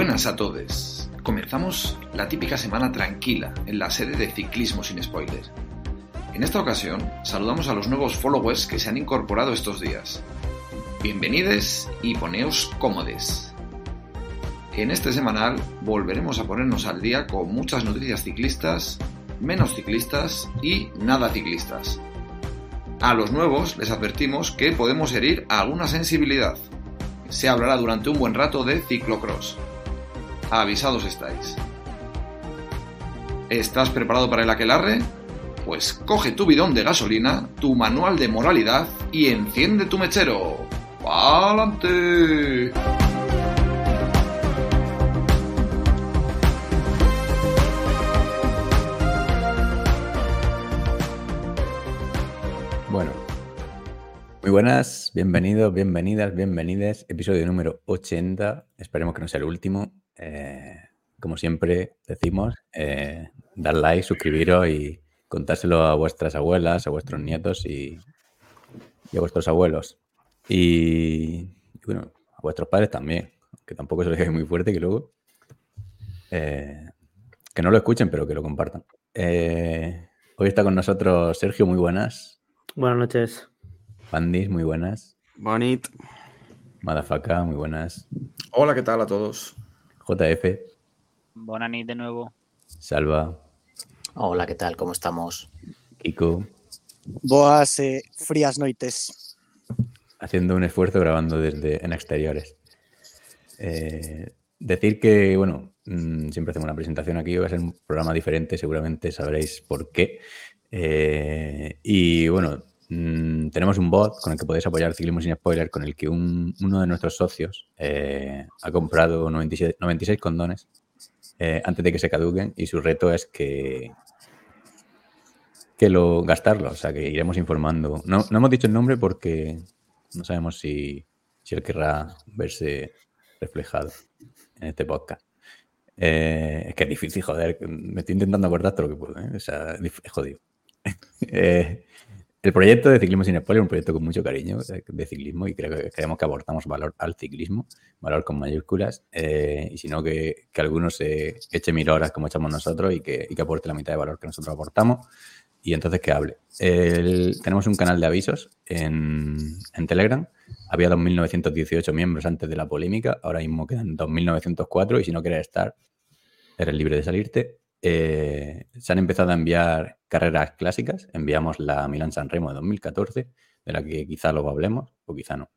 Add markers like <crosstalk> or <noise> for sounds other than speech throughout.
buenas a todos. Comenzamos la típica semana tranquila en la sede de Ciclismo sin Spoilers. En esta ocasión, saludamos a los nuevos followers que se han incorporado estos días. Bienvenidos y poneos cómodes. En este semanal volveremos a ponernos al día con muchas noticias ciclistas, menos ciclistas y nada ciclistas. A los nuevos les advertimos que podemos herir alguna sensibilidad. Se hablará durante un buen rato de ciclocross. Avisados estáis. ¿Estás preparado para el aquelarre? Pues coge tu bidón de gasolina, tu manual de moralidad y enciende tu mechero. ¡Pa'lante! Bueno, muy buenas, bienvenidos, bienvenidas, bienvenides. Episodio número 80. Esperemos que no sea el último. Eh, como siempre decimos, eh, dar like, suscribiros y contárselo a vuestras abuelas, a vuestros nietos y, y a vuestros abuelos. Y, y bueno, a vuestros padres también, que tampoco se lo digáis muy fuerte, que luego eh, que no lo escuchen, pero que lo compartan. Eh, hoy está con nosotros Sergio, muy buenas. Buenas noches. Pandis, muy buenas. Bonit. Madafaka, muy buenas. Hola, ¿qué tal a todos? JF, Buenas de nuevo. Salva, Hola, ¿qué tal? ¿Cómo estamos? Kiko, Boas eh, frías noites. haciendo un esfuerzo grabando desde en exteriores. Eh, decir que, bueno, mm, siempre hacemos una presentación aquí, va a ser un programa diferente, seguramente sabréis por qué. Eh, y bueno, mm, tenemos un bot con el que podéis apoyar Ciclismo sin Spoiler, con el que un- uno de nuestros socios eh, ha comprado 97 96 condones eh, antes de que se caduquen y su reto es que que lo gastarlo, o sea que iremos informando. No, no hemos dicho el nombre porque no sabemos si, si él querrá verse reflejado en este podcast. Eh, es que es difícil, joder. Me estoy intentando acordar todo lo que puedo. O sea, es jodido. <laughs> el proyecto de Ciclismo sin Spoiler es un proyecto con mucho cariño de ciclismo y creo que creemos que aportamos valor al ciclismo, valor con mayúsculas, eh, y si no, que, que algunos se eche mil horas como echamos nosotros y que, que aporte la mitad de valor que nosotros aportamos y entonces que hable. Tenemos un canal de avisos en, en Telegram. Había 2.918 miembros antes de la polémica, ahora mismo quedan 2.904 y si no quieres estar, eres libre de salirte. Eh, se han empezado a enviar carreras clásicas. Enviamos la Milán San Remo de 2014, de la que quizá luego hablemos o quizá no.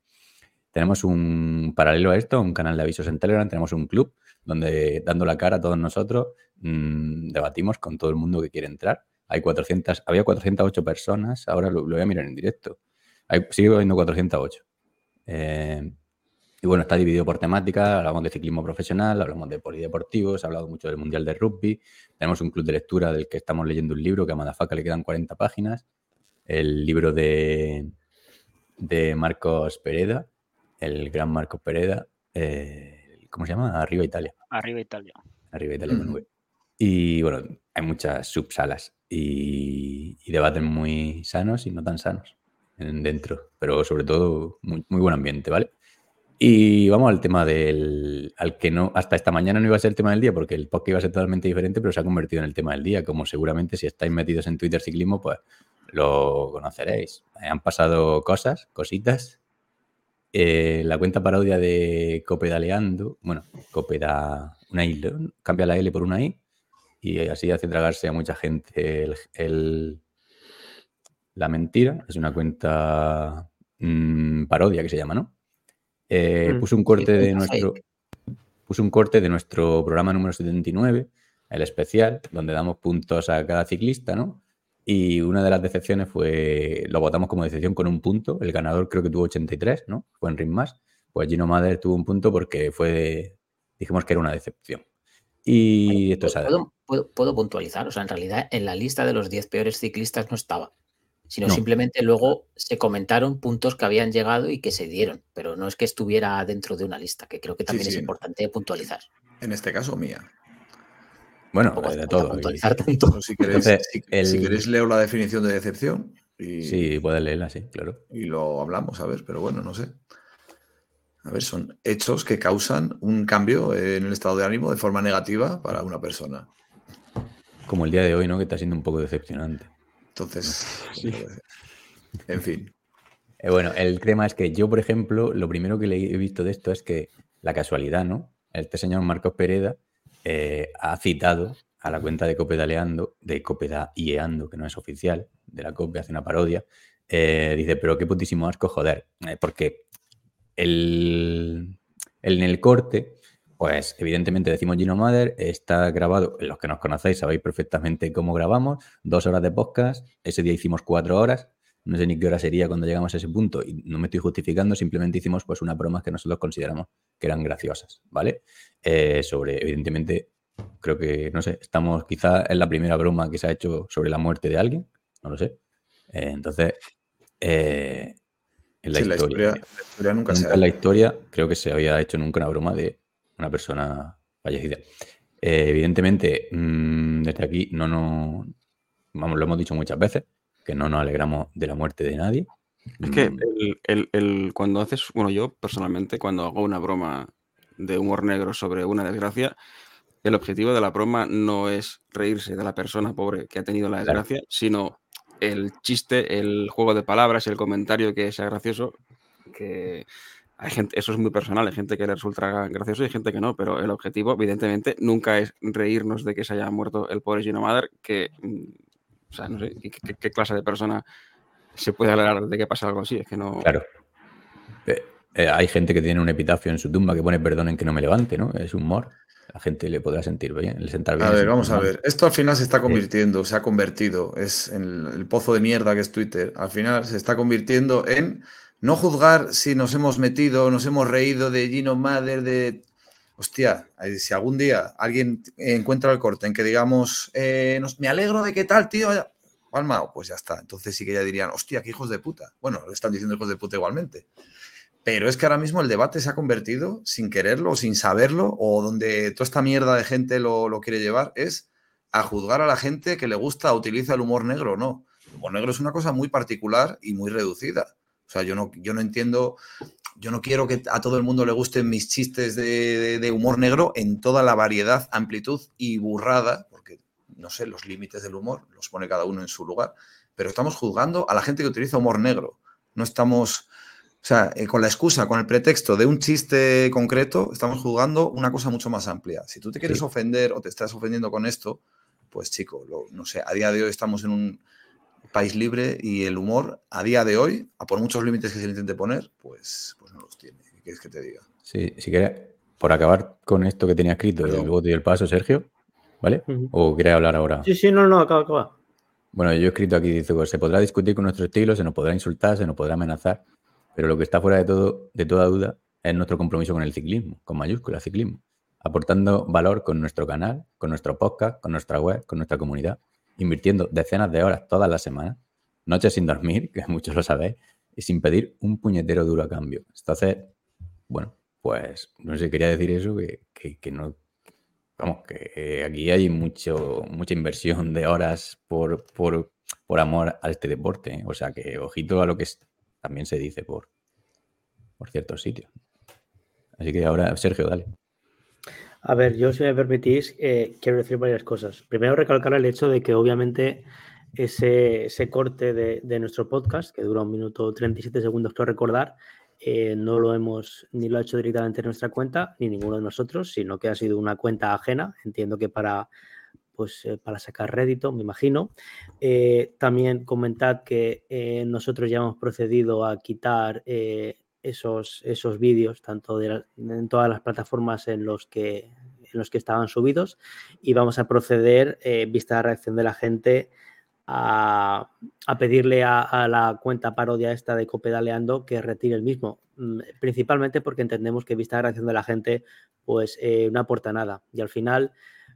Tenemos un paralelo a esto, un canal de avisos en Telegram, tenemos un club donde dando la cara a todos nosotros mm, debatimos con todo el mundo que quiere entrar. Hay 400, había 408 personas, ahora lo, voy a mirar en directo. Hay, sigue habiendo 408. Eh, y bueno, está dividido por temática, hablamos de ciclismo profesional, hablamos de polideportivos, se ha hablado mucho del Mundial de Rugby, tenemos un club de lectura del que estamos leyendo un libro que a Madafaka le quedan 40 páginas, el libro de, de Marcos Pereda, el gran Marcos Pereda, eh, ¿cómo se llama? Arriba Italia. Arriba Italia. Arriba Italia con Ujú. V. Y bueno, hay muchas subsalas y, y debates muy sanos y no tan sanos en- dentro, pero sobre todo muy, muy buen ambiente, ¿vale? Y vamos al tema del. al que no. Hasta esta mañana no iba a ser el tema del día porque el podcast iba a ser totalmente diferente, pero se ha convertido en el tema del día. Como seguramente si estáis metidos en Twitter Ciclismo, pues lo conoceréis. Eh, Han pasado cosas, cositas. Eh, la cuenta parodia de Copedaleando, bueno, Copeda, una I, cambia la L por una I y así hace tragarse a mucha gente el, el- la mentira. Es una cuenta mm, parodia que se llama, ¿no? Eh, Mm, puso un corte de nuestro puso un corte de nuestro programa número 79, el especial, donde damos puntos a cada ciclista, ¿no? Y una de las decepciones fue, lo votamos como decepción con un punto, el ganador creo que tuvo 83, ¿no? Fue en Más. Pues Gino Mader tuvo un punto porque fue, dijimos que era una decepción. Y esto es ¿Puedo, puedo, puedo puntualizar? O sea, en realidad en la lista de los 10 peores ciclistas no estaba, sino No. simplemente luego se comentaron puntos que habían llegado y que se dieron, pero no es que estuviera dentro de una lista, que creo que también sí. es importante puntualizar. En este caso, mía. Bueno, de todo. tanto. Si, queréis, Entonces, si, el- si queréis leo la definición de decepción y, Sí, puedes leerla, sí, claro. y lo hablamos, a ver, pero bueno, no sé. A ver, son hechos que causan un cambio en el estado de ánimo de forma negativa para una persona. Como el día de hoy, ¿no? Que está siendo un poco decepcionante. Entonces, <laughs> en fin. Eh, bueno, el tema es que yo, por ejemplo, lo primero que le he visto de esto es que la casualidad, ¿no? Este señor Marcos Pereda eh, ha citado a la cuenta de Copedaleando, de Copedaleando, que no es oficial, de la COPE, hace una parodia. eh, dice, pero qué putísimo asco, joder. Eh, porque el, en el corte, pues evidentemente decimos Gino Mother, está grabado, los que nos conocéis sabéis perfectamente cómo grabamos, dos horas de podcast, ese día hicimos cuatro horas, no sé ni qué hora sería cuando llegamos a ese punto y no me estoy justificando, simplemente hicimos pues unas bromas que nosotros consideramos que eran graciosas, ¿vale? Eh, sobre, evidentemente, creo que, no sé, estamos quizá en la primera broma que se ha hecho sobre la muerte de alguien, no lo sé. Eh, entonces, eh, en la, Sí, la historia, la historia nunca se nunca en la historia creo que se había hecho nunca una broma de una persona fallecida. Eh, evidentemente, mm, desde aquí no nos, vamos, lo hemos dicho muchas veces, que no nos alegramos de la muerte de nadie. Es que Mm, el, el- el- cuando haces, bueno, yo personalmente, cuando hago una broma de humor negro sobre una desgracia, el objetivo de la broma no es reírse de la persona pobre que ha tenido la Claro. desgracia, sino el chiste, el juego de palabras, el comentario que sea gracioso, que hay gente, eso es muy personal, hay gente que le resulta gracioso y hay gente que no, pero el objetivo, evidentemente, nunca es reírnos de que se haya muerto el pobre Gino que, mm, o sea, no sé, ¿qué, qué- qué clase de persona se puede alegrar de que pasa algo así? Es que no... Claro. Eh, eh, hay gente que tiene un epitafio en su tumba que pone perdonen que no me levante, ¿no? Es humor. La gente le podrá sentir bien, le sentar bien. A ver, vamos a ver. Esto al final se está convirtiendo, se ha convertido, es en el, el pozo de mierda que es Twitter. Al final se está convirtiendo en no juzgar si nos hemos metido, nos hemos reído de Gino Mother, de. Hostia, si algún día alguien encuentra el corte en que digamos, eh, nos- me alegro de que tal, tío, palmado, pues ya está. Entonces sí que ya dirían, hostia, qué hijos de puta. Bueno, lo están diciendo hijos de puta igualmente. Pero es que ahora mismo el debate se ha convertido, sin quererlo o sin saberlo, o donde toda esta mierda de gente lo, lo quiere llevar, es a juzgar a la gente que le gusta, utiliza el humor negro o no. El humor negro es una cosa muy particular y muy reducida. O sea, yo no, yo no entiendo, yo no quiero que a todo el mundo le gusten mis chistes de, de- de humor negro en toda la variedad, amplitud y burrada, porque no sé, los límites del humor los pone cada uno en su lugar, pero estamos juzgando a la gente que utiliza humor negro. No estamos, o sea, eh, con la excusa, con el pretexto de un chiste concreto, estamos juzgando una cosa mucho más amplia. Si tú te quieres Sí. ofender o te estás ofendiendo con esto, pues chico, lo- no sé, a día de hoy estamos en un país libre y el humor, a día de hoy, a por muchos límites que se le intente poner, pues, pues no los tiene. ¿Qué quieres que te diga? Sí, si quieres, por acabar con esto que tenía escrito, y luego te doy el paso, Sergio, ¿vale? ¿O quieres hablar ahora? Sí, sí, no, no, acaba, acaba. Bueno, yo he escrito aquí, dice, pues, se podrá discutir con nuestro estilo, se nos podrá insultar, se nos podrá amenazar, pero lo que está fuera de todo, de toda duda, es nuestro compromiso con el ciclismo, con mayúscula, ciclismo, aportando valor con nuestro canal, con nuestro podcast, con nuestra web, con nuestra comunidad, invirtiendo decenas de horas todas las semanas, noches sin dormir, <laughs> que muchos lo sabéis, y sin pedir un puñetero duro a cambio. Entonces, bueno, pues no sé, quería decir eso, que, que- no, vamos, que aquí hay mucho, mucha inversión de horas por, por, por amor a este deporte. ¿eh? O sea que ojito a lo que también se dice por, por ciertos sitios. Así que ahora, Sergio, dale. A ver, yo si me permitís, eh, quiero decir varias cosas. Primero, recalcar el hecho de que obviamente ese, ese corte de, de nuestro podcast, que dura un minuto 37 segundos, creo recordar, eh, no lo hemos ni lo ha hecho directamente en nuestra cuenta, ni ninguno de nosotros, sino que ha sido una cuenta ajena. Entiendo que para, pues, eh, para sacar rédito, me imagino. También comentad que nosotros ya hemos procedido a quitar esos, esos vídeos, tanto en todas las plataformas en los que, en los que estaban subidos, y vamos a proceder, eh, vista la reacción de la gente, a, a pedirle a, a la cuenta parodia esta de Copedaleando que retire el mismo, Mm, principalmente porque entendemos que vista la reacción de la gente, pues eh, no aporta nada. Y al final,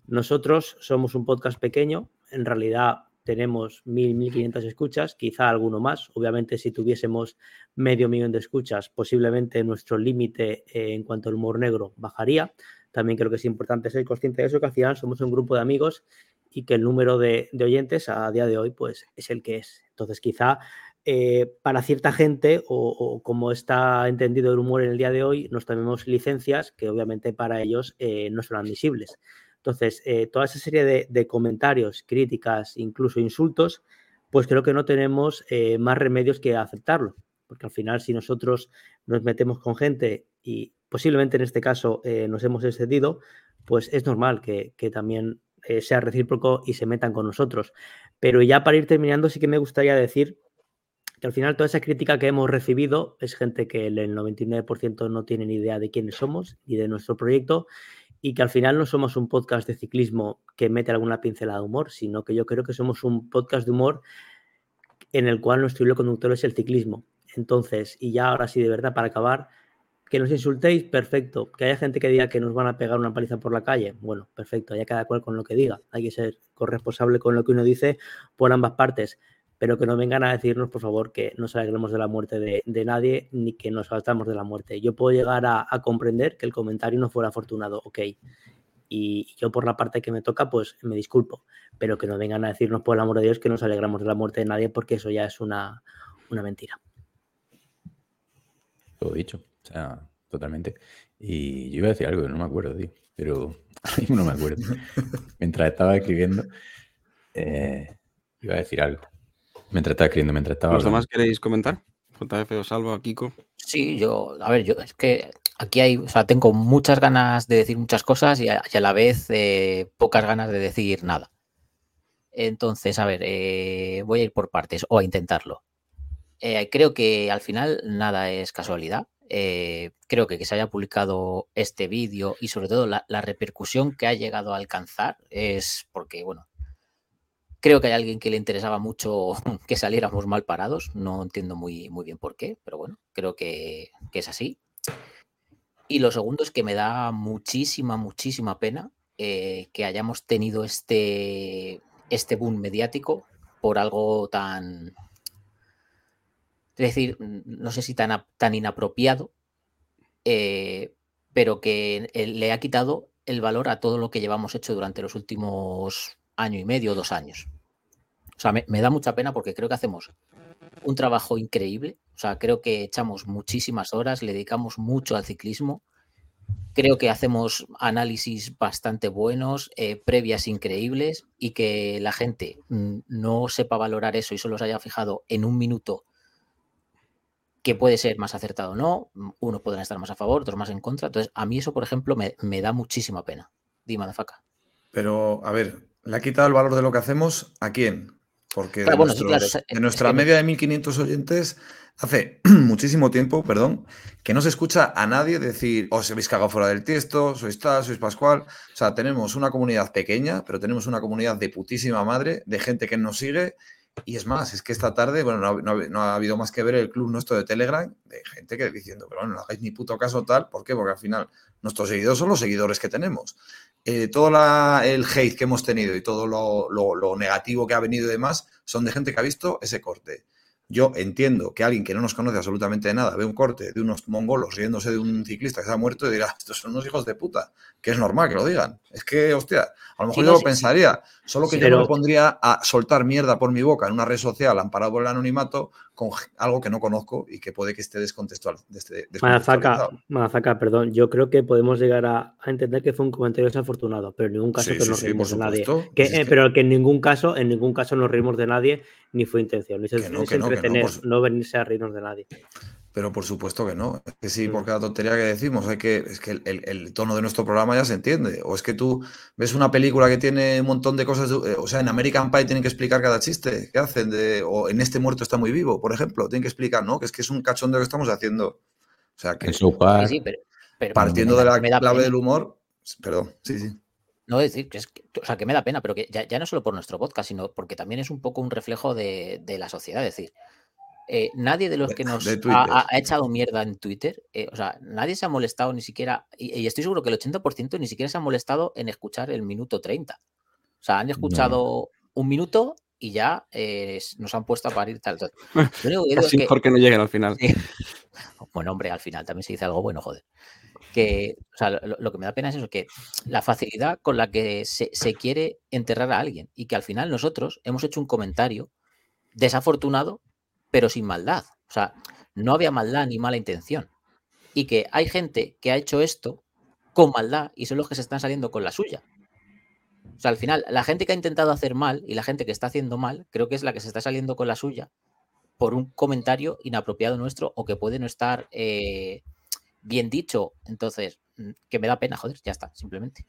nosotros somos un podcast pequeño, en realidad tenemos 1.000, 1.500 escuchas, quizá alguno más. Obviamente, si tuviésemos medio millón de escuchas, posiblemente nuestro límite eh, en cuanto al humor negro bajaría. También creo que es importante ser consciente de eso, que al final somos un grupo de amigos y que el número de, de oyentes a día de hoy pues, es el que es. Entonces, quizá eh, para cierta gente, o, o como está entendido el humor en el día de hoy, nos tomemos licencias que obviamente para ellos eh, no son admisibles. Entonces, eh, toda esa serie de, comentarios, críticas, incluso insultos, pues creo que no tenemos eh, más remedios que aceptarlo. Porque al final, si nosotros nos metemos con gente y posiblemente en este caso eh, nos hemos excedido, pues es normal que, que también sea recíproco y se metan con nosotros. Pero ya para ir terminando, sí que me gustaría decir que al final toda esa crítica que hemos recibido es gente que el 99% no tiene ni idea de quiénes somos y de nuestro proyecto y que al final no somos un podcast de ciclismo que mete alguna pincelada de humor, sino que yo creo que somos un podcast de humor en el cual nuestro hilo conductor es el ciclismo. Entonces, y ya ahora sí, de verdad, para acabar, que nos insultéis, perfecto. Que haya gente que diga que nos van a pegar una paliza por la calle, bueno, perfecto, ya cada cual con lo que diga. Hay que ser corresponsable con lo que uno dice por ambas partes. Pero que no vengan a decirnos, por favor, que no alegremos de la muerte de, nadie ni que nos saltamos de la muerte. Yo puedo llegar a, comprender que el comentario no fuera afortunado, ok. Y yo por la parte que me toca, pues me disculpo. Pero que no vengan a decirnos, por el amor de Dios, que nos alegramos de la muerte de nadie, porque eso ya es una, una mentira. Todo dicho. O sea, totalmente. Y yo iba a decir algo, no me acuerdo, tío. Pero <laughs> no me acuerdo. mientras estaba escribiendo, eh, iba a decir algo. Mientras estaba escribiendo, mientras estaba. ¿Los demás queréis comentar? JF o Salva, Kiko. Sí, yo, a ver, yo es que aquí hay, o sea, tengo muchas ganas de decir muchas cosas y a, y a la vez eh, pocas ganas de decir nada. Entonces, a ver, eh, voy a ir por partes o a intentarlo. Eh, creo que al final nada es casualidad. Eh, creo que que se haya publicado este vídeo y sobre todo la, la repercusión que ha llegado a alcanzar es porque, bueno, creo que hay alguien que le interesaba mucho <laughs> que saliéramos mal parados. No entiendo muy, muy bien por qué, pero bueno, creo que, que es así. Y lo segundo es que me da muchísima, muchísima pena eh, que hayamos tenido este, este boom mediático por algo tan, es decir, no sé si tan, tan inapropiado, eh, pero que eh, le ha quitado el valor a todo lo que llevamos hecho durante los últimos año y medio, dos años. O sea, me, da mucha pena porque creo que hacemos un trabajo increíble. O sea, creo que echamos muchísimas horas, le dedicamos mucho al ciclismo. Creo que hacemos análisis bastante buenos, eh, previas increíbles y que la gente mm, no sepa valorar eso y solo se haya fijado en un minuto que puede ser más acertado o no. Unos podrán estar más a favor, otros más en contra. Entonces, a mí eso, por ejemplo, me, me da muchísima pena. Dime, Madafaka. Pero, a ver, ¿le ha quitado el valor de lo que hacemos a quién? Porque Claro, de, bueno, sí, nuestros- claro, es- de es nuestra que media de 1.500 oyentes, hace <clears throat> muchísimo tiempo, perdón, que no se escucha a nadie decir, os habéis cagado fuera del tiesto, sois tal, sois pascual. O sea, tenemos una comunidad pequeña, pero tenemos una comunidad de putísima madre, de gente que nos sigue. Y es más, es que esta tarde, bueno, no, no ha habido más que ver el club nuestro de Telegram, de gente que diciendo, pero bueno, no hagáis ni puto caso tal. ¿Por qué? Porque al final nuestros seguidores son los seguidores que tenemos eh, todo la- el hate que hemos tenido y todo lo, lo- lo negativo que ha venido y demás son de gente que ha visto ese corte. Yo entiendo que alguien que no nos conoce absolutamente de nada ve un corte de unos mongolos riéndose de un ciclista que se ha muerto y dirá, <laughs> estos son unos hijos de puta, que es normal que lo digan. Es que, hostia, a lo mejor Sí, yo lo pensaría, solo que Sí, yo no pero- me pondría a soltar mierda por mi boca en una red social amparado por el anonimato con algo que no conozco y que puede que esté descontextual, descontextualizado. Madafaka, perdón, yo creo que podemos llegar a, a entender que fue un comentario desafortunado, pero en ningún caso Sí, que sí, nos sí, reímos de nadie. Que, eh, pero que en ningún caso, en ningún caso nos reímos de nadie, ni fue intención. Es, Que no, no, entretener, por no venirse a reírnos de nadie. Pero por supuesto que no. Es que sí, Mm. por cada tontería que decimos, hay que, es que el, el- el tono de nuestro programa ya se entiende. O es que tú ves una película que tiene un montón de cosas, de- eh, o sea, en American Pie tienen que explicar cada chiste que hacen, de, o en este muerto está muy vivo, por ejemplo, tienen que explicar, ¿no? Que es que es un cachondeo que estamos haciendo. O sea, que Park, Sí, sí, pero, pero partiendo de la clave pena. del humor, perdón, sí, sí. No decir que es que, o sea, que me da pena, pero que ya, ya no solo por nuestro podcast, sino porque también es un poco un reflejo de, de la sociedad. Es decir, eh, nadie de los que nos ha, echado mierda en Twitter, eh, o sea, nadie se ha molestado ni siquiera, y, y estoy seguro que el 80% ni siquiera se ha molestado en escuchar el minuto 30. O sea, han escuchado un minuto y ya eh, nos han puesto a parir tal. tal. <laughs> Lo que es que, que no lleguen al final. <laughs> Bueno, hombre, al final también se dice algo bueno, joder. Que, o sea, lo, lo que me da pena es eso, que la facilidad con la que se, se quiere enterrar a alguien y que al final nosotros hemos hecho un comentario desafortunado pero sin maldad. O sea, no había maldad ni mala intención. Y que hay gente que ha hecho esto con maldad y son los que se están saliendo con la suya. O sea, al final, la gente que ha intentado hacer mal y la gente que está haciendo mal, creo que es la que se está saliendo con la suya por un comentario inapropiado nuestro o que puede no estar eh, bien dicho. Entonces, mm, que me da pena, joder, ya está, simplemente.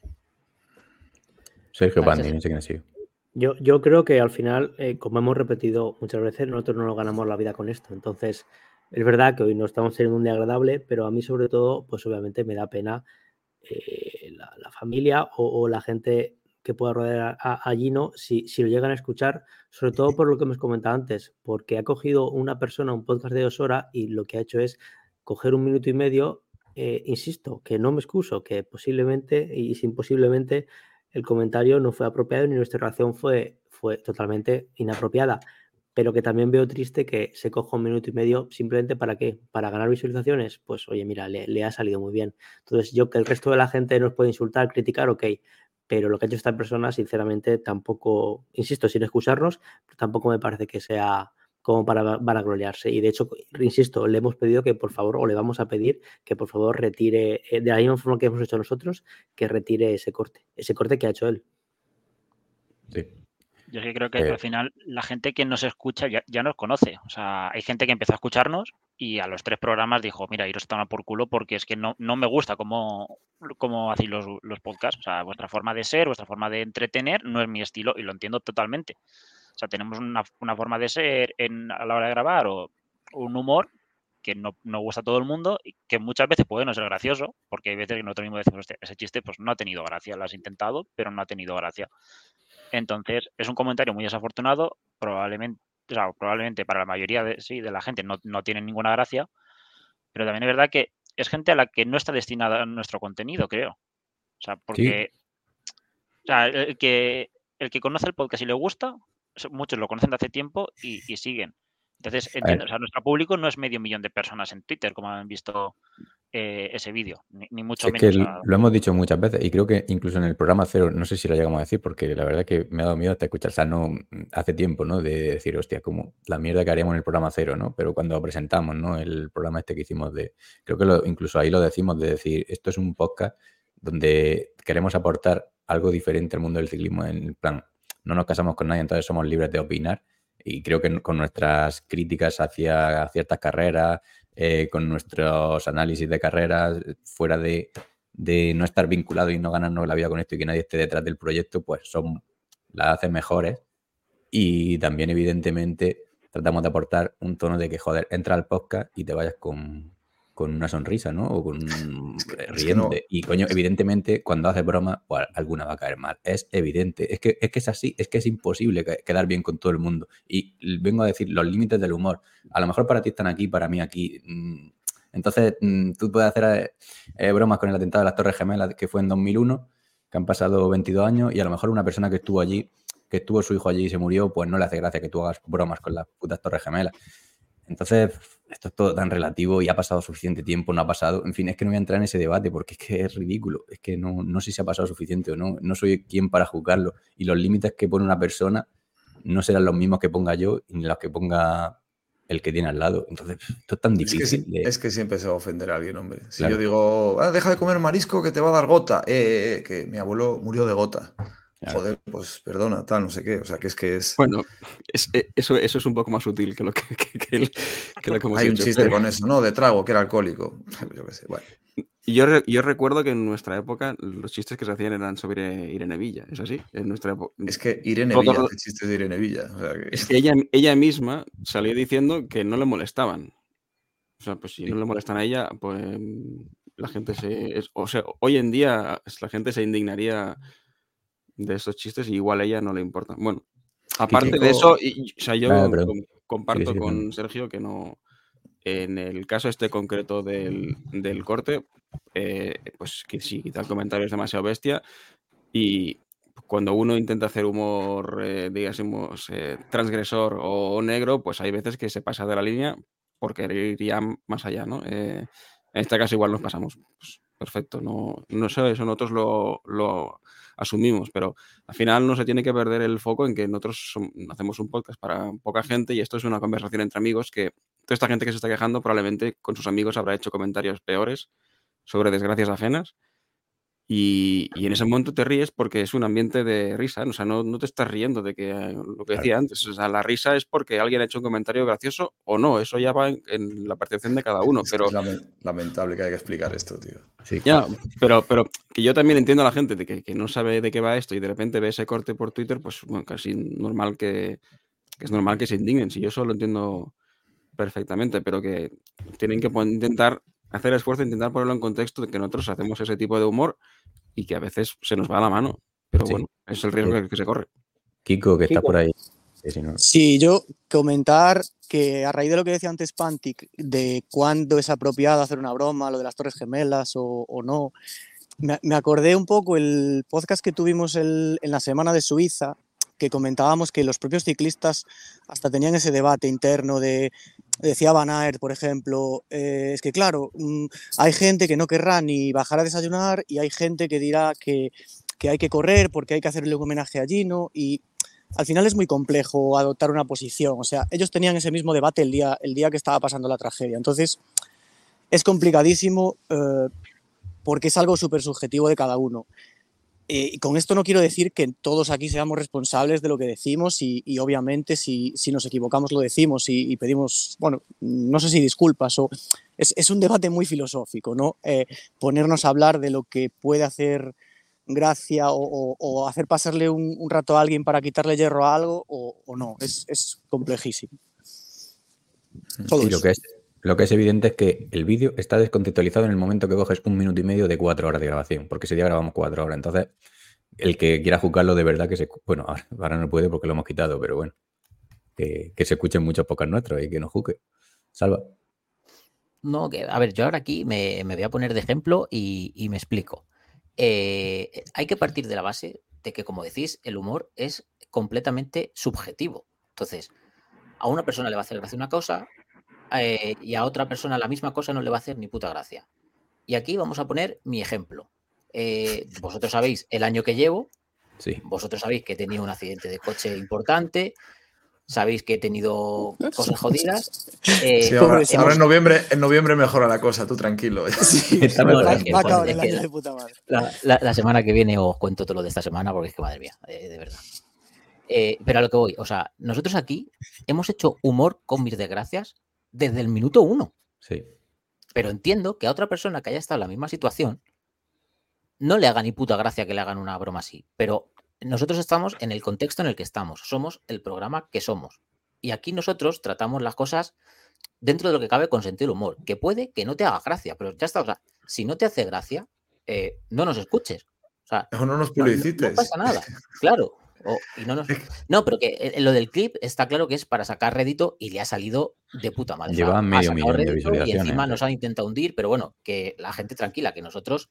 Sergio Vale, Pandi, Sergio. no sé quién ha sido. Yo, creo que al final, eh, como hemos repetido muchas veces, nosotros no nos ganamos la vida con esto. Entonces, es verdad que hoy no estamos teniendo un día agradable, pero a mí sobre todo, pues obviamente me da pena eh, la, familia o, la gente que pueda rodear a, a Gino si, si lo llegan a escuchar, sobre todo por lo que hemos comentado antes, porque ha cogido una persona un podcast de dos horas y lo que ha hecho es coger un minuto y medio, eh, insisto, que no me excuso, que posiblemente y sin posiblemente el comentario no fue apropiado ni nuestra reacción fue, fue totalmente inapropiada. Pero que también veo triste que se coja un minuto y medio simplemente para qué? Para ganar visualizaciones. Pues oye, mira, le, le ha salido muy bien. Entonces, yo que el resto de la gente nos puede insultar, criticar, ok. Pero lo que ha hecho esta persona, sinceramente, tampoco, insisto, sin excusarnos, tampoco me parece que sea como para vanagloriarse. Y de hecho, insisto, le hemos pedido que por favor, o le vamos a pedir que por favor retire, eh, de la misma forma que hemos hecho nosotros, que retire ese corte, ese corte que ha hecho él. Sí. Yo es que creo que Eh. al final la gente que nos escucha ya, ya nos conoce. O sea, hay gente que empezó a escucharnos y a los tres programas dijo, mira, iros a tomar por culo porque es que no, no me gusta cómo, cómo hacéis los, los podcasts. O sea, vuestra forma de ser, vuestra forma de entretener no es mi estilo y lo entiendo totalmente. O sea, tenemos una, una forma de ser en, a la hora de grabar o un humor que no, no gusta a todo el mundo y que muchas veces puede no ser gracioso, porque hay veces que nosotros mismos decimos, "Hostia, ese chiste pues no ha tenido gracia, lo has intentado, pero no ha tenido gracia. Entonces, es un comentario muy desafortunado, probablemente, o sea, probablemente para la mayoría de, sí, de la gente no, no tiene ninguna gracia, pero también es verdad que es gente a la que no está destinada nuestro contenido, creo. O sea, porque o sea, el que, el que conoce el podcast y le gusta, muchos lo conocen de hace tiempo y, y siguen. Entonces, entiendo, o sea, nuestro público no es medio millón de personas en Twitter, como han visto eh, ese vídeo, ni, ni mucho Es que menos. sea, lo hemos dicho muchas veces y creo que incluso en el programa cero, no sé si lo llegamos a decir, porque la verdad que me ha dado miedo hasta escuchar, o sea, no hace tiempo, ¿no? De decir, hostia, como la mierda que haríamos en el programa cero, ¿no? Pero cuando presentamos, ¿no? El programa este que hicimos de, creo que lo- incluso ahí lo decimos de decir, esto es un podcast donde queremos aportar algo diferente al mundo del ciclismo, en plan, no nos casamos con nadie, entonces somos libres de opinar y creo que con nuestras críticas hacia ciertas carreras, eh, con nuestros análisis de carreras, fuera de, de no estar vinculado y no ganarnos la vida con esto y que nadie esté detrás del proyecto, pues son las hacen mejores. Y también, evidentemente, tratamos de aportar un tono de que, joder, entra al podcast y te vayas con, con una sonrisa, ¿no? O con un- Es que- eh, no- Y coño, evidentemente, cuando haces broma, pues alguna va a caer mal. Es evidente. Es que, es que es así, es que es imposible que- quedar bien con todo el mundo. Y vengo a decir, los límites del humor. A lo mejor para ti están aquí, para mí aquí. mm, Entonces, mm, tú puedes hacer eh, eh, bromas con el atentado de las Torres Gemelas, que fue en 2001, que han pasado 22 años, y a lo mejor una persona que estuvo allí, que estuvo su hijo allí y se murió, pues no le hace gracia que tú hagas bromas con las putas Torres Gemelas. Entonces, esto es todo tan relativo y ha pasado suficiente tiempo, no ha pasado. En fin, es que no voy a entrar en ese debate porque es que es ridículo. Es que no, no sé si ha pasado suficiente o no. No soy quien para juzgarlo. Y los límites que pone una persona no serán los mismos que ponga yo ni los que ponga el que tiene al lado. Entonces, esto es tan Es que, difícil. sí- de- es que siempre se va a ofender a alguien, hombre. Si Claro. yo digo, "Ah, deja de comer marisco que te va a dar gota, eh, eh, eh, que mi abuelo murió de gota. Claro. Joder, pues perdona, tal, no sé qué. O sea, que es que es. Bueno, es- eh, eso, eso es un poco más sutil que lo que, que- que el- que lo que hemos Hay un chiste pero- con eso, ¿no? De trago, que era alcohólico. <laughs> Yo qué sé, bueno. Yo, re- yo recuerdo que en nuestra época los chistes que se hacían eran sobre Irene Villa, es así. En nuestra época. Es que Irene Villa hace chistes de Irene Villa. O sea, que- Es que ella, ella misma salió diciendo que no le molestaban. O sea, pues si no le molestan a ella, pues la gente se. o sea, hoy en día la gente se indignaría de esos chistes y igual a ella no le importa. Bueno, aparte de Kiko- eso, y- o sea, yo comparto sigue, con. Sergio que no. En el caso este concreto del, del corte, eh, pues que sí, quizá el comentario es demasiado bestia. Y cuando uno intenta hacer humor, eh, digásemos, eh, transgresor o negro, pues hay veces que se pasa de la línea por querer ir ya más allá, ¿no? Eh, en este caso igual nos pasamos. Pues, perfecto, no, no sé, eso nosotros lo, lo asumimos, pero al final no se tiene que perder el foco en que nosotros hacemos un podcast para poca gente y esto es una conversación entre amigos que toda esta gente que se está quejando probablemente con sus amigos habrá hecho comentarios peores sobre desgracias ajenas y, y en ese momento te ríes porque es un ambiente de risa, ¿no? o sea, no, no te estás riendo de que eh, lo que decía antes, o sea, la risa es porque alguien ha hecho un comentario gracioso o no, eso ya va en, en la percepción de cada uno, Es pero es lamentable que haya que explicar esto, tío. Sí. ya, pero, pero que yo también entiendo a la gente de que, que no sabe de qué va esto y de repente ve ese corte por Twitter, pues bueno, casi normal que, que es normal que se indignen. Si yo eso lo entiendo perfectamente, pero que tienen que intentar hacer esfuerzo, intentar ponerlo en contexto de que nosotros hacemos ese tipo de humor y que a veces se nos va la mano. Pero Sí. bueno, es el riesgo Sí. que, se corre. Kiko, que está Kiko. por ahí. Sí, sí, no. Sí, yo comentar que a raíz de lo que decía antes Pantic, de cuándo es apropiado hacer una broma, lo de las Torres Gemelas o, o no, me, me acordé un poco el podcast que tuvimos el- en la semana de Suiza, que comentábamos que los propios ciclistas hasta tenían ese debate interno de, decía Van Aert, por ejemplo, eh, es que claro, mm, hay gente que no querrá ni bajar a desayunar y hay gente que dirá que, que hay que correr porque hay que hacerle un homenaje a Gino y al final es muy complejo adoptar una posición. O sea, ellos tenían ese mismo debate el día, el día que estaba pasando la tragedia. Entonces, es complicadísimo eh, porque es algo súper subjetivo de cada uno. Eh, y con esto no quiero decir que todos aquí seamos responsables de lo que decimos y, y obviamente si, si nos equivocamos lo decimos y, y pedimos, bueno, no sé si disculpas o... Es, es un debate muy filosófico, ¿no? Eh, ponernos a hablar de lo que puede hacer gracia o, o- o hacer pasarle un, un rato a alguien para quitarle hierro a algo o, o no. Es, es complejísimo. Todo lo eso. que, es, lo que es evidente es que el vídeo está descontextualizado en el momento que coges un minuto y medio de cuatro horas de grabación, porque ese día grabamos cuatro horas. Entonces, el que quiera juzgarlo de verdad que se... Bueno, <laughs> ahora, no puede porque lo hemos quitado, pero bueno. Que, que se escuchen muchos pocas nuestros y que nos juzgue. Salva. No, que, a ver, yo ahora aquí me, me voy a poner de ejemplo y, y me explico. Eh, hay que partir de la base de que, como decís, el humor es completamente subjetivo. Entonces, a una persona le va a hacer gracia una cosa eh, y a otra persona la misma cosa no le va a hacer ni puta gracia. Y aquí vamos a poner mi ejemplo. Eh, <laughs> vosotros sabéis el año que llevo, Sí. vosotros sabéis que he tenido un accidente de coche importante, sabéis que he tenido <laughs> cosas jodidas. eh, Sí, ahora, en, noviembre, en noviembre mejora la cosa, tú tranquilo. <laughs> La- de puta madre. La, la- la semana que viene os cuento todo lo de esta semana porque es que madre mía, eh, de verdad. Eh, pero a lo que voy, o sea, nosotros aquí hemos hecho humor con mis desgracias desde el minuto uno. Sí. Pero entiendo que a otra persona que haya estado en la misma situación no le haga ni puta gracia que le hagan una broma así. Pero nosotros estamos en el contexto en el que estamos. Somos el programa que somos. Y aquí nosotros tratamos las cosas dentro de lo que cabe con sentido humor. Que puede que no te haga gracia, pero ya está. O sea, si no te hace gracia, eh, no nos escuches. O sea, O no nos no, no- publicites. no pasa nada, <laughs> claro. O- y no, nos- no, pero que eh, lo del clip está claro que es para sacar rédito y le ha salido de puta madre. Lleva ha medio sacado millón de rédito Y visualizaciones. encima nos han intentado hundir, pero bueno, que la gente tranquila, que nosotros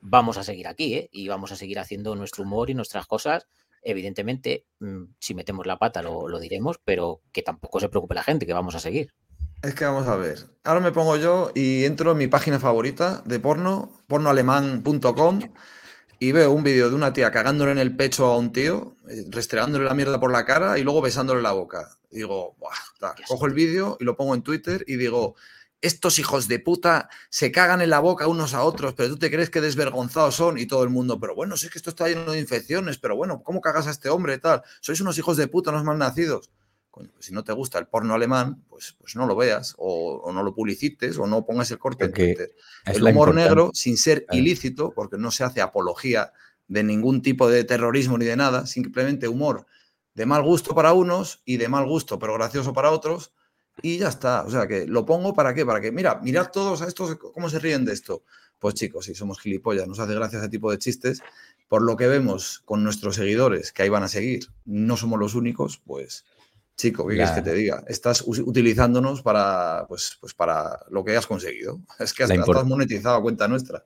vamos a seguir aquí, ¿eh? Y vamos a seguir haciendo nuestro humor y nuestras cosas. Evidentemente, mm, si metemos la pata lo, lo diremos, pero que tampoco se preocupe la gente, que vamos a seguir. Es que vamos a ver. Ahora me pongo yo y entro en mi página favorita de porno, pornoalemán.com, y veo un vídeo de una tía cagándole en el pecho a un tío, eh, restregándole la mierda por la cara y luego besándole la boca. Digo, Buah, cojo el vídeo y lo pongo en Twitter y digo, estos hijos de puta se cagan en la boca unos a otros, pero tú te crees que desvergonzados son y todo el mundo, pero bueno, sé que esto está lleno de infecciones, pero bueno, ¿cómo cagas a este hombre tal? Sois unos hijos de puta, unos malnacidos. Coño, pues si no te gusta el porno alemán, pues, pues no lo veas, o, o no lo publicites, o no pongas el corte en El humor negro, sin ser Claro. ilícito, porque no se hace apología de ningún tipo de terrorismo ni de nada, simplemente humor de mal gusto para unos y de mal gusto, pero gracioso para otros, y ya está. O sea, que lo pongo para qué, para que, mira, mirad todos a estos cómo se ríen de esto. Pues chicos, si somos gilipollas, nos hace gracia ese tipo de chistes. Por lo que vemos con nuestros seguidores, que ahí van a seguir, no somos los únicos, pues, chico, ¿qué quieres que te diga? Estás utilizándonos para, pues, pues para lo que has conseguido. <laughs> Es que estás monetizado a cuenta nuestra.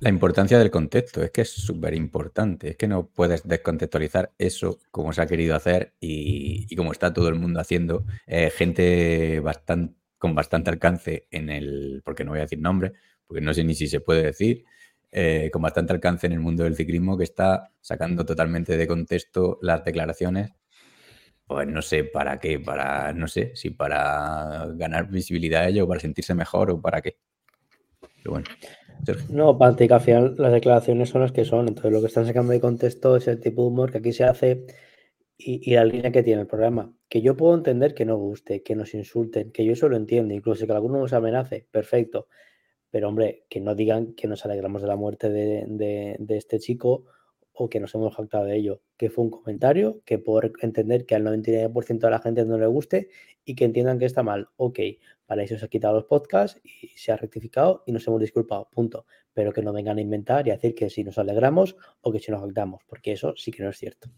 La importancia del contexto es que es súper importante. Es que no puedes descontextualizar eso como se ha querido hacer y, y como está todo el mundo haciendo. Eh, gente con bastante alcance en el, porque no voy a decir nombre, porque no sé ni si se puede decir, eh, con bastante alcance en el mundo del ciclismo que está sacando totalmente de contexto las declaraciones. Pues no sé para qué, para, no sé, si para ganar visibilidad a ello, o para sentirse mejor o para qué. Pero bueno. No, Pati, que al final las declaraciones son las que son. Entonces, lo que están sacando de contexto es el tipo de humor que aquí se hace y, la línea que tiene el programa. Que yo puedo entender que no guste, que nos insulten, que yo eso lo entiendo, incluso que alguno nos amenace, perfecto. Pero, hombre, que no digan que nos alegramos de la muerte de, de este chico o que nos hemos jactado de ello. Que fue un comentario que por entender que al 99% de la gente no le guste y que entiendan que está mal. Ok, para eso se ha quitado los podcasts y se ha rectificado y nos hemos disculpado, punto. Pero que no vengan a inventar y a decir que si nos alegramos o que si nos jactamos, porque eso sí que no es cierto.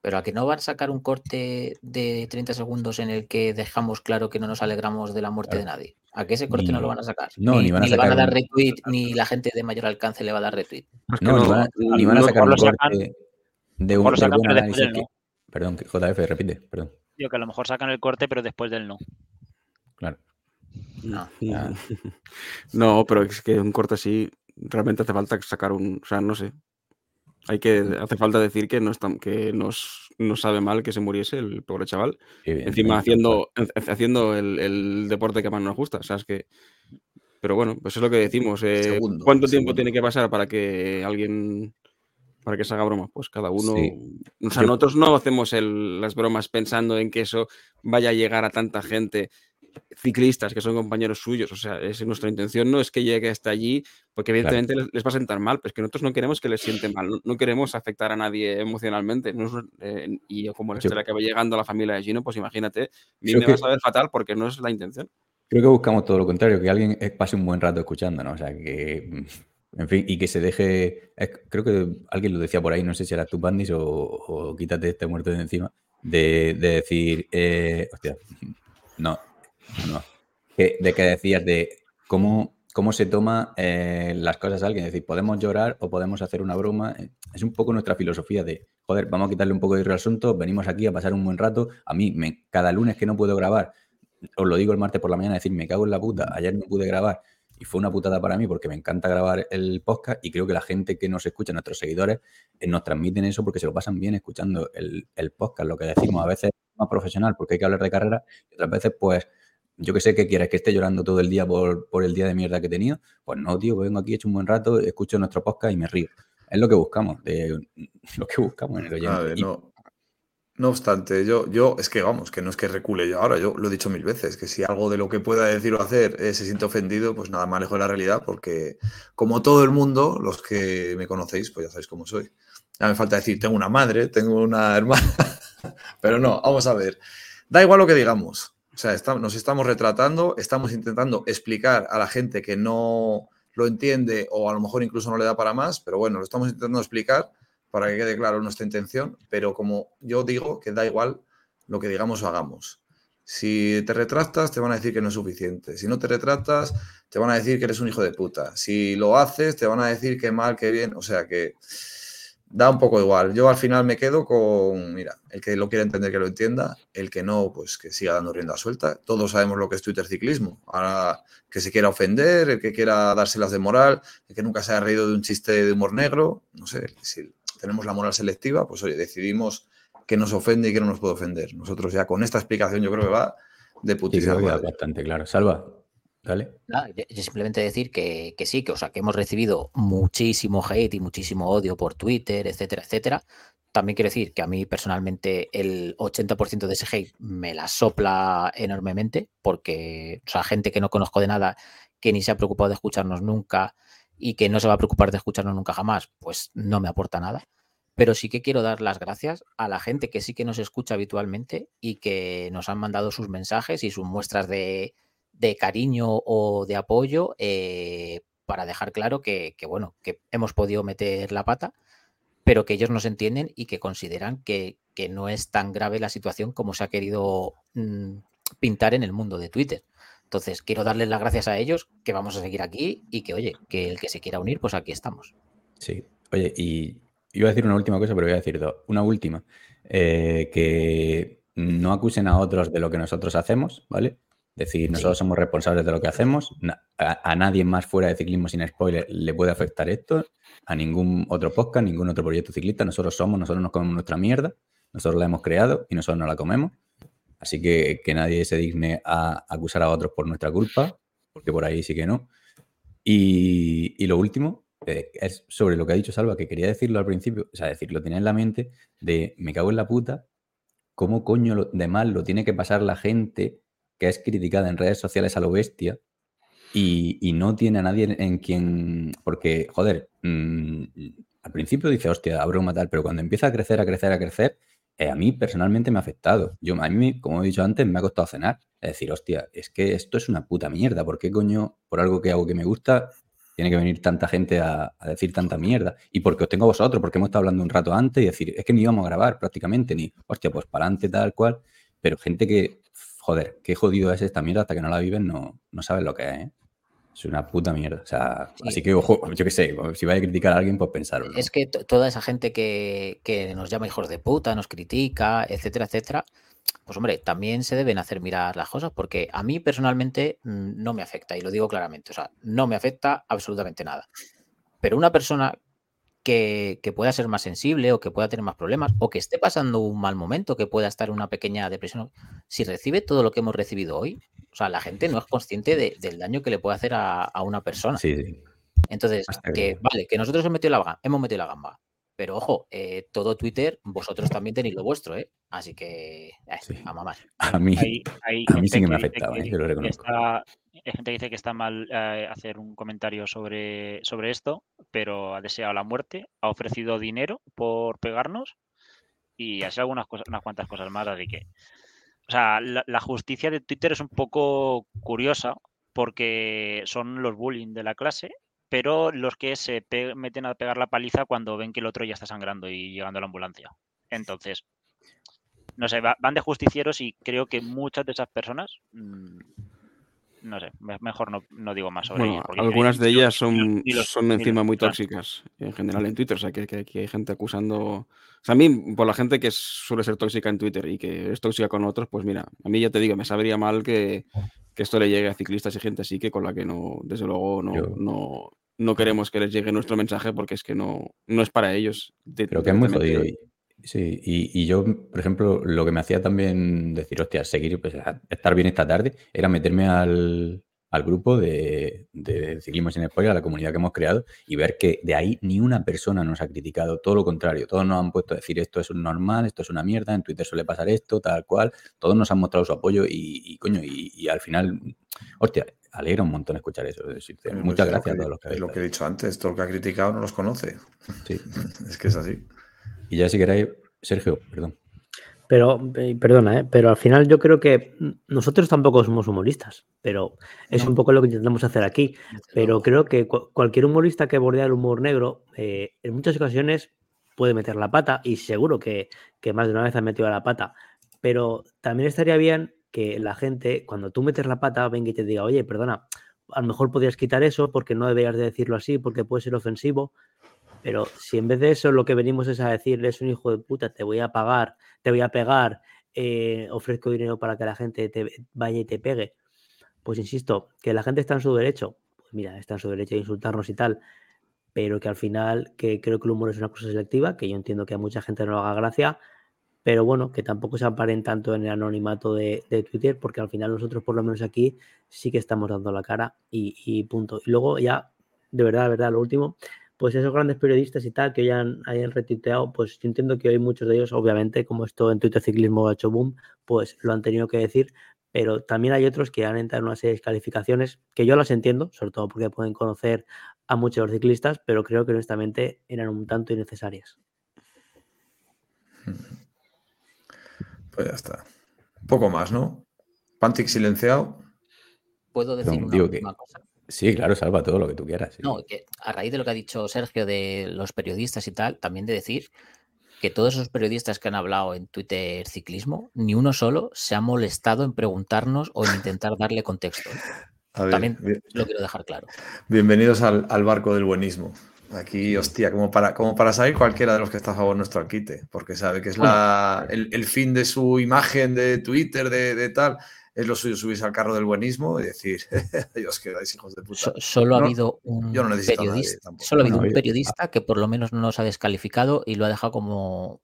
Pero a que no van a sacar un corte de 30 segundos en el que dejamos claro que no nos alegramos de la muerte de nadie. ¿A qué ese corte no lo van a sacar? No, ni, van a, le van a dar retweet, ni la gente de mayor alcance le va a dar retweet. No, ni, van a, sacar un corte de un, análisis. Perdón, JF, repite, perdón. Digo que a lo mejor sacan el corte, pero después del no. Claro. No. <laughs> no, pero es que un corte así realmente hace falta sacar un. O sea, no sé. Hay que, hace falta decir que, no que nos, sabe mal que se muriese el pobre chaval. Encima haciendo, haciendo el, deporte que más nos gusta. O sea, es que. Pero bueno, pues es lo que decimos. Eh, ¿Cuánto tiempo tiene que pasar para que alguien. para que se haga broma? Pues cada uno. O sea, nosotros no hacemos las bromas pensando en que eso vaya a llegar a tanta gente ciclistas que son compañeros suyos. O sea, es, nuestra intención no es que llegue hasta allí, porque evidentemente les, va a sentar mal, pero es que nosotros no queremos que les siente mal, no, queremos afectar a nadie emocionalmente. Eh, y como la historia que va llegando a la familia de Gino, pues imagínate, me va a saber fatal porque no es la intención. Creo que buscamos todo lo contrario, que alguien eh, pase un buen rato escuchándonos, o sea, que, mm, en fin, y que se deje, creo que alguien lo decía por ahí, no sé si era tu Bandis o, quítate este muerto de encima, de, decir, eh, hostia, <laughs> no, no. de que decías de cómo, cómo se toma eh, las cosas a alguien. Es decir, podemos llorar o podemos hacer una broma. Es un poco nuestra filosofía de, joder, vamos a quitarle un poco de al asunto, venimos aquí a pasar un buen rato. A mí, me, cada lunes que no puedo grabar, os lo digo el martes por la mañana, decir, me cago en la puta, ayer no pude grabar y fue una putada para mí porque me encanta grabar el podcast y creo que la gente que nos escucha, nuestros seguidores, eh, nos transmiten eso porque se lo pasan bien escuchando el, el podcast, lo que decimos a veces más profesional porque hay que hablar de carrera y otras veces pues yo que sé que quieres que esté llorando todo el día por, el día de mierda que he tenido. Pues no, tío, vengo aquí, he hecho un buen rato, escucho nuestro podcast y me río. Es lo que buscamos, de, <laughs> lo que buscamos en el oyente. no, no obstante, yo, yo, es que vamos, que no es que recule yo ahora, yo lo he dicho mil veces, que si algo de lo que pueda decir o hacer eh, se siente ofendido, pues nada más lejos de la realidad, porque como todo el mundo, los que me conocéis, pues ya sabéis cómo soy. Ya me falta decir, tengo una madre, tengo una <laughs> hermana, pero no, vamos a ver. Da igual lo que digamos, o sea, nos estamos retratando, estamos intentando explicar a la gente que no lo entiende o a lo mejor incluso no le da para más, pero bueno, lo estamos intentando explicar para que quede claro nuestra intención, pero como yo digo, que da igual lo que digamos o hagamos. Si te retractas, te van a decir que no es suficiente. Si no te retratas, te van a decir que eres un hijo de puta. Si lo haces, te van a decir que mal, que bien. O sea que da un poco igual. Yo al final me quedo con, mira, el que lo quiera entender que lo entienda, el que no, pues que siga dando rienda suelta. Todos sabemos lo que es Twitter ciclismo. Ahora que se quiera ofender, el que quiera dárselas de moral, el que nunca se haya reído de un chiste de humor negro, no sé, si tenemos la moral selectiva, pues oye, decidimos que nos ofende y que no nos puede ofender. Nosotros ya con esta explicación yo creo que va de putísima. bastante claro. Salva. Dale. simplemente decir que, sí, que, o sea, que hemos recibido muchísimo hate y muchísimo odio por Twitter, etcétera, etcétera. También quiero decir que a mí personalmente el 80% de ese hate me la sopla enormemente, porque, o sea, gente que no conozco de nada, que ni se ha preocupado de escucharnos nunca y que no se va a preocupar de escucharnos nunca jamás, pues no me aporta nada. Pero sí que quiero dar las gracias a la gente que sí que nos escucha habitualmente y que nos han mandado sus mensajes y sus muestras de, de cariño o de apoyo eh, para dejar claro que, bueno, que hemos podido meter la pata, pero que ellos nos entienden y que consideran que, no es tan grave la situación como se ha querido mm, pintar en el mundo de Twitter. Entonces, quiero darles las gracias a ellos, que vamos a seguir aquí y que, oye, que el que se quiera unir, pues aquí estamos. Sí, oye, y iba a decir una última cosa, pero voy a decir dos. Una última, eh, que no acusen a otros de lo que nosotros hacemos, ¿vale? Decir, nosotros somos responsables de lo que hacemos, a, nadie más fuera de ciclismo sin spoiler le puede afectar esto, a ningún otro podcast, ningún otro proyecto ciclista, nosotros somos, nosotros nos comemos nuestra mierda, nosotros la hemos creado y nosotros no la comemos. Así que que nadie se digne a acusar a otros por nuestra culpa, porque por ahí sí que no. Y, lo último eh, es sobre lo que ha dicho Salva, que quería decirlo al principio, o sea, decirlo tenía en la mente de me cago en la puta, cómo coño de mal lo tiene que pasar la gente que es criticada en redes sociales a lo bestia y, no tiene a nadie en quien. Porque, joder, mm, al principio dice, hostia, broma tal, pero cuando empieza a crecer, a crecer, a crecer, eh, a mí personalmente me ha afectado. Yo, a mí, como he dicho antes, me ha costado cenar. Es decir, hostia, es que esto es una puta mierda. ¿Por qué coño, por algo que hago que me gusta, tiene que venir tanta gente a, a, decir tanta mierda. Y porque os tengo a vosotros, porque hemos estado hablando un rato antes y decir, es que ni íbamos a grabar prácticamente, ni, hostia, pues para adelante tal cual. Pero gente que joder, qué jodido es esta mierda, hasta que no la viven no, no sabes lo que es, ¿eh? Es una puta mierda. O sea, así que, ojo, yo qué sé, si vais a criticar a alguien, pues pensarlo. Es que toda esa gente que, que, nos llama hijos de puta, nos critica, etcétera, etcétera, pues hombre, también se deben hacer mirar las cosas, porque a mí personalmente mm, no me afecta, y lo digo claramente, o sea, no me afecta absolutamente nada. Pero una persona que, pueda ser más sensible o que pueda tener más problemas o que esté pasando un mal momento, que pueda estar en una pequeña depresión, si recibe todo lo que hemos recibido hoy, o sea, la gente no es consciente del daño que le puede hacer a, una persona. Sí, Entonces, que vale, que nosotros hemos metido la, hemos metido la gamba, pero ojo, eh, todo Twitter, vosotros también tenéis lo vuestro, ¿eh? Así que, eh, a A mí, a mí sí que me ha afectado, ¿eh? yo lo reconozco. Hay gente que dice que está mal eh, hacer un comentario sobre, sobre esto, pero ha deseado la muerte, ha ofrecido dinero por pegarnos y así algunas cosas, unas cuantas cosas más, así que. O sea, la, justicia de Twitter es un poco curiosa porque son los bullying de la clase pero los que se meten a pegar la paliza cuando ven que el otro ya está sangrando y llegando a la ambulancia. Entonces, no sé, van de justicieros y creo que muchas de esas personas, mm, no sé, mejor no, digo más sobre ellas. Algunas de ellas son, son encima muy tóxicas, en general en Twitter, o sea, que, que, hay gente acusando... O sea, a mí, por la gente que suele ser tóxica en Twitter y que es tóxica con otros, pues mira, a mí ya te digo, me sabría mal que, esto le llegue a ciclistas y gente así que con la que no, desde luego, no, no, no queremos que les llegue nuestro mensaje porque es que no, no es para ellos. Creo que es muy jodido. Sí, y, yo, por ejemplo, lo que me hacía también decir, hostia, seguir, pues, estar bien esta tarde, era meterme al, grupo de, Ciclismo Sin Spoiler, a la comunidad que hemos creado, y ver que de ahí ni una persona nos ha criticado, todo lo contrario, todos nos han puesto a decir esto es un normal, esto es una mierda, en Twitter suele pasar esto, tal cual, todos nos han mostrado su apoyo y, coño, y, y al final, hostia, alegra un montón escuchar eso. muchas gracias a todos los que Es lo que he dicho antes, todo lo que ha criticado no los conoce. Sí. <laughs> es que es así. Y ya si queréis, Sergio, perdón. Pero, eh, perdona, ¿eh? pero al final yo creo que nosotros tampoco somos humoristas, pero es un poco lo que intentamos hacer aquí. Pero creo que cualquier humorista que bordea el humor negro, eh, en muchas ocasiones puede meter la pata y seguro que, que más de una vez ha metido la pata. Pero también estaría bien que la gente, cuando tú metes la pata, venga y te diga, oye, perdona, a lo mejor podrías quitar eso porque no deberías de decirlo así, porque puede ser ofensivo. Pero si en vez de eso lo que venimos es a decirle es un hijo de puta, te voy a pagar, te voy a pegar, eh, ofrezco dinero para que la gente te vaya y te pegue, pues insisto, que la gente está en su derecho, pues mira, está en su derecho de insultarnos y tal, pero que al final, que creo que el humor es una cosa selectiva, que yo entiendo que a mucha gente no lo haga gracia, pero bueno, que tampoco se amparen tanto en el anonimato de, Twitter, porque al final nosotros, por lo menos aquí, sí que estamos dando la cara y, punto. Y luego ya, de verdad, de verdad, lo último, pues esos grandes periodistas y tal que ya han, hayan retuiteado, pues yo entiendo que hoy muchos de ellos, obviamente, como esto en Twitter Ciclismo ha hecho boom, pues lo han tenido que decir, pero también hay otros que han entrado en una serie de calificaciones que yo las entiendo, sobre todo porque pueden conocer a muchos ciclistas, pero creo que honestamente eran un tanto innecesarias. Pues ya está. Poco más, ¿no? Pantic silenciado. ¿Puedo decir una última cosa? Sí, claro, salva todo lo que tú quieras. No, que a raíz de lo que ha dicho Sergio de los periodistas y tal, también de decir que todos esos periodistas que han hablado en Twitter ciclismo, ni uno solo se ha molestado en preguntarnos o en intentar darle contexto. <laughs> también lo quiero dejar claro. Bienvenidos al, al barco del buenismo. Aquí, hostia, como para, como para saber cualquiera de los que está a favor nuestro alquite, porque sabe que es la, el, fin de su imagen de Twitter, de, tal, es lo suyo subirse al carro del buenismo y decir, <laughs> Dios, quedáis hijos de puta. So- solo ha habido un yo no necesito a nadie periodista, solo ha habido No, un periodista que por lo menos no nos ha descalificado y lo ha dejado como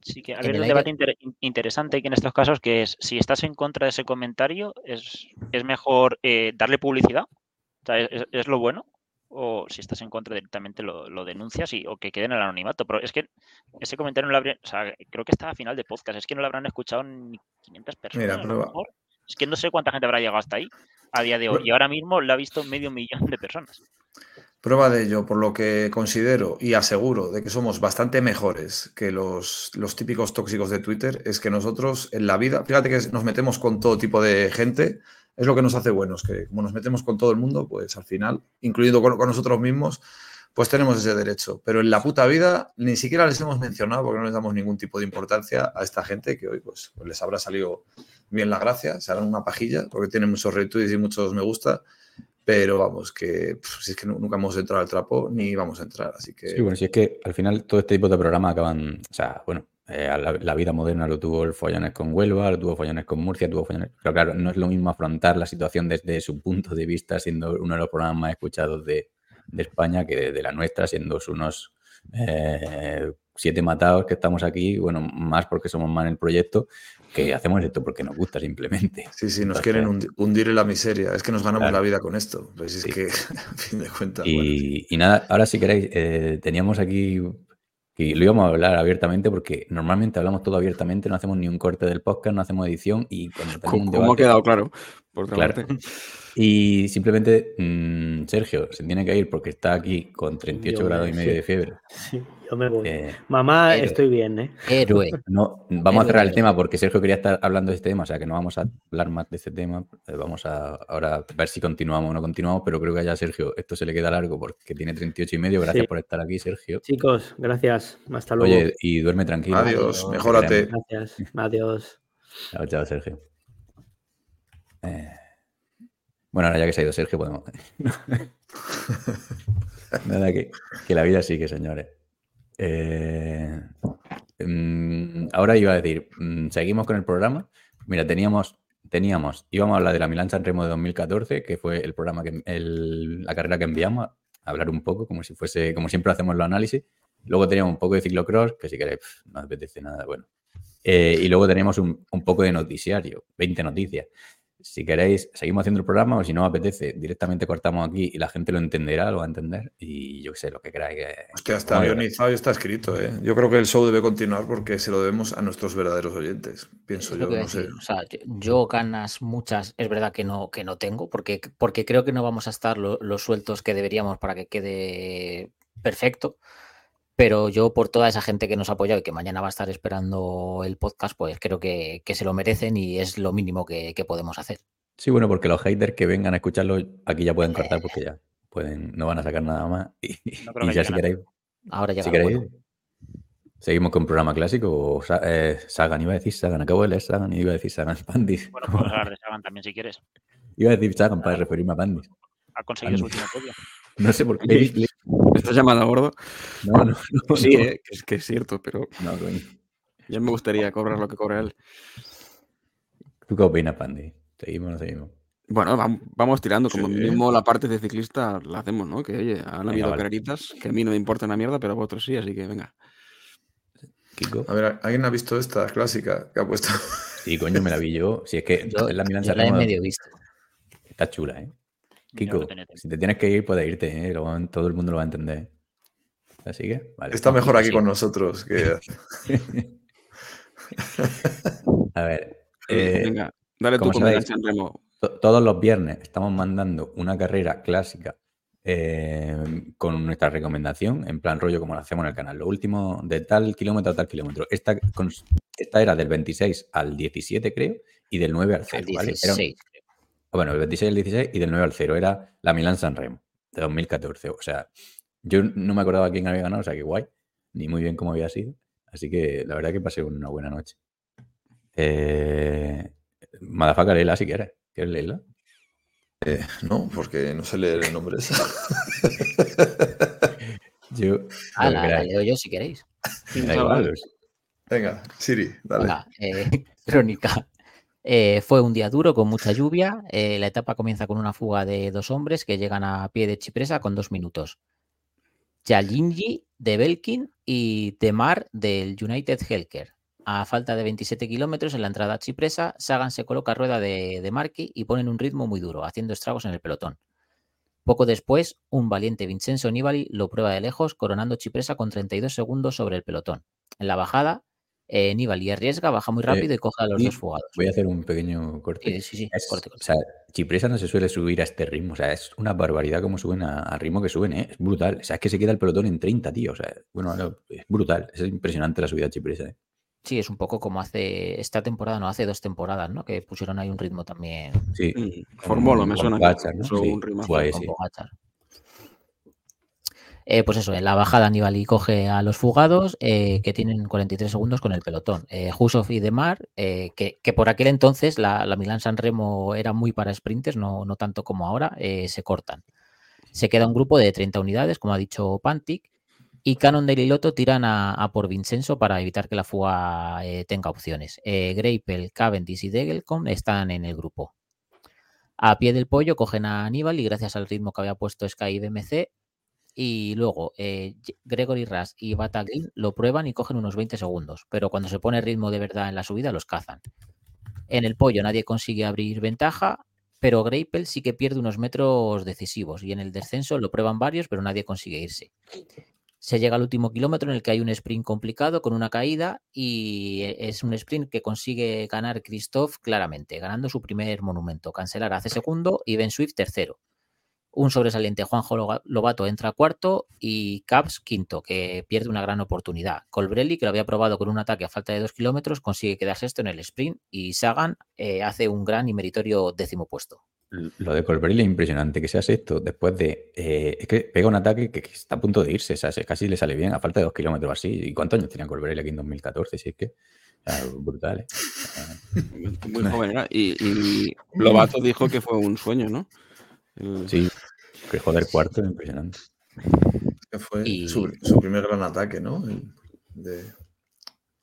Sí, que había el un aire. debate inter- in- interesante que en estos casos que es si estás en contra de ese comentario, es, es mejor eh, darle publicidad, o sea, es, es lo bueno, o si estás en contra directamente lo, lo denuncias y, o que quede en el anonimato. Pero es que ese comentario no lo habrían, o sea, creo que está a final de podcast, es que no lo habrán escuchado ni 500 personas. Mira, a lo prueba. mejor. Es que no sé cuánta gente habrá llegado hasta ahí a día de hoy. Y ahora mismo lo ha visto medio millón de personas. Prueba de ello, por lo que considero y aseguro de que somos bastante mejores que los, los típicos tóxicos de Twitter, es que nosotros en la vida, fíjate que nos metemos con todo tipo de gente, es lo que nos hace buenos, que como nos metemos con todo el mundo, pues al final, incluyendo con, nosotros mismos, pues tenemos ese derecho. Pero en la puta vida ni siquiera les hemos mencionado porque no les damos ningún tipo de importancia a esta gente que hoy pues les habrá salido bien la gracia, se harán una pajilla porque tienen muchos retweets y muchos me gusta, pero vamos, que si es que nu- nunca hemos entrado al trapo ni vamos a entrar, así que Sí, bueno, si es que al final todo este tipo de programas acaban, o sea, bueno, eh, la, vida moderna lo tuvo el Follones con Huelva, lo tuvo Follones con Murcia, tuvo Follones... Pero claro, no es lo mismo afrontar la situación desde su punto de vista, siendo uno de los programas más escuchados de, de España que de, de la nuestra, siendo unos eh, siete matados que estamos aquí, bueno, más porque somos más en el proyecto, que hacemos esto porque nos gusta simplemente. sí, sí, nos Entonces, quieren hundi- hundir en la miseria, es que nos ganamos Claro. la vida con esto, pues es Sí. que <laughs> a fin de cuentas, bueno, Y, y nada, ahora si queréis, eh, teníamos aquí, y lo íbamos a hablar abiertamente porque normalmente hablamos todo abiertamente, no hacemos ni un corte del podcast, no hacemos edición y cuando tenemos un Como ha debate- quedado claro. Por otra Claro. parte. Y simplemente mm, Sergio se tiene que ir porque está aquí con 38 Yo, grados y medio sí. de fiebre. Sí, yo me voy. Eh, Mamá, Héroe. estoy bien, ¿eh? héroe. <laughs> no, vamos a cerrar el tema porque Sergio quería estar hablando de este tema, o sea que no vamos a hablar más de este tema. Eh, Vamos a ahora ver si continuamos o no continuamos, pero creo que ya Sergio esto se le queda largo porque tiene 38 y medio. Gracias Sí. por estar aquí, Sergio. Chicos, gracias. Hasta luego. Oye, y duerme tranquilo. Adiós, Te mejórate. Gracias. Adiós. <laughs> Chao, chao, Sergio. Eh, Bueno, ahora ya que se ha ido Sergio, podemos. <laughs> Nada, que, que la vida sigue, señores. Eh, mm, ahora iba a decir, mm, seguimos con el programa. Mira, teníamos, teníamos, íbamos a hablar de la Milán San Remo de 2014, que fue el programa que la carrera que enviamos, a hablar un poco, como si fuese, como siempre hacemos los análisis. Luego teníamos un poco de ciclocross, que si queréis, no apetece nada, bueno. Eh, y luego teníamos un, un poco de noticiario, 20 noticias. Si queréis, seguimos haciendo el programa o si no os apetece, directamente cortamos aquí y la gente lo entenderá, lo va a entender. Y yo qué sé, lo que queráis. que- hostia, está guionizado y está escrito, ¿eh? Yo creo que el show debe continuar porque se lo debemos a nuestros verdaderos oyentes, pienso yo, no sé. O sea, yo, ganas muchas, es verdad que no, que no tengo, porque, porque creo que no vamos a estar lo, lo sueltos que deberíamos para que quede perfecto. Pero yo, por toda esa gente que nos ha apoyado y que mañana va a estar esperando el podcast, pues creo que, que se lo merecen y es lo mínimo que, que podemos hacer. Sí, bueno, porque los haters que vengan a escucharlo aquí ya pueden cortar porque <laughs> ya pueden, no van a sacar nada más. Y, No y ya si queréis, Ahora llega si queréis, bueno. seguimos con programa clásico o Sa- eh, Sagan, iba a decir Sagan, acabo de leer Sagan y iba a decir Sagan Pandis. Bueno, puedes <laughs> hablar de Sagan también si quieres. Iba a decir Sagan para referirme a Pandis. Ha conseguido su último podio. <laughs> No sé por qué. Sí. le- ¿Estás llamando a gordo? No, no, <laughs> no. Sí, no. eh, que, es, que es cierto, pero No, coño. ya me gustaría cobrar lo que cobra él. ¿Tú qué opinas, Pandi? ¿Seguimos o no seguimos? Bueno, vam- vamos tirando, como Sí. mismo la parte de ciclista la hacemos, ¿no? Que oye, han Venga, habido vale. carreritas que a mí no me importa una mierda, pero a vosotros sí, así que venga. Kiko. A ver, ¿alguien ha visto esta clásica que ha puesto? Sí, coño, me la vi yo. Si es que Yo, es la yo la he medio visto. Está chula, ¿eh? Kiko, no si te tienes que ir, puedes irte, ¿eh? Lo van- todo el mundo lo va a entender. Así que, vale. Está mejor aquí sí. con nosotros. Que... <laughs> <laughs> A ver. eh, venga, dale tú Remo. to- todos los viernes estamos mandando una carrera clásica eh, con nuestra recomendación, en plan rollo como lo hacemos en el canal. Lo último de tal kilómetro a tal kilómetro. Esta, esta era del 26 al 17, creo, y del 9 al 0. Al ¿vale? Era 16. Bueno, el 26 al 16 y del 9 al 0 era la Milán San Remo de 2014. O sea, yo no me acordaba quién había ganado, o sea, que guay, ni muy bien cómo había sido. Así que la verdad que pasé una buena noche. Eh, Madafaka, léela si quieres. ¿Quieres leerla? Eh, no, porque no sé leer el nombre ese. <laughs> Yo, Ah, la, la leo yo si queréis. Os- Venga, Siri, dale. Venga, eh, <laughs> crónica. Eh, fue un día duro con mucha lluvia. Eh, la etapa comienza con una fuga de dos hombres que llegan a pie de Chipresa con dos minutos. Jalinji de Belkin y Temar del United Healthcare. A falta de 27 kilómetros en la entrada a Chipresa, Sagan se coloca rueda de, de Marchi y ponen un ritmo muy duro, haciendo estragos en el pelotón. Poco después, un valiente Vincenzo Nibali lo prueba de lejos, coronando Chipresa con 32 segundos sobre el pelotón. En la bajada, eh, Nibali arriesga, baja muy rápido y coge a los y dos fugados. Voy a hacer un pequeño corte. Sí, sí, sí, Es- corte, corte. O sea, Chipresa no se suele subir a este ritmo. O sea, es una barbaridad cómo suben a- al ritmo que suben, ¿eh? Es brutal. O sea, es que se queda el pelotón en 30, tío. O sea, bueno, no, es brutal. Es impresionante la subida a Chipresa, ¿eh? Sí, es un poco como hace esta temporada, no hace dos temporadas, ¿no? Que pusieron ahí un ritmo también Sí. Mm, Formolo, me suena. Sí, un rimazo. guay. Eh, pues eso, en la bajada Nibali coge a los fugados eh, que tienen 43 segundos con el pelotón. Eh, y Demar, eh, que, que por aquel entonces la, la Milán San Remo era muy para sprinters, no, no tanto como ahora, se cortan. Se queda un grupo de 30 unidades, como ha dicho Pantic, y Cannondale y Lotto tiran a, por Vincenzo para evitar que la fuga tenga opciones. Greipel, Cavendish y Degelcom están en el grupo. A pie del pollo cogen a Aníbal y gracias al ritmo que había puesto Sky BMC. Y luego eh, Gregory Ras y Bataglin lo prueban y cogen unos 20 segundos, pero cuando se pone ritmo de verdad en la subida los cazan. En el pollo nadie consigue abrir ventaja, pero Greipel sí que pierde unos metros decisivos y en el descenso lo prueban varios, pero nadie consigue irse. Se llega al último kilómetro en el que hay un sprint complicado con una caída y e- es un sprint que consigue ganar Christoph claramente, ganando su primer monumento. Cancelar hace segundo y Ben Swift tercero. Un sobresaliente Juanjo Lobato entra cuarto y Caps quinto, que pierde una gran oportunidad. Colbrelli, que lo había probado con un ataque a falta de dos kilómetros, consigue quedar sexto en el sprint y Sagan eh, hace un gran y meritorio décimo puesto. Lo de Colbrelli es impresionante, que sea sexto después de... eh, es que pega un ataque que, que está a punto de irse, o sea, se- casi le sale bien, a falta de dos kilómetros así. ¿Y cuántos años tenía Colbrelli aquí en 2014? Si es que... brutal, ¿eh? <laughs> Muy joven era. Y, y Lobato dijo que fue un sueño, ¿no? Sí, que joder, cuarto, impresionante. Que fue Y- su, su primer gran ataque, ¿no? El de...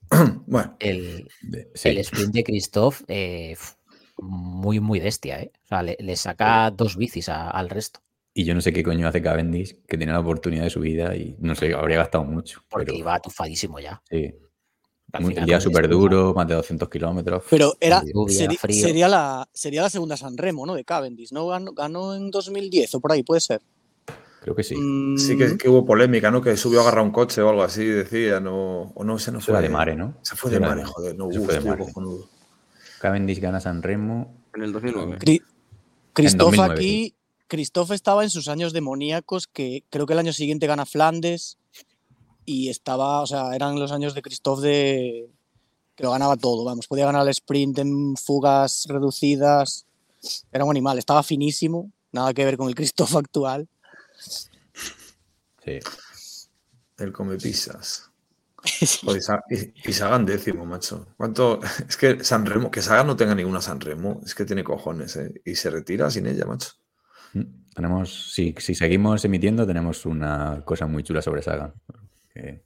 <clears throat> bueno, El, De- sí. el sprint de Christoph, eh, muy, muy bestia, ¿eh? O sea, le, le saca dos bicis a- al resto. Y yo no sé qué coño hace Cavendish, que tiene la oportunidad de su vida y no sé, habría gastado mucho. Porque pero iba atufadísimo ya. sí. El día súper duro, más de 200 kilómetros. Pero era, Lluvia, seri- frío. sería, la, sería la segunda San Remo, ¿no? De Cavendish, ¿no? Ganó, ganó en 2010 o por ahí, puede ser. Creo que sí. Mm, sí que, que hubo polémica, ¿no? Que subió a agarrar un coche o algo así, decían, o, o no, ese no Eso fue de Mare, ¿no? Se fue de Mare, joder, no, fue de Mare. cojonudo. Cavendish gana San Remo. En el 2009. Cri- Christoph 2009, aquí, Christoph estaba en sus años demoníacos, que creo que el año siguiente gana Flandes y estaba, o sea, eran los años de Christoph de que lo ganaba todo, vamos, podía ganar el sprint en fugas reducidas, era un animal, estaba finísimo, nada que ver con el Christoph actual. Sí. El come pizzas. <laughs> Joder, y y, Sagan décimo, macho. ¿Cuánto? <laughs> Es que San Remo, que Sagan no tenga ninguna San Remo, es que tiene cojones, ¿eh? Y se retira sin ella, macho. Mm, Tenemos, si, si seguimos emitiendo, tenemos una cosa muy chula sobre Sagan. Que,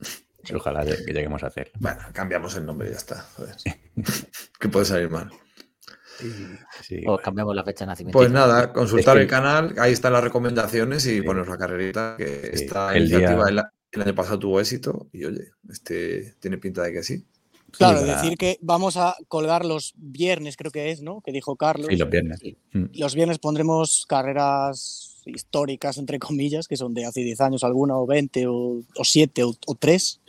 <laughs> que ojalá que lleguemos a hacer. Bueno, cambiamos el nombre y ya está. Joder. <laughs> que puede salir mal. Sí, O cambiamos la fecha de nacimiento. Pues nada, consultar que- el canal, ahí están las recomendaciones y poneros la carrerita, que Sí, esta el iniciativa día- el, año pasado tuvo éxito y oye, este tiene pinta de que sí. Claro, para- decir que vamos a colgar los viernes, creo que es, ¿no? Que dijo Carlos. Sí, los viernes. Sí. Mm. Los viernes pondremos carreras históricas, entre comillas, que son de hace 10 años alguna, o 20, o, o 7, o, o 3.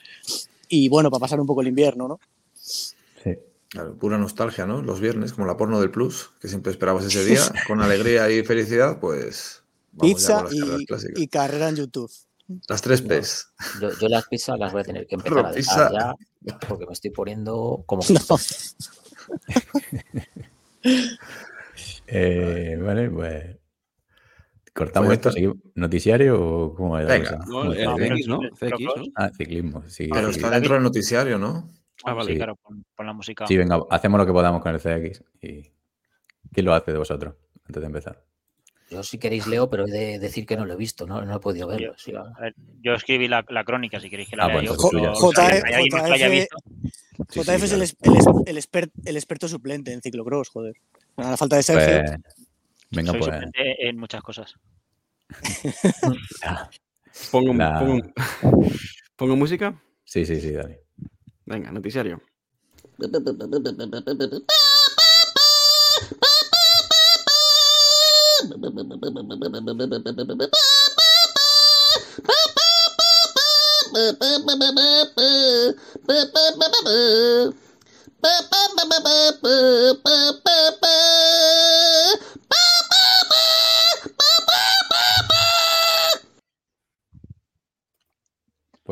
Y bueno, para pasar un poco el invierno, ¿no? Sí. Claro, pura nostalgia, ¿no? Los viernes, como la porno del plus, que siempre esperabas ese día, <laughs> con alegría y felicidad, pues vamos ya Pizza con las carreras y, carrera en YouTube. Las tres P's. Yo, yo las pizzas las voy a tener que empezar a Pizza. dejar ya porque me estoy poniendo como No. <laughs> Eh, vale, pues. ¿Cortamos Pues esto? ¿noticiario o cómo es la Venga. No, ¿Cómo el ¿no? CX, ¿no? Ah, ciclismo. Sí, Pero está dentro del noticiario, ¿no? Ah, vale. Sí, claro, pon, pon la música. Sí, venga, hacemos lo que podamos con el CX. Y... ¿Quién lo hace de vosotros? Antes de empezar. Yo si queréis leo, pero he de decir que no lo he visto, no, no he podido Yo, verlo. sí, a ver, yo escribí la, la crónica, si queréis que la Ah, lea yo. haya JF es el, claro. es- el es- el exper- el experto suplente en ciclocross, joder. A la falta de Sergio. Pues, venga, Soy pues. en muchas cosas. <laughs> Pongo, La- pongo, pongo música. Sí, sí, sí, dale. Venga, noticiario. <laughs>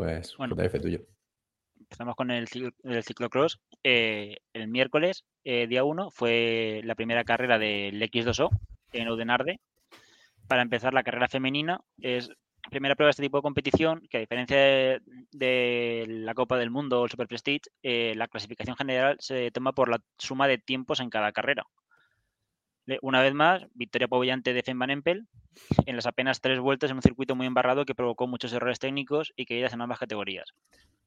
Pues Bueno. JF tuyo. Empezamos con el, ciclo- el ciclocross. Eh, el miércoles, eh, día 1, fue la primera carrera del X2O en Oudenarde. Para empezar, la carrera femenina es la primera prueba de este tipo de competición que, a diferencia de, de la Copa del Mundo o el Super Prestige, eh, la clasificación general se toma por la suma de tiempos en cada carrera. Una vez más, victoria apabullante de Fem Van Empel en las apenas tres vueltas en un circuito muy embarrado que provocó muchos errores técnicos y caídas en ambas categorías.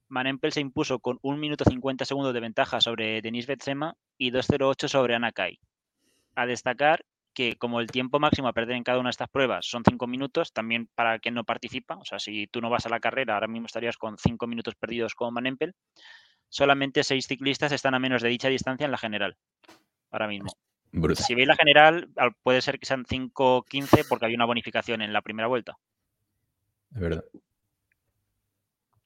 Van Empel se impuso con 1 minuto 50 segundos de ventaja sobre Denise Betsema y 2.08 sobre Ana Kai. A destacar que como el tiempo máximo a perder en cada una de estas pruebas son 5 minutos, también para quien no participa, o sea, si tú no vas a la carrera, ahora mismo estarías con 5 minutos perdidos con Van Empel, solamente 6 ciclistas están a menos de dicha distancia en la general, ahora mismo. Brutal. Si veis la general, al- puede ser que sean 5.15 porque hay una bonificación en la primera vuelta. Es verdad.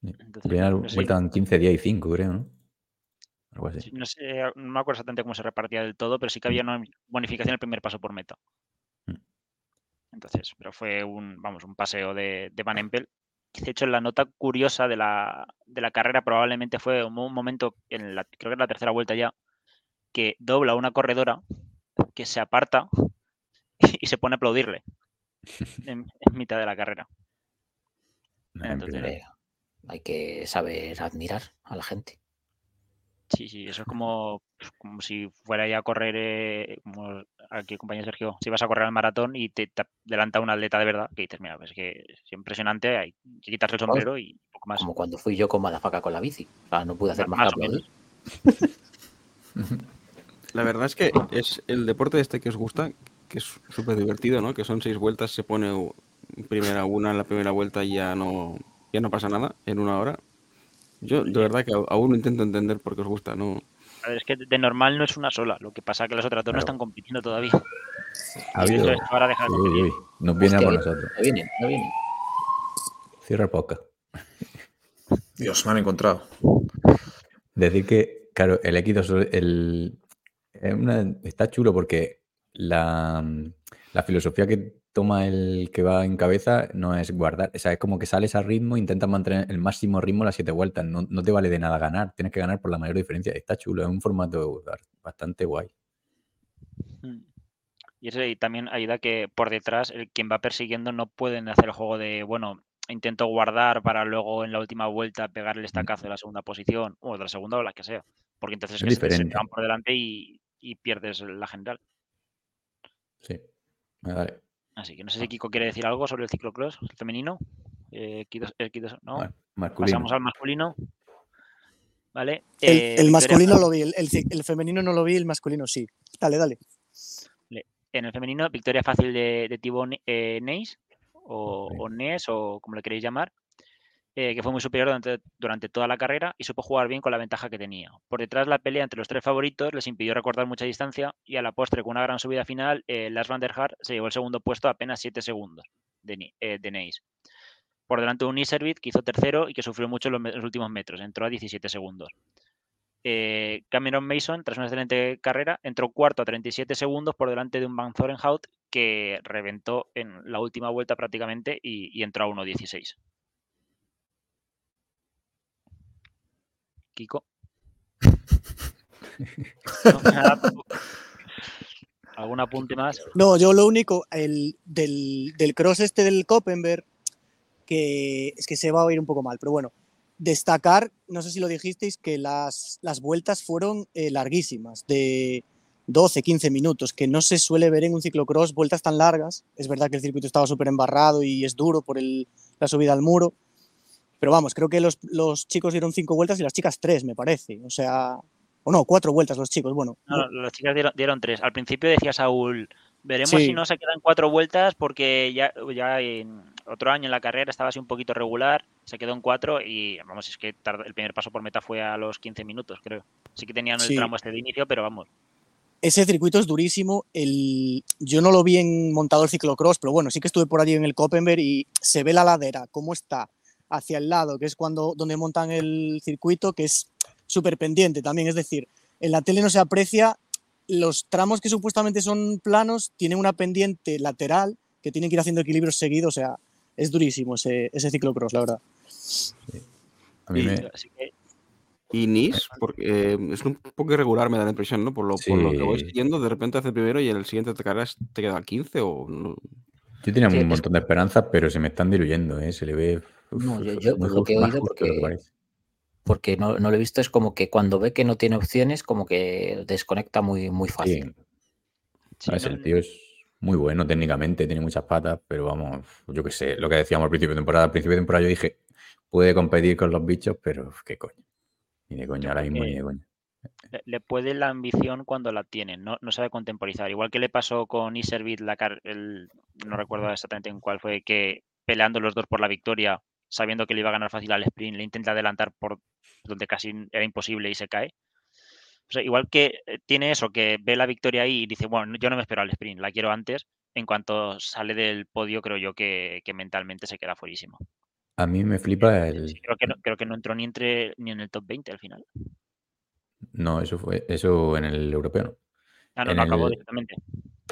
Entonces, Primera no vuelta en 15 días y 5, creo, ¿no? Algo así. Sí, No, sé, no me acuerdo exactamente cómo se repartía del todo, pero sí que había una bonificación en el primer paso por meta. Mm. Entonces, pero fue un, vamos, un paseo de, de Van Empel. De hecho, la nota curiosa de la, de la carrera probablemente fue un, un momento, en la, creo que es la tercera vuelta ya, que dobla una corredora que se aparta y se pone a aplaudirle en, en mitad de la carrera. Entonces. Eh, hay que saber admirar a la gente. Sí, sí, eso es como, pues, como si fuera ya a correr, eh, como aquí compañero Sergio, si vas a correr al maratón y te, te adelanta un atleta de verdad, que dices, mira, pues es que es impresionante, hay que quitarse el sombrero y poco más. Como cuando fui yo con Madafaka con la bici. O sea, no pude hacer más, Más aplaudir. <laughs> La verdad es que es el deporte este que os gusta, que es súper divertido, ¿no? Que son seis vueltas, se pone primera una en la primera vuelta y ya no, ya no pasa nada en una hora. Yo de verdad que aún no intento entender por qué os gusta, ¿no? A ver, es que de normal no es una sola, lo que pasa es que las otras dos no están compitiendo todavía. Ha Y habido. esto es para dejar de Uy. Nos viene a por nosotros. No vienen, no vienen. Cierra podcast. Dios, me han encontrado. Decir que, claro, el X2 el, una- está chulo porque la, la filosofía que toma el que va en cabeza no es guardar. O sea, es como que sales a ritmo, intentas mantener el máximo ritmo las siete vueltas. No, no te vale de nada ganar. Tienes que ganar por la mayor diferencia. Está chulo, es un formato bastante guay. Mm. Y eso y también ayuda que por detrás el quien va persiguiendo no pueden hacer el juego de, bueno, intento guardar para luego en la última vuelta pegar el estacazo de la segunda posición o de la segunda o la que sea. Porque entonces Es que se se van por delante y, y pierdes la general. Sí. Así que no sé si Kiko quiere decir algo sobre el ciclocross el femenino. Eh, Kido- eh, Kido- ¿no? Pasamos al masculino. ¿Vale? El, Eh, el masculino lo vi, el, el femenino no lo vi, el masculino sí. Dale, dale. En el femenino, victoria fácil de, de eh, Neis, o, o Nes, o como le queréis llamar, eh, que fue muy superior durante, toda la carrera y supo jugar bien con la ventaja que tenía. Por detrás, la pelea entre los tres favoritos les impidió recortar mucha distancia y a la postre, con una gran subida final, eh, Lars van der Haar se llevó el segundo puesto a apenas 7 segundos de, eh, de. Por delante de un Iservit que hizo tercero y que sufrió mucho en los últimos metros, entró a 17 segundos. Eh, Cameron Mason, tras una excelente carrera, entró cuarto a 37 segundos por delante de un Van Zorenhout que reventó en la última vuelta prácticamente y, y entró a 1.16. Kiko. <laughs> No, nada, tampoco. ¿Algún apunte más? No, yo lo único, el del, del cross este del Koppenberg, que es que se va a oír un poco mal, pero bueno, destacar, no sé si lo dijisteis, que las, las vueltas fueron eh, larguísimas, de 12, 15 minutos, que no se suele ver en un ciclocross vueltas tan largas. Es verdad que el circuito estaba súper embarrado y es duro por el- la subida al muro, Pero vamos, creo que los, los chicos dieron cinco vueltas y las chicas tres, me parece. O sea, o no, cuatro vueltas los chicos, bueno. No, las chicas dieron, dieron tres. Al principio decía Saúl, veremos Sí. si no se quedan cuatro vueltas porque ya, ya en otro año en la carrera estaba así un poquito regular, se quedó en cuatro y vamos, es que tardó- el primer paso por meta fue a los 15 minutos, creo. Sí que tenían el Sí. tramo este de inicio, pero vamos. Ese circuito es durísimo. El, yo no lo vi en montado el ciclocross, pero bueno, sí que estuve por allí en el Koppenberg y se ve la ladera, cómo está hacia el lado, que es cuando donde montan el circuito, que es súper pendiente también. Es decir, en la tele no se aprecia. Los tramos que supuestamente son planos tienen una pendiente lateral que tienen que ir haciendo equilibrios seguidos. O sea, es durísimo ese, ese ciclocross, la verdad. A mí Y- me, Así que Y Nice, porque eh, es un poco irregular, me da la impresión, ¿no? Por lo, por lo que voy Sí. siguiendo, de repente hace primero y en el siguiente te carreras te queda al 15 o yo tenía Sí, un montón de esperanzas, pero se me están diluyendo, ¿eh? Se le ve No, yo- lo que he oído, porque- porque no, no lo he visto, es como que cuando ve que no tiene opciones, como que desconecta muy, muy fácil. sí, sabes, no- el tío es muy bueno técnicamente, tiene muchas patas, pero vamos, yo qué sé, lo que decíamos al principio de temporada. Al principio de temporada yo dije, puede competir con los bichos, pero uf, qué coño. Ni de coña, Yo ahora mismo ni de coña. le- le puede la ambición cuando la tienen, no, no sabe contemporizar. Igual que le pasó con Iservit, la car- el, no recuerdo exactamente en cuál fue, que peleando los dos por la victoria, sabiendo que le iba a ganar fácil al sprint, le intenta adelantar por donde casi era imposible y se cae. O sea, igual que eh, tiene eso, que ve la victoria ahí y dice, bueno, yo no me espero al sprint, la quiero antes. En cuanto sale del podio, creo yo que, que mentalmente se queda fuerísimo. A mí me flipa Sí, el... creo, que no, creo que no entró ni entre ni en el top 20 al final. No, eso fue eso en el europeo, ¿no? Ah, no, acabó el- directamente.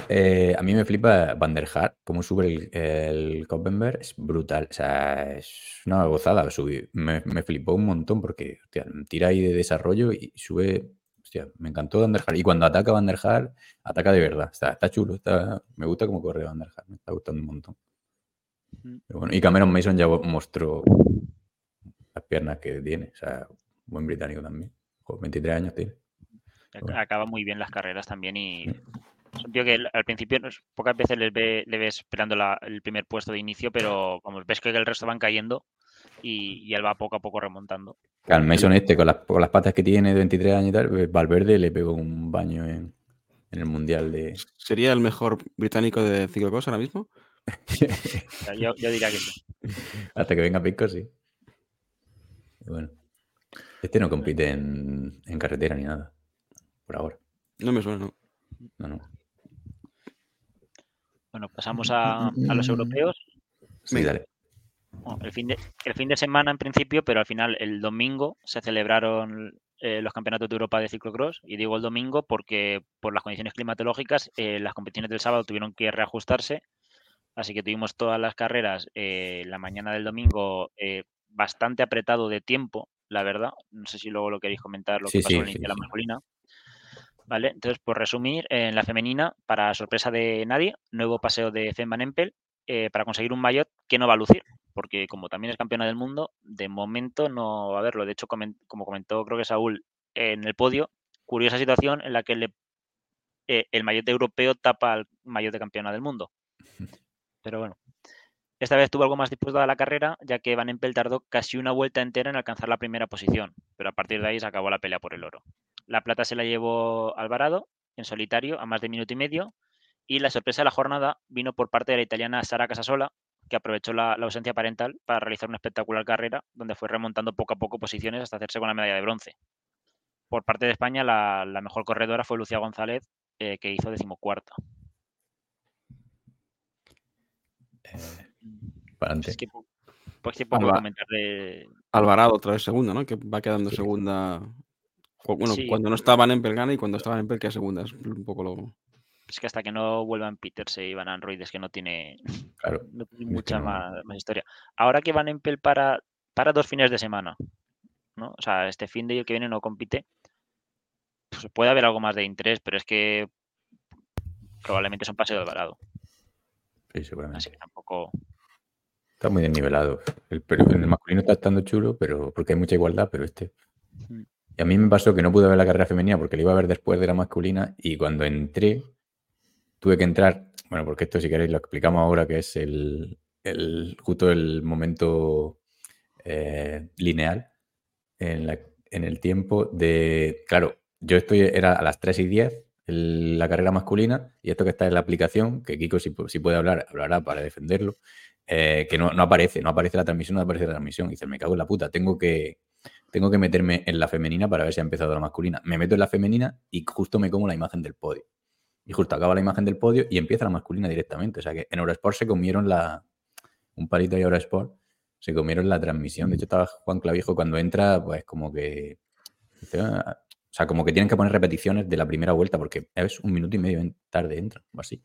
Eh, a mí me flipa Van der Haar, cómo sube el, el Koppenberg, es brutal. O sea, es una gozada subir. Me, me flipó un montón porque hostia, tira ahí de desarrollo y sube. Hostia, me encantó Van der Haar. Y cuando ataca Van der Haar, ataca de verdad. Está, está chulo. Está, me gusta cómo corre Van der Haar. Me está gustando un montón. Pero bueno, y Cameron Mason ya mostró las piernas que tiene. O sea, buen británico también. Joder, 23 años tiene. Bueno. Acaba muy bien las carreras también y es un tío que al principio pocas veces les ve, le ves esperando la- el primer puesto de inicio, pero como ves que el resto van cayendo y, y él va poco a poco remontando. Al Mason este, con las, con las patas que tiene de 23 años y tal, pues, Valverde le pegó un baño en, en el Mundial de... ¿Sería el mejor británico de ciclocross ahora mismo? <laughs> Yo, yo diría que sí. Hasta que venga Pisco, sí. Bueno. Este no compite en, en carretera ni nada. Por ahora. No me suena, ¿no? No, no. Bueno, pasamos a, a los europeos. Sí, dale. Bueno, el, fin de, el fin de semana en principio, pero al final el domingo se celebraron eh, los campeonatos de Europa de ciclocross. Y digo el domingo porque por las condiciones climatológicas eh, las competiciones del sábado tuvieron que reajustarse. Así que tuvimos todas las carreras eh, la mañana del domingo eh, bastante apretado de tiempo, la verdad. No sé si luego lo queréis comentar, lo Sí, que pasó sí, en la sí. masculina. Vale, entonces por resumir, en la femenina, para sorpresa de nadie, nuevo paseo de Fem Van Empel eh, para conseguir un maillot que no va a lucir, porque como también es campeona del mundo, de momento no va a verlo. De hecho, como comentó creo que Saúl en el podio, curiosa situación en la que le- eh, el maillot europeo tapa al maillot de campeona del mundo. Pero bueno, esta vez tuvo algo más dispuesta a la carrera, ya que Van Empel tardó casi una vuelta entera en alcanzar la primera posición, pero a partir de ahí se acabó la pelea por el oro. La plata se la llevó Alvarado en solitario a más de minuto y medio, y la sorpresa de la jornada vino por parte de la italiana Sara Casasola, que aprovechó la, la ausencia parental para realizar una espectacular carrera, donde fue remontando poco a poco posiciones hasta hacerse con la medalla de bronce. Por parte de España, la, la mejor corredora fue Lucía González, eh, que hizo decimocuarta. Eh, para. Es que po- pues que Alba- comentar de, Alvarado otra vez segunda, ¿no? Que va quedando segunda. Bueno, Sí. cuando no estaban en Pelgana y cuando estaban en Pel queda segunda. Es un poco lo. Es que hasta que no vuelvan Peterse y Van Anroyd es que no tiene, Claro. <laughs> no tiene mucha no. más, más historia. Ahora que Van Empel para, para dos fines de semana, ¿no? O sea, este fin de y el que viene no compite, pues puede haber algo más de interés, pero es que probablemente es un paseo de Alvarado. Sí, seguramente. Así que tampoco. Está muy desnivelado. El, el masculino está estando chulo, pero porque hay mucha igualdad, pero este. Mm. Y a mí me pasó que no pude ver la carrera femenina porque la iba a ver después de la masculina y cuando entré tuve que entrar, bueno, porque esto si queréis lo explicamos ahora que es el, el justo el momento eh, lineal en, la- en el tiempo de. Claro, yo estoy, era a las 3 y 10 el- la carrera masculina y esto que está en la aplicación, que Kiko si puede hablar, hablará para defenderlo, eh, que no, no aparece, no aparece la transmisión, no aparece la transmisión. Y dice, me cago en la puta, tengo que, tengo que meterme en la femenina para ver si ha empezado la masculina. Me meto en la femenina y justo me como la imagen del podio. Y justo acaba la imagen del podio y empieza la masculina directamente. O sea que en Eurosport se comieron la. Un palito de Eurosport se comieron la transmisión. De hecho, estaba Juan Clavijo cuando entra, pues como que. "Ah", o sea, como que tienen que poner repeticiones de la primera vuelta porque es un minuto y medio tarde entra, o así.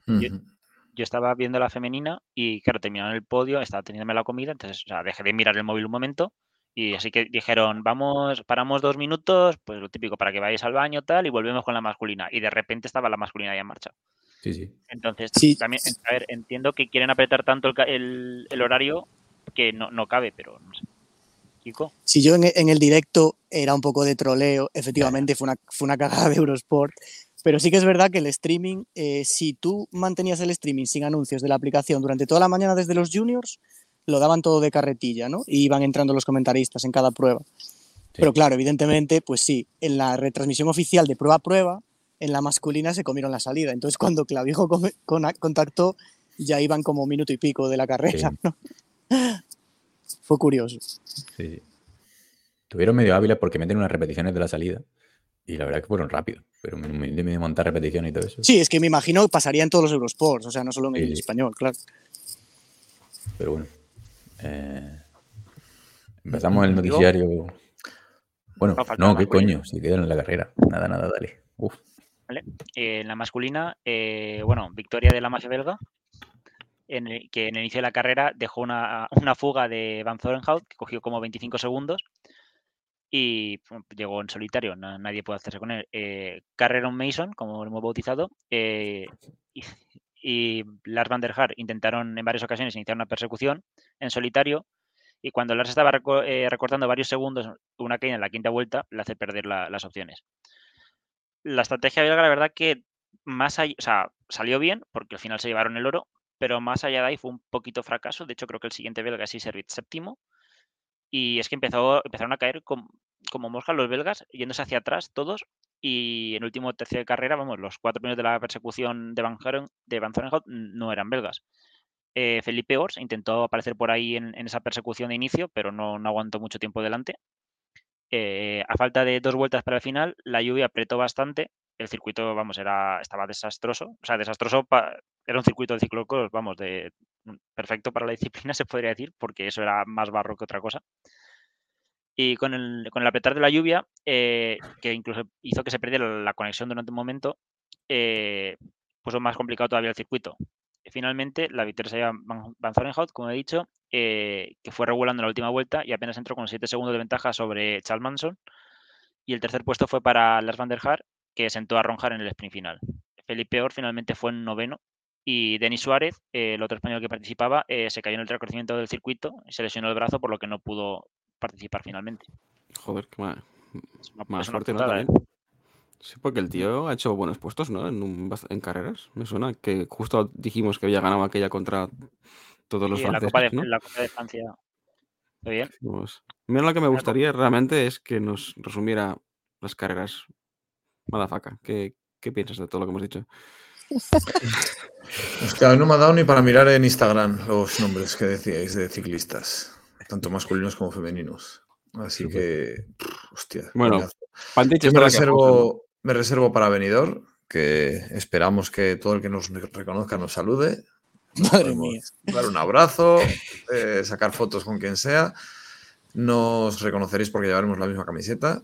Yo estaba viendo la femenina y, claro, terminaron el podio, estaba teniéndome la comida, entonces, o sea, dejé de mirar el móvil un momento y así que dijeron, vamos, paramos dos minutos, pues lo típico, para que vayáis al baño, tal, y volvemos con la masculina. Y de repente estaba la masculina ya en marcha. Sí, sí. Entonces, Sí. también, a ver, entiendo que quieren apretar tanto el, el- el horario que no, no cabe, pero no sé. Kiko, Si yo en, en el directo era un poco de troleo, efectivamente fue una, fue una cagada de Eurosport, pero sí que es verdad que el streaming, eh, si tú mantenías el streaming sin anuncios de la aplicación durante toda la mañana desde los juniors, lo daban todo de carretilla, ¿no? Y iban entrando los comentaristas en cada prueba. Pero claro, evidentemente, pues sí, en la retransmisión oficial de prueba a prueba, en la masculina se comieron la salida. Entonces, cuando Clavijo con- contactó, ya iban como minuto y pico de la carrera. Sí. ¿no? <laughs> Fue curioso. Sí, sí. Tuvieron medio hábiles porque meten unas repeticiones de la salida y la verdad es que fueron rápidos, pero minuto y medio montar repeticiones y todo eso. Sí, es que me imagino que pasaría en todos los Eurosports, o sea, no solo en el sí. español, claro. Pero bueno. Eh, empezamos el noticiario. Bueno, No, qué coño, si quedan en la carrera. Nada, nada, dale. Uf. Eh, en la masculina, eh, bueno, victoria de la mafia belga, en el- que en el inicio de la carrera dejó una, una fuga de Van Zorenhout, que cogió como 25 segundos y pum, llegó en solitario, na- nadie puede hacerse con él. Eh, Carreron Mason, como lo hemos bautizado, eh, y, y Lars van der Haar intentaron en varias ocasiones iniciar una persecución en solitario y cuando Lars estaba eh, recortando varios segundos, una caída en la quinta vuelta le hace perder la- las opciones la estrategia belga, la verdad que más allá, o sea, salió bien porque al final se llevaron el oro, pero más allá de ahí fue un poquito fracaso. De hecho, creo que el siguiente belga sí Servit séptimo. Y es que empezó, empezaron a caer com- como moscas los belgas, yéndose hacia atrás todos. Y en último tercio de carrera, vamos, los cuatro primeros de la persecución de Van, Haren- de Van Zorenhout no eran belgas. Eh, Felipe Ors intentó aparecer por ahí en, esa persecución de inicio, pero no, aguantó mucho tiempo delante. Eh, a falta de dos vueltas para el final, la lluvia apretó bastante. El circuito, vamos, era, estaba desastroso. O sea, desastroso, era un circuito de ciclocross, vamos, de mm, perfecto para la <laughs> disciplina, se podría decir, porque eso era más barro que otra cosa. Y con el, con el apretar de la lluvia, eh, que incluso hizo que se perdiera la conexión durante un momento, puso más complicado todavía el circuito. Finalmente, la victoria se lleva Van, Van Zorenhout, como he dicho, eh, que fue regulando en la última vuelta y apenas entró con 7 segundos de ventaja sobre Charles Manson. Y el tercer puesto fue para Lars van der Haar, que sentó a Ronjar en el sprint final. Felipe Or finalmente fue en noveno. Y Denis Suárez, eh, el otro español que participaba, eh, se cayó en el reconocimiento del circuito y se lesionó el brazo, por lo que no pudo participar finalmente. Joder, qué mal. Es una, Más es una fuerte, ¿no? putada, ¿eh? Sí, porque el tío ha hecho buenos puestos, ¿no? En, un en carreras. Me suena que justo dijimos que había ganado aquella contra todos los Y en la franceses, Copa, de, ¿no? en la Copa de Francia. ¿Está bien? Pues, mira, lo que me gustaría realmente es que nos resumiera las carreras. Madafaca, ¿qué, ¿qué piensas de todo lo que hemos dicho? <laughs> Hostia, no me ha dado ni para mirar en Instagram los nombres que decíais de ciclistas, tanto masculinos como femeninos. Así que, pff, hostia. Bueno, Yo me reservo, me reservo para venidor, que esperamos que todo el que nos reconozca nos salude. Madre mía. Dar un abrazo, eh, sacar fotos con quien sea. Nos reconoceréis porque llevaremos la misma camiseta.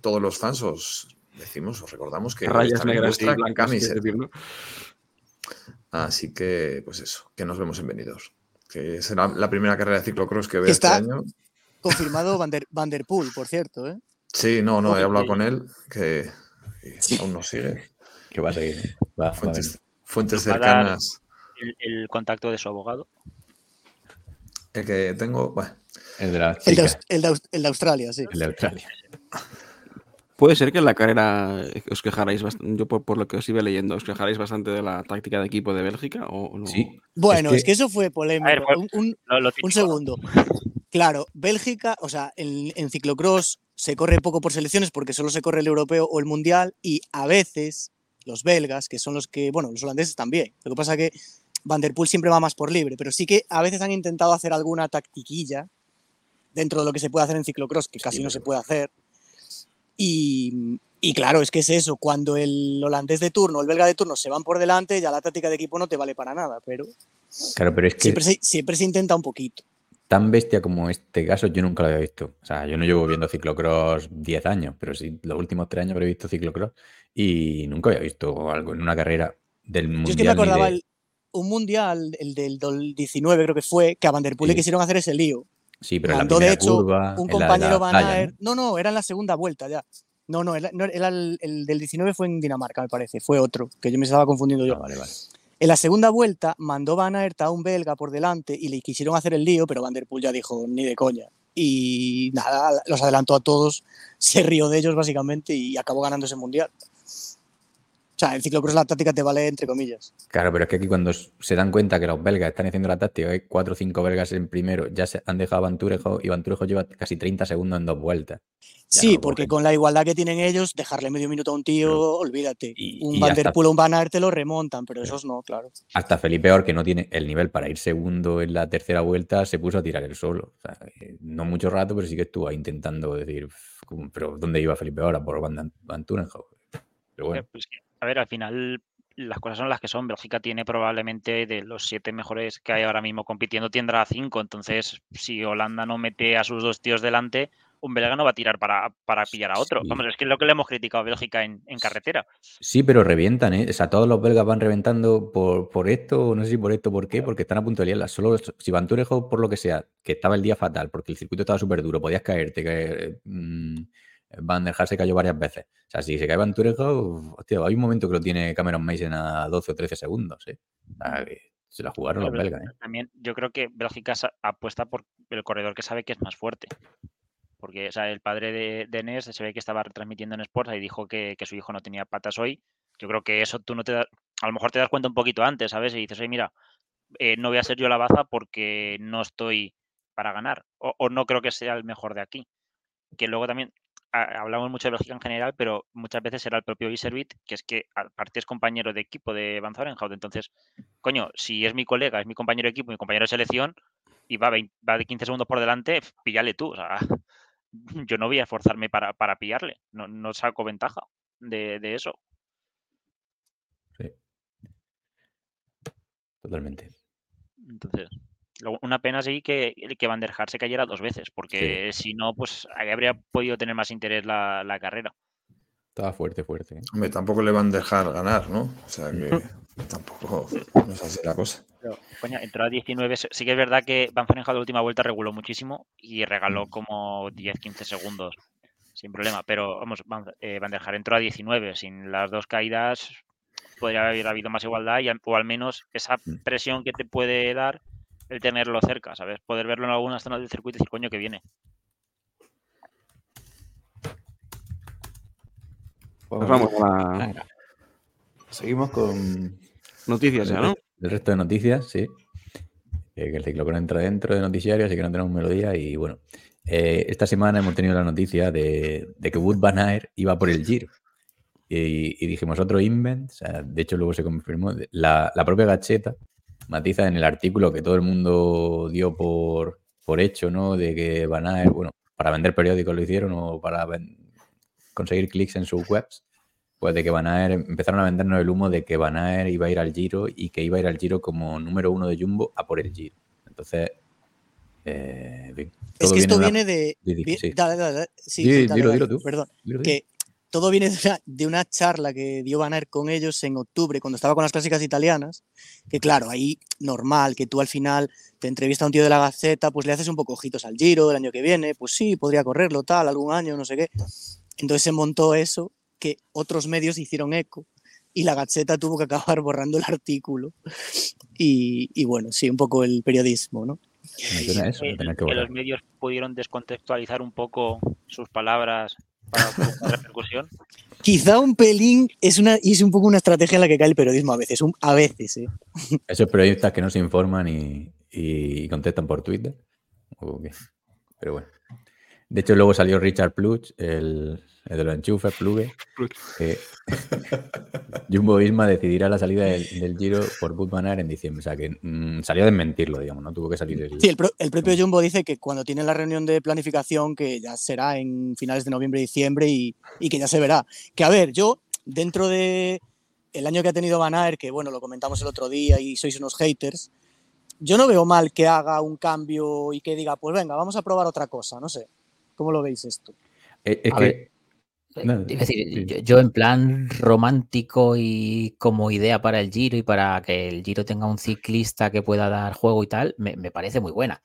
Todos los fans os decimos, os recordamos que. Rayas negras y blancas. Así que, pues eso, que nos vemos en Benidorm. Que será la primera carrera de ciclocross que veo este está- año. Confirmado Van der, Van der Poel, por cierto, ¿eh? Sí, no, no, he hablado con él, que que aún no sigue. Que va a seguir. ¿eh? Va, Fuentes, Va a cercanas. El, el contacto de su abogado. El que tengo, bueno, El de la El de, el de Aus- el de Australia, sí. el de Australia. Puede ser que en la carrera os quejarais bastante, yo por, por lo que os iba leyendo, os quejarais bastante de la táctica de equipo de Bélgica o no. Sí. Bueno, Es es que- eso fue polémico. A ver, fue- un, un- Lo, lo un típico, ¿no? segundo. Claro, Bélgica, o sea, en, en ciclocross se corre poco por selecciones porque solo se corre el europeo o el mundial y a veces los belgas, que son los que, bueno, los holandeses también. Lo que pasa es que Van der Poel siempre va más por libre, pero sí que a veces han intentado hacer alguna tactiquilla dentro de lo que se puede hacer en ciclocross, que casi no se puede hacer. Y, y claro, es que es eso, cuando el holandés de turno, el belga de turno se van por delante, ya la táctica de equipo no te vale para nada, pero Claro, pero es que siempre se, siempre se intenta un poquito. Tan bestia como este caso yo nunca lo había visto. O sea, yo no llevo viendo ciclocross 10 años, pero sí, los últimos 3 años habré visto ciclocross y nunca había visto algo en una carrera del mundial. Yo es que me acordaba de- el- un mundial, el del, del 19 creo que fue, que a Van der Poel le quisieron hacer ese lío. Sí, pero en la Mandó de primera hecho curva, un compañero la Van Aert. ¿no? No, no, era en la segunda vuelta ya. No, no, era, no, era el, el del 19 fue en Dinamarca, me parece. Fue otro, que yo me estaba confundiendo yo. Ah, vale, vale. En la segunda vuelta mandó Van Aert a un belga por delante y le quisieron hacer el lío, pero Van der Poel ya dijo, ni de coña. Y nada, los adelantó a todos, <laughs> se rió de ellos básicamente y acabó ganando ese mundial. O sea, en ciclocross la táctica te vale entre comillas. Claro, pero es que aquí cuando se dan cuenta que los belgas están haciendo la táctica, hay cuatro o cinco belgas en primero, ya se han dejado a Van Turejo y Van Turejo lleva casi 30 segundos en dos vueltas. Ya Sí, no porque con la igualdad que tienen ellos, dejarle medio minuto a un tío, Claro. olvídate. Y- un y Van ya der está. Poel o un Van Aert te lo remontan, pero esos no, claro. Hasta Felipe Or, que no tiene el nivel para ir segundo en la tercera vuelta, se puso a tirar él solo. O sea, eh, no mucho rato, pero sí que estuvo ahí intentando decir, "Uf, ¿cómo- pero ¿dónde iba Felipe Or? A Por Van, Van. Pero bueno, pues a ver, al final las cosas son las que son. Bélgica tiene probablemente de los siete mejores que hay ahora mismo compitiendo, tendrá cinco. Entonces, si Holanda no mete a sus dos tíos delante, un belga no va a tirar para, para pillar a otro. Sí. Vamos, es que es lo que le hemos criticado a Bélgica en, en carretera. sí, pero revientan, ¿eh? O sea, todos los belgas van reventando por, por esto, no sé si por esto, por qué, porque están a punto de liarla. Solo si Van Turenhout, por lo que sea, que estaba el día fatal, porque el circuito estaba súper duro, podías caerte, que mm, Van der Haar se cayó varias veces. O sea, si se cae Van Turenhout, hostia, hay un momento que lo tiene Cameron Mason a 12 o 13 segundos, ¿eh? O sea, que se la jugaron los belgas, ¿eh? También yo creo que Bélgica apuesta por el corredor que sabe que es más fuerte. Porque o sea, el padre de, de Nes se ve que estaba retransmitiendo en Sports y dijo que, que su hijo no tenía patas hoy. Yo creo que eso tú no te das, a lo mejor te das cuenta un poquito antes, ¿sabes? Y dices, oye, mira, eh, no voy a ser yo la baza porque no estoy para ganar. O, o no creo que sea el mejor de aquí. Que luego también hablamos mucho de Bélgica en general, pero muchas veces era el propio Iservit, que es que aparte es compañero de equipo de Van Zorenhout. Entonces, coño, si es mi colega, es mi compañero de equipo, mi compañero de selección, y va, 20 va de 15 segundos por delante, píllale tú. O sea, <laughs> yo no voy a esforzarme para, para pillarle. No, no saco ventaja de, de eso. Sí. Totalmente. Entonces, una pena sí que, que Van der Haar se cayera dos veces, porque si no, pues ahí habría podido tener más interés la, la carrera. Estaba fuerte, fuerte. ¿eh? Hombre, tampoco le van a dejar ganar, ¿no? O sea que <laughs> tampoco no es así la cosa. Pero, coño, entró a 19. se- Sí que es verdad que Van Zorenhout la última vuelta reguló muchísimo y regaló como 10-15 segundos sin problema. Pero vamos, Van, eh, Van der Haar entró a 19. Sin las dos caídas podría haber habido más igualdad y, al- o al menos esa Mm. presión que te puede dar el tenerlo cerca, ¿sabes? Poder verlo en algunas zonas del circuito y decir, coño, que viene. Pues vamos a. Seguimos con noticias ya, ¿no? el resto de noticias, sí. Eh, que el ciclocross entra dentro de noticiario, así que no tenemos melodía. Y bueno, eh, esta semana hemos tenido la noticia de, de que Wood Van Aert iba por el Giro. Y, y dijimos otro invent, o sea, de hecho luego se confirmó. La, la propia Gacheta matiza en el artículo que todo el mundo dio por, por hecho, ¿no? De que Van Aert, bueno, para vender periódicos lo hicieron o para conseguir clics en sus webs, pues de que Van Aert, empezaron a vendernos el humo de que Van Aert iba a ir al Giro y que iba a ir al Giro como número uno de Jumbo a por el Giro. Entonces, eh, en fin, Es que esto una- viene de. Sí. dale, dale, dale. Sí, dilo, dilo tú. Perdón. Dilo, dilo. Que todo viene de una, de una charla que dio Van Aert con ellos en octubre, cuando estaba con las clásicas italianas. Que claro, ahí normal, que tú al final te entrevista a un tío de la Gaceta, pues le haces un poco ojitos al Giro el año que viene, pues sí, podría correrlo tal, algún año, no sé qué. Entonces se montó eso, que otros medios hicieron eco y la Gaceta tuvo que acabar <laughs> borrando el artículo. Y, y bueno, sí, un poco el periodismo, ¿no? Eso, que, tener que que los medios pudieron descontextualizar un poco sus palabras para la repercusión. Quizá un pelín es, una, y es un poco una estrategia en la que cae el periodismo a veces, un- a veces, ¿eh? <laughs> Esos periodistas que no se informan y, y contestan por Twitter. Pero bueno. De hecho, luego salió Richard Pluch, el de los enchufes, Plugue, que Jumbo <laughs> Visma decidirá la salida del, del Giro por Aert en diciembre. O sea, que mm, salió a desmentirlo, digamos, ¿no? Tuvo que salir el... Sí, el, pro- el propio Jumbo dice que cuando tiene la reunión de planificación, que ya será en finales de noviembre y diciembre y, y que ya se verá. Que a ver, yo, dentro de el año que ha tenido Van Aert, que bueno, lo comentamos el otro día y sois unos haters, yo no veo mal que haga un cambio y que diga, pues venga, vamos a probar otra cosa, no sé. ¿Cómo lo veis esto? Eh, Es A que... ver, No, Es decir, sí. yo, yo en plan romántico y como idea para el Giro y para que el Giro tenga un ciclista que pueda dar juego y tal, me, me parece muy buena.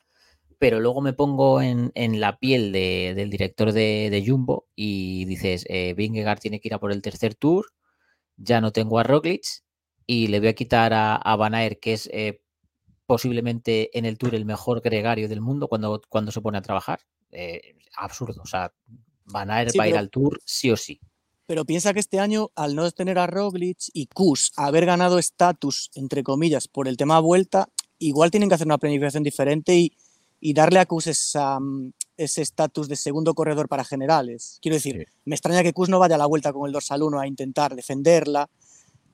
Pero luego me pongo en, en la piel de- del director de, de Jumbo y dices, eh, Vingegaard tiene que ir a por el tercer tour, ya no tengo a Roglic y le voy a quitar a, a Van Aert, que es eh, posiblemente en el tour el mejor gregario del mundo cuando, cuando se pone a trabajar. Eh, absurdo, o sea, Van Sí, a ir pero- al tour sí o sí. Pero piensa que este año, al no tener a Roglic y Kus haber ganado estatus, entre comillas, por el tema vuelta, igual tienen que hacer una planificación diferente y, y darle a Kus esa, mm, ese estatus de segundo corredor para generales. Quiero decir, Sí. me extraña que Kus no vaya a la vuelta con el dorsal 1 a intentar defenderla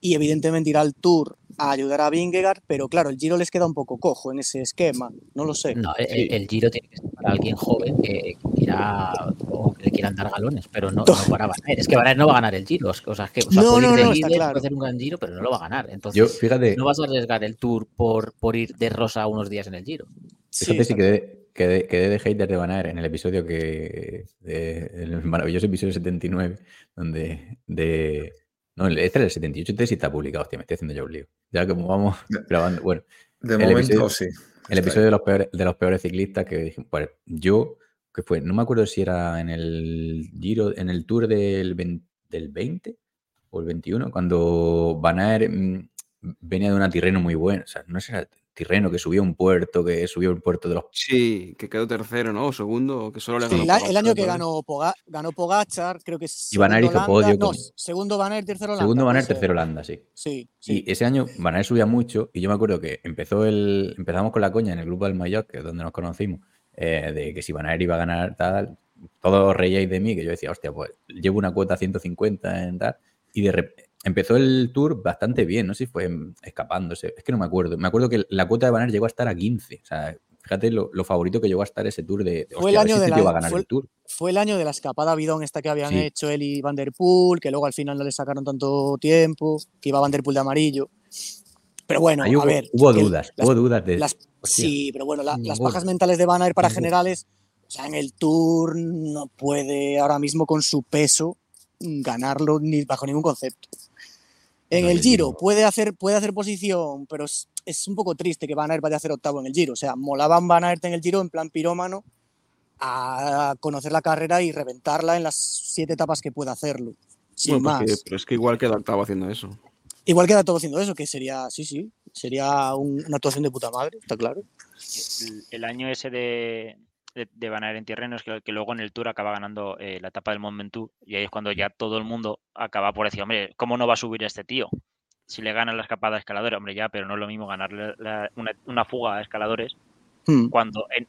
y evidentemente irá al Tour a ayudar a Vingegaard, pero claro, el Giro les queda un poco cojo en ese esquema, no lo sé. No, el, Sí. el Giro tiene que ser para alguien joven que quiera o que le quieran dar galones, pero no, no para Van Aert. Es que Van Aert no va a ganar el Giro. O sea, es que o sea, No, puede ir no, de no, está líder, claro. puede hacer un gran Giro, pero no lo va a ganar. Entonces, Yo, fíjate, no vas a arriesgar el Tour por, por ir de rosa unos días en el Giro. fíjate si está quedé, quedé, quedé de hater de Van Aert en el episodio que... de- el maravilloso episodio 79, donde... De, no, este era el 78, este sí está publicado. Hostia, me estoy haciendo ya un lío. Ya como vamos <laughs> grabando... Bueno, De El momento episodio- sí. El episodio de los peores, de los peores ciclistas que dije, pues yo, que fue, no me acuerdo si era en el Giro, en el Tour del, 20 del 20 o el 21, cuando Van Aert mm, venía de una Tirreno muy buena, o sea, no sé, era Tirreno que subió un puerto, que subió un puerto de los... Sí, que quedó tercero, ¿no? O segundo, o que solo le Sí, ganó. el, a- Pogacar, el año que ganó, Poga- ganó Pogachar, creo que. Y Van Aert segundo hizo podio Landa- no, con- segundo Van Aert, tercero. Segundo Van Aert, tercero Landa, sí. Sí, sí. Y ese año Van Aert subía mucho y yo me acuerdo que empezó el, empezamos con la coña en el grupo del Mayotte, que es donde nos conocimos, eh, de que si Van Aert iba a ganar tal, todos reíais de mí, que yo decía, hostia, pues llevo una cuota 150 en tal, y de repente empezó el tour bastante bien, no sé si fue escapándose, es que no me acuerdo, me acuerdo que la cuota de Van Aert llegó a estar a 15, o sea, fíjate lo, lo favorito que llegó a estar ese tour de, de, Fue el hostia, año de la- ganar fue- el tour. Fue el año de la escapada bidón esta que habían Sí. hecho él y Van Der Poel, que luego al final no le sacaron tanto tiempo, que iba Van Der Poel de amarillo. Pero bueno, Ahí a ver. hubo dudas, las- hubo dudas de... las- sí, pero bueno, la- las bajas mentales de Van Aert para generales, o sea, en el Tour no puede ahora mismo con su peso mm, ganarlo ni bajo ningún concepto. En No, el Giro puede hacer, puede hacer posición, pero es, es un poco triste que Van Aert vaya a hacer octavo en el Giro. O sea, molaban Van Aert en el Giro en plan pirómano a conocer la carrera y reventarla en las siete etapas que pueda hacerlo. Sin Bueno, más. pero es que igual queda octavo haciendo eso. Igual queda todo haciendo eso, que sería, sí, sí, sería un- una actuación de puta madre, está claro. El, el año ese de, de, de Van Aert en Tirreno es que, que luego en el Tour acaba ganando eh, la etapa del Mont Ventoux y ahí es cuando ya todo el mundo acaba por decir, hombre, ¿cómo no va a subir este tío? Si le gana la escapada a escaladores, hombre, ya, pero no es lo mismo ganarle la- una, una fuga a escaladores Hmm. cuando en,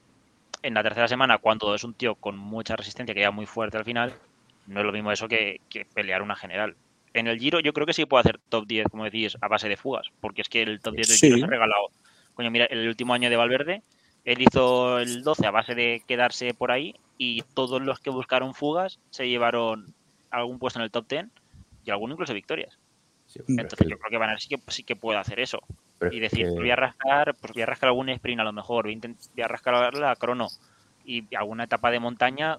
en la tercera semana, cuando es un tío con mucha resistencia, que ya muy fuerte al final, no es lo mismo eso que, que pelear una general. En el Giro yo creo que sí puede hacer top 10, como decís, a base de fugas, porque es que el top 10 del Giro se ha regalado. Coño, mira, el último año de Valverde, él hizo el 12 a base de quedarse por ahí y todos los que buscaron fugas se llevaron algún puesto en el top 10 y alguno incluso victorias. sí, Entonces yo creo que Van sí que, sí que puede hacer eso y decir, que- voy a rascar, pues voy a rascar algún sprint a lo mejor, voy a, voy a rascar la crono y alguna etapa de montaña,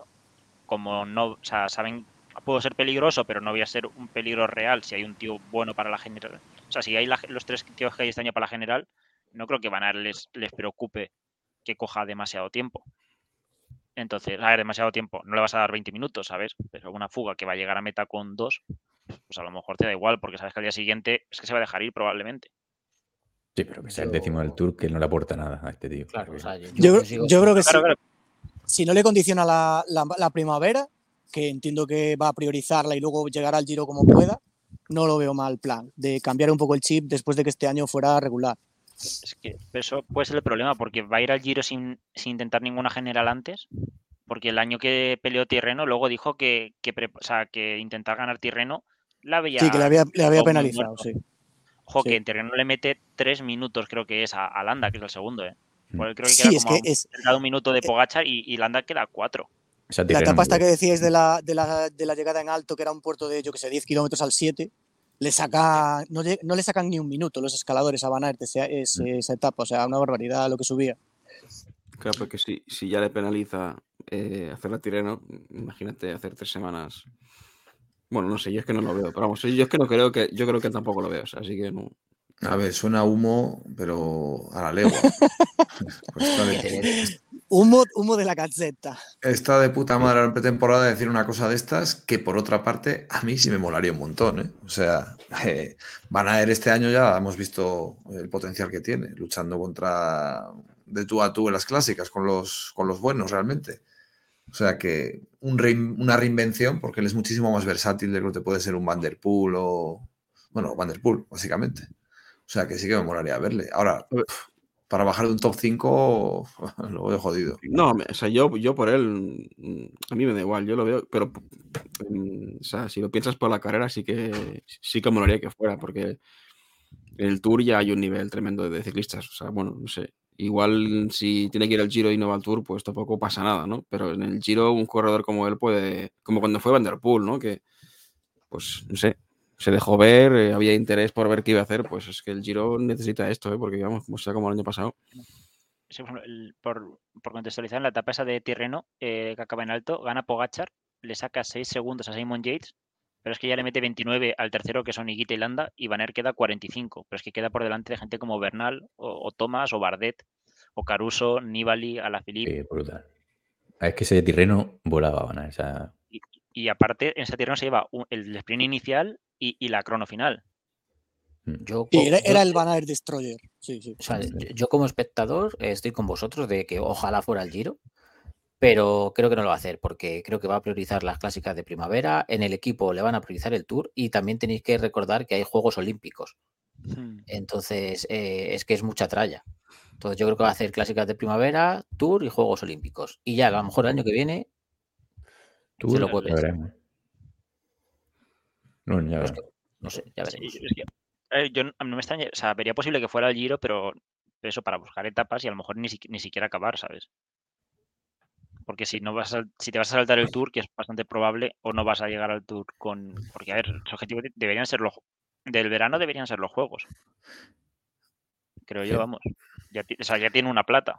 como no, o sea, saben, puedo ser peligroso, pero no voy a ser un peligro real si hay un tío bueno para la general. O sea, si hay la- los tres tíos que hay este año para la general, no creo que Van les, les preocupe que coja demasiado tiempo. Entonces, a ver, demasiado tiempo, no le vas a dar 20 minutos, ¿sabes? Pero una fuga que va a llegar a meta con dos, pues a lo mejor te da igual, porque sabes que al día siguiente es que se va a dejar ir probablemente. Sí, pero que sea el décimo del tour que no le aporta nada a este tío. Claro, o sea, yo, Yo, yo sigo- yo creo que Claro, sí. claro. si no le condiciona la, la- la primavera, que entiendo que va a priorizarla y luego llegar al Giro como pueda, no lo veo mal plan de cambiar un poco el chip después de que este año fuera regular. Es que eso puede ser el problema, porque va a ir al Giro sin, sin intentar ninguna general antes. Porque el año que peleó Tirreno, luego dijo que, que, pre- o sea, que intentar ganar Tirreno la veía. Sí, que le había, le había penalizado, sí. Ojo, sí. que en Tirreno le mete tres minutos, creo que es, a, a Landa, que es el segundo, ¿eh? Pues creo que Sí, queda es como que a un- es- de un minuto de Pogachar y, y Landa queda cuatro. La etapa hasta que decíais de la, de la, de la llegada en alto, que era un puerto de, yo que sé, 10 kilómetros al 7, le saca, no, no le sacan ni un minuto los escaladores a Van Aert esa, ese- esa etapa, o sea, una barbaridad lo que subía. Claro, porque si, si ya le penaliza eh, hacer la Tireno, imagínate hacer tres semanas. Bueno, no sé, yo es que no lo veo, pero vamos, yo es que no creo que, yo creo que tampoco lo veo, o sea, así que no. A ver, suena humo, pero a la legua. <laughs> Pues de, Humo, humo de la calceta. está de puta madre en pretemporada decir una cosa de estas que por otra parte a mí sí me molaría un montón. ¿eh? O sea, eh, Van Aert este año ya hemos visto el potencial que tiene, luchando contra de tú a tú en las clásicas con los, con los buenos realmente. O sea que un rein- una reinvención, porque él es muchísimo más versátil de lo que puede ser un Vanderpool o. Bueno, Vanderpool, básicamente. O sea que sí que me molaría verle. Ahora, para bajar de un top 5, <laughs> lo veo jodido. No, o sea, yo, yo por él, mm, a mí me da igual, yo lo veo, pero mm, o sea, si lo piensas por la carrera, sí que sí que molaría que fuera, porque en el Tour ya hay un nivel tremendo de ciclistas. O sea, bueno, no sé. Igual si tiene que ir al Giro y no va al Tour, pues tampoco pasa nada, ¿no? Pero en el Giro un corredor como él puede, como cuando fue Van der Poel, ¿no? Que, pues, no sé, se dejó ver, eh, había interés por ver qué iba a hacer, pues es que el Giro necesita esto, ¿eh? Porque vamos, como sea como el año pasado. Sí, por, por, por contextualizar, en la etapa esa de Tirreno, eh, que acaba en alto, gana Pogachar, le saca 6 segundos a Simon Yates, pero es que ya le mete 29 al tercero, que son Higuita y Landa, y Van Aert queda 45, pero es que queda por delante de gente como Bernal, o, o Thomas, o Bardet, o Caruso, Nibali, Alaphilippe, Sí, brutal. Ah, Es que ese Tirreno volaba, Van Aert, o sea, y aparte en ese Tirreno se lleva un- el sprint inicial y, y la crono final. Yo, Sí, co- era, yo- era el Van Aert Destroyer. Sí, sí. o sea, yo, como espectador estoy con vosotros de que ojalá fuera el Giro, pero creo que no lo va a hacer porque creo que va a priorizar las clásicas de primavera. En el equipo le van a priorizar el Tour y también tenéis que recordar que hay Juegos Olímpicos. Hmm. Entonces, eh, es que es mucha tralla. Entonces, yo creo que va a hacer clásicas de primavera, Tour y Juegos Olímpicos. Y ya a lo mejor el año que viene tú se lo puede ya Pues no sé, ya Sí, veremos. es que, yo no me extraña, o sea, vería posible que fuera el Giro, pero eso para buscar etapas y a lo mejor ni, siqui- ni siquiera acabar, ¿sabes? Porque si no vas a, si te vas a saltar el Tour, que es bastante probable, o no vas a llegar al Tour con, porque a ver, los objetivos de- deberían ser los del verano deberían ser los juegos. Creo yo, vamos. Ya, o sea, ya tiene una plata.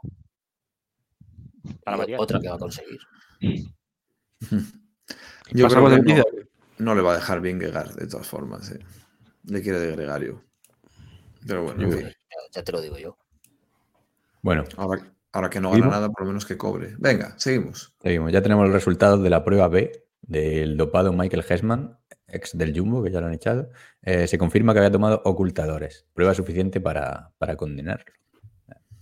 Para otra que va a conseguir. <laughs> <laughs> Yo creo que. No, le va a dejar bien Gegard, de todas formas. ¿eh? Le quiere de gregario. Pero bueno, en Uy. fin. Ya, ya te lo digo yo. Bueno, Ahora, ahora que no gana ¿Seguimos? nada, por lo menos que cobre. Venga, seguimos. seguimos. Ya tenemos los resultados de la prueba B del dopado Michael Hessman, ex del Jumbo, que ya lo han echado. Eh, se confirma que había tomado ocultadores. Prueba suficiente para, para condenarlo.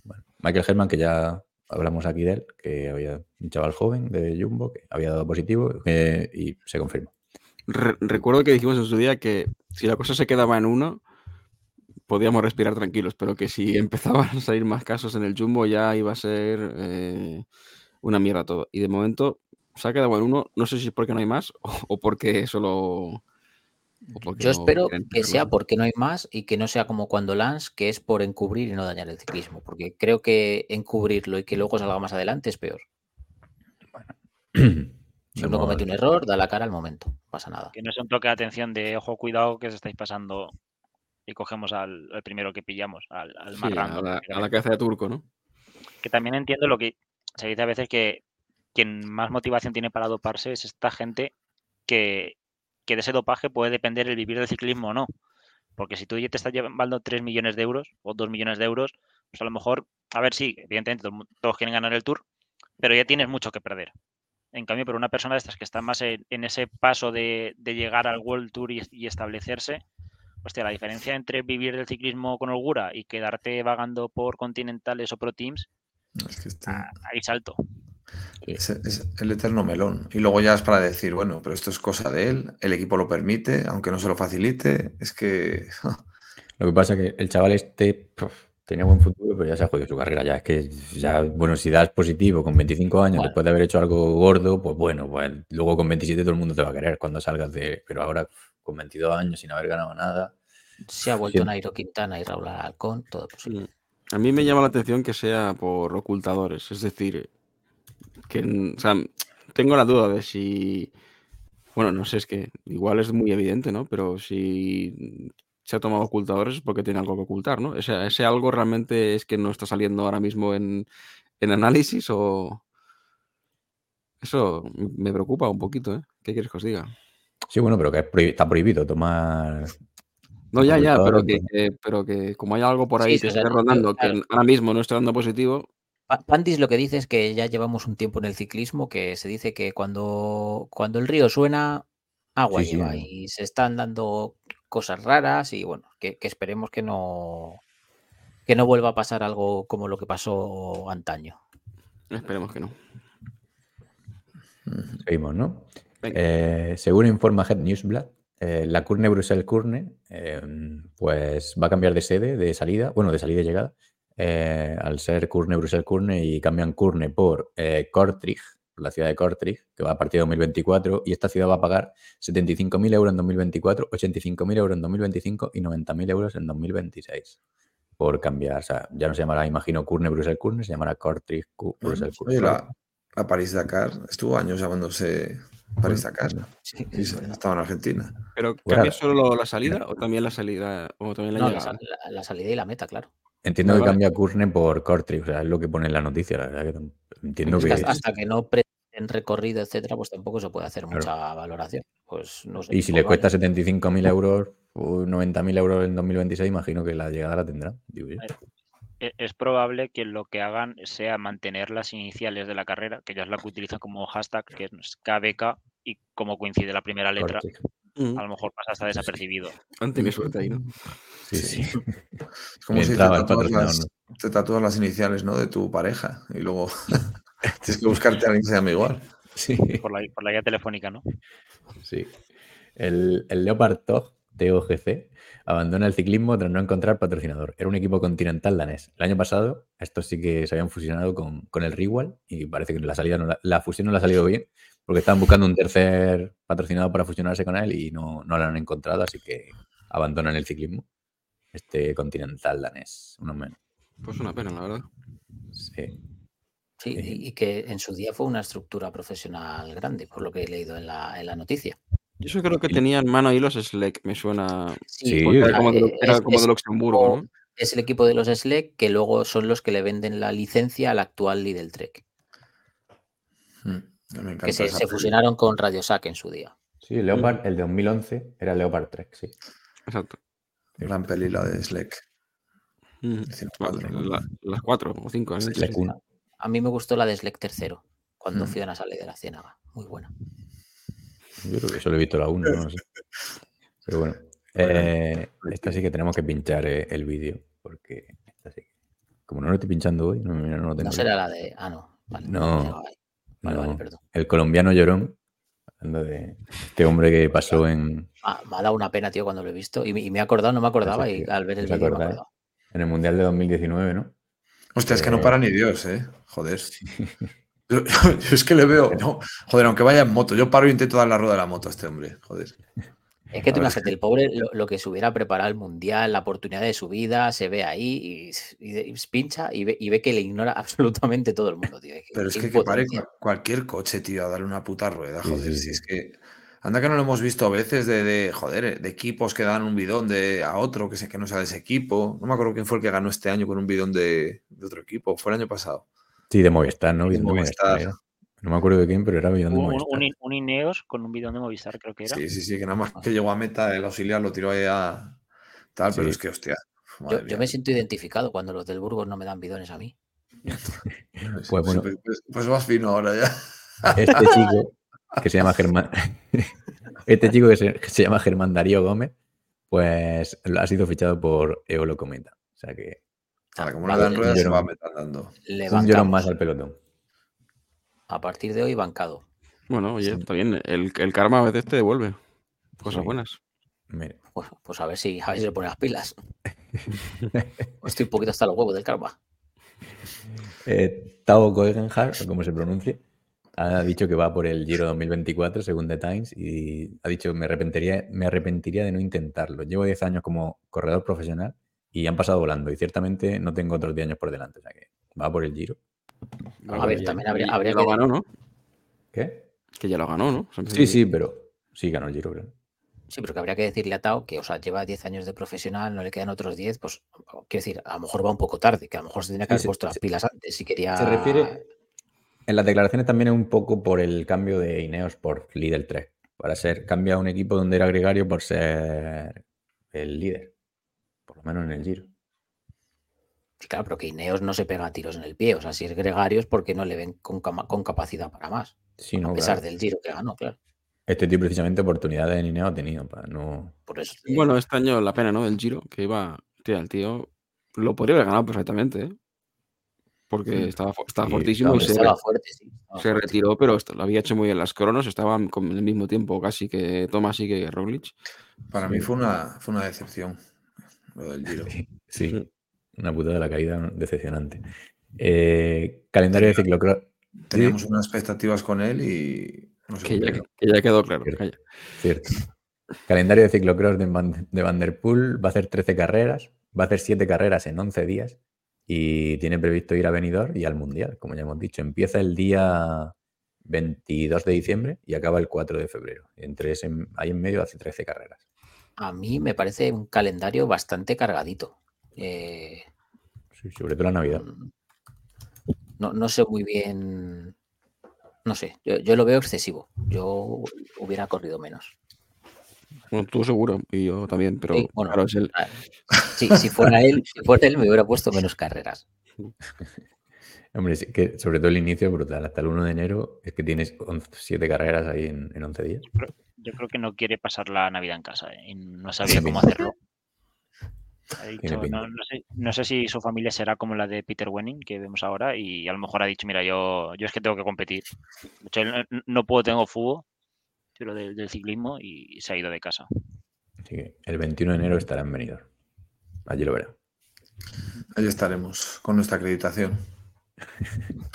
Bueno, Michael Hessman, que ya hablamos aquí de él, que había un chaval joven de Jumbo que había dado positivo eh, y se confirma. Re- recuerdo que dijimos en su día que si la cosa se quedaba en uno, podíamos respirar tranquilos, pero que si <laughs> empezaban a salir más casos en el Jumbo ya iba a ser eh, una mierda todo. Y de momento se ha quedado en uno, no sé si es porque no hay más o, <laughs> o porque solo... o Yo no espero que sea porque no hay más y que no sea como cuando Lance, que es por encubrir y no dañar el ciclismo, porque creo que encubrirlo y que luego salga más adelante es peor. <clears throat> Si uno comete un error, da la cara al momento, no pasa nada. Que no es un toque de atención de ojo, cuidado, que os estáis pasando y cogemos al, al primero que pillamos, al, al más Sí, a la, que a la caza de turco, ¿no? que también entiendo lo que se dice a veces que quien más motivación tiene para doparse es esta gente que, que de ese dopaje puede depender el vivir del ciclismo o no. Porque si tú ya te estás llevando 3 millones de euros o 2 millones de euros, pues a lo mejor, a ver, sí, evidentemente todos quieren ganar el tour, pero ya tienes mucho que perder. En cambio, por una persona de estas que está más en, en ese paso de, de llegar al World Tour y, y establecerse, hostia, la diferencia entre vivir del ciclismo con holgura y quedarte vagando por continentales o pro teams, Es que este- ah, hay salto. es, es el eterno melón. Y luego ya es para decir, bueno, pero esto es cosa de él, el equipo lo permite, aunque no se lo facilite. Es que <laughs> Lo que pasa es que el chaval este puf, tenía buen futuro, pero ya se ha jodido su carrera. Ya es que, ya, bueno, si das positivo con 25 años, después de haber hecho algo gordo, pues bueno, pues luego con 27 todo el mundo te va a querer cuando salgas de. Pero ahora, con 22 años, sin haber ganado nada. Se ha vuelto Siempre. Nairo Quintana y Raúl Alarcón, todo posible. Mm. A mí me llama la atención que sea por ocultadores, es decir, que, mm, o sea, tengo la duda de si, bueno, no sé, es que igual es muy evidente, ¿no? Pero si se ha tomado ocultadores es porque tiene algo que ocultar, ¿no? Ese, ese algo realmente es que no está saliendo ahora mismo en, en análisis o... Eso me preocupa un poquito, ¿eh? ¿Qué quieres que os diga? Sí, bueno, pero que es prohi- está prohibido tomar. No, ya, ya, pero que, que- pero que como hay algo por ahí sí, que esté rondando que ahora mismo no está dando positivo, Pa- Pandis lo que dice es que ya llevamos un tiempo en el ciclismo que se dice que cuando, cuando el río suena, agua Sí, lleva y se están dando cosas raras y bueno, que, que esperemos que no, que no vuelva a pasar algo como lo que pasó antaño. esperemos que no. Seguimos, ¿no? Eh, según informa Head Newsblad, eh, la Curne Brussels Curne eh, pues va a cambiar de sede, de salida, bueno, de salida y llegada, eh, al ser Curne Brussels Curne y cambian Curne por eh, Kortrijk, por la ciudad de Kortrijk, que va a partir de 2024, y esta ciudad va a pagar 75.000 euros en 2024, 85.000 euros en 2025 y 90.000 euros en 2026 por cambiar. O sea, ya no se llamará, imagino, Curne Brussels Curne, se llamará Kortrijk Cu- Brussels Curne. La, la París-Dakar estuvo años llamándose París-Dakar. Sí, Sí, sí, estaba en Argentina. Pero ¿cambia solo la salida o también la salida o también la No, la, llegada? sal- la- la salida y la meta, claro. Entiendo que vale. cambia Curne por Kortrijk, o sea, es lo que pone en la noticia, la verdad que entiendo Es que que hasta, hasta que no en recorrido, etcétera, pues tampoco se puede hacer Claro. mucha valoración. Pues no sé. y si le cuesta vaya. 75.000 euros o 90.000 euros en 2026, imagino que la llegada la tendrá, digo yo. E- Es probable que lo que hagan sea mantener las iniciales de la carrera, que ya es la que utilizan como hashtag, que es KBK, y como coincide la primera letra. Mm, a lo mejor pasa hasta desapercibido. Han tenido suerte ahí, ¿no? Sí, sí. Es como Me si te tatúas, las, te tatúas las iniciales ¿no? de tu pareja y luego <laughs> <laughs> tienes que buscarte a alguien que se llame igual. Sí, Por la, por la guía telefónica, ¿no? sí. El, el Leopard Tog TOGC abandona el ciclismo tras no encontrar patrocinador. Era un equipo continental danés. El año pasado, estos sí que se habían fusionado con, con el Rigual y parece que la, salida no la, la fusión no le ha salido bien porque estaban buscando un tercer patrocinador para fusionarse con él y no, no lo han encontrado, así que abandonan el ciclismo. Este continental danés, uno menos. Pues una pena, la verdad. Sí. Sí, y y que en su día fue una estructura profesional grande, por lo que he leído en la, en la noticia. Yo eso creo que Y- tenían mano hilos Slack, me suena. Sí, era como de, era es- como de Luxemburgo. Es el equipo de los SLEC que luego son los que le venden la licencia al actual Lidl Trek, Mm, Me encanta que se, fusionaron con Radio Sac en su día. Sí, el Leopard, el de 2011 era Leopard Trek, sí. Exacto. Gran peli la de Sleck. Mm. las cuatro o cinco. ¿eh? Trek uno. A mí me gustó la de SLEC tercero, cuando Mm. fui a la sala de la Ciénaga. Muy buena. Yo creo que solo he visto la 1, no sé. Pero bueno, <laughs> eh, esta sí que tenemos que pinchar eh, el vídeo, porque esta sí. Como no lo estoy pinchando hoy, no, no lo tengo. No será la de. Ah, no. Vale, No. Vale, vale, perdón. El colombiano llorón, hablando de este hombre que <laughs> pasó en, Ah, me ha dado una pena, tío, cuando lo he visto. Y, me- y me he acordado, no me acordaba, es y al ver el vídeo acordado. en el Mundial de 2019, ¿no? Hostia, es que no para ni Dios, ¿eh? Joder. <laughs> Yo, <laughs> yo es que le veo. No, joder, aunque vaya en moto, yo paro e intento dar la rueda a la moto a este hombre. Joder. Es que tú imagínate, el pobre lo, lo que se hubiera preparado el mundial, la oportunidad de su vida, se ve ahí y, y- y pincha y ve, y ve que le ignora <laughs> absolutamente todo el mundo, tío. Pero es que que pare cualquier coche, tío, a darle una puta rueda, joder. sí, Si sí. es que. Anda que no lo hemos visto a veces de, de, joder, de equipos que dan un bidón de, a otro que, sé que no sea de ese equipo. No me acuerdo quién fue el que ganó este año con un bidón de, de otro equipo. Fue el año pasado. Sí, de Movistar, ¿no? De Bidón de Movistar. No me acuerdo de quién, pero era bidón de Un, Movistar. un, un Ineos con un bidón de Movistar, creo que era. Sí, sí, sí, que nada más que llegó a meta, el auxiliar lo tiró ahí a tal, pero es que, hostia. Yo, me siento identificado cuando los del Burgos no me dan bidones a mí. <laughs> Pues, Pues bueno. pues- pues- pues vas fino ahora ya. Este chico, que se llama Germán. <laughs> este chico que se, que se llama Germán Darío Gómez, pues ha sido fichado por Eolo Cometa. O sea que Ahora, como le dan ruedas, se va. Le un llorón más al pelotón. A partir de hoy, bancado. Bueno, oye, está bien. El, el karma a veces te devuelve cosas Sí. buenas. Mira, Pues, pues a ver si a ver si se pone las pilas. <laughs> Estoy un poquito hasta los huevos del karma. Eh, Tao como se pronuncie, ha dicho que va por el Giro 2024, según The Times, y ha dicho me arrepentiría, me arrepentiría de no intentarlo. Llevo 10 años como corredor profesional y han pasado volando, y ciertamente no tengo otros 10 años por delante, o sea que va por el Giro. A ver, también habría, habría y lo que... ganó, ¿no? ¿Qué? Que ya lo ganó, ¿no? Sí, sí, pero sí ganó el Giro, creo. Sí, pero que habría que decirle a Tao que, o sea, lleva 10 años de profesional, no le quedan otros 10, pues, quiero decir, a lo mejor va un poco tarde, que a lo mejor se tenía que haber puesto las pilas antes si quería... Se refiere en las declaraciones también es un poco por el cambio de Ineos por líder 3. Para ser, cambia un equipo donde era gregario por ser el líder. Por lo menos en el Giro. Sí, claro, pero que Ineos no se pega tiros en el pie, o sea, si es gregario es porque no le ven con, capacidad para más, Sí, a no, pesar claro. del giro que ganó, claro. Este tío precisamente oportunidades en Ineos ha tenido para no. Por eso. Bueno, este año la pena, ¿no? Del Giro, que iba. Tía, el tío lo podría haber ganado perfectamente, ¿eh? Porque Sí. estaba, estaba Sí, fortísimo y Hombre, se, estaba fuerte, sí. estaba se fuerte. retiró, pero esto, lo había hecho muy bien las cronos, estaban con el mismo tiempo casi que Thomas y que Roglic. Para Sí. mí fue una, fue una decepción lo del Giro. <laughs> Sí, una puta de la caída decepcionante. Eh, calendario de ciclocross. Teníamos unas expectativas con él y no Que ya, cumplieron. que ya quedó claro. Cierto. calla. Cierto. Calendario de ciclocross de, Van, de Van der Poel va a hacer 13 carreras, va a hacer 7 carreras en 11 días y tiene previsto ir a Benidorm y al Mundial, como ya hemos dicho. Empieza el día 22 de diciembre y acaba el 4 de febrero. Entre ese, ahí en medio hace 13 carreras. A mí me parece un calendario bastante cargadito. Eh, Sí, sobre todo la Navidad. Mm. no, no sé muy bien. No sé, yo, yo lo veo excesivo. Yo hubiera corrido menos. <laughs> Bueno, tú seguro, y yo también, pero Sí, bueno, claro, es el, Ah, Sí, si fuera él, si fuera él me hubiera puesto menos carreras. <laughs> Hombre, que sobre todo el inicio es brutal. Hasta el 1 de enero es que tienes 7 carreras ahí en, en 11 días. Yo creo que no quiere pasar la Navidad en casa ¿eh? y no sabía cómo hacerlo. <laughs> Ha dicho, no, no sé, no sé si su familia será como la de Peter Wenning que vemos ahora y a lo mejor ha dicho, mira, yo, yo es que tengo que competir. De hecho, él no, no puedo, tengo fútbol, pero del, del ciclismo y se ha ido de casa. Así que el 21 de enero estará en Benidorm. Allí lo verá. Ahí estaremos con nuestra acreditación. <laughs>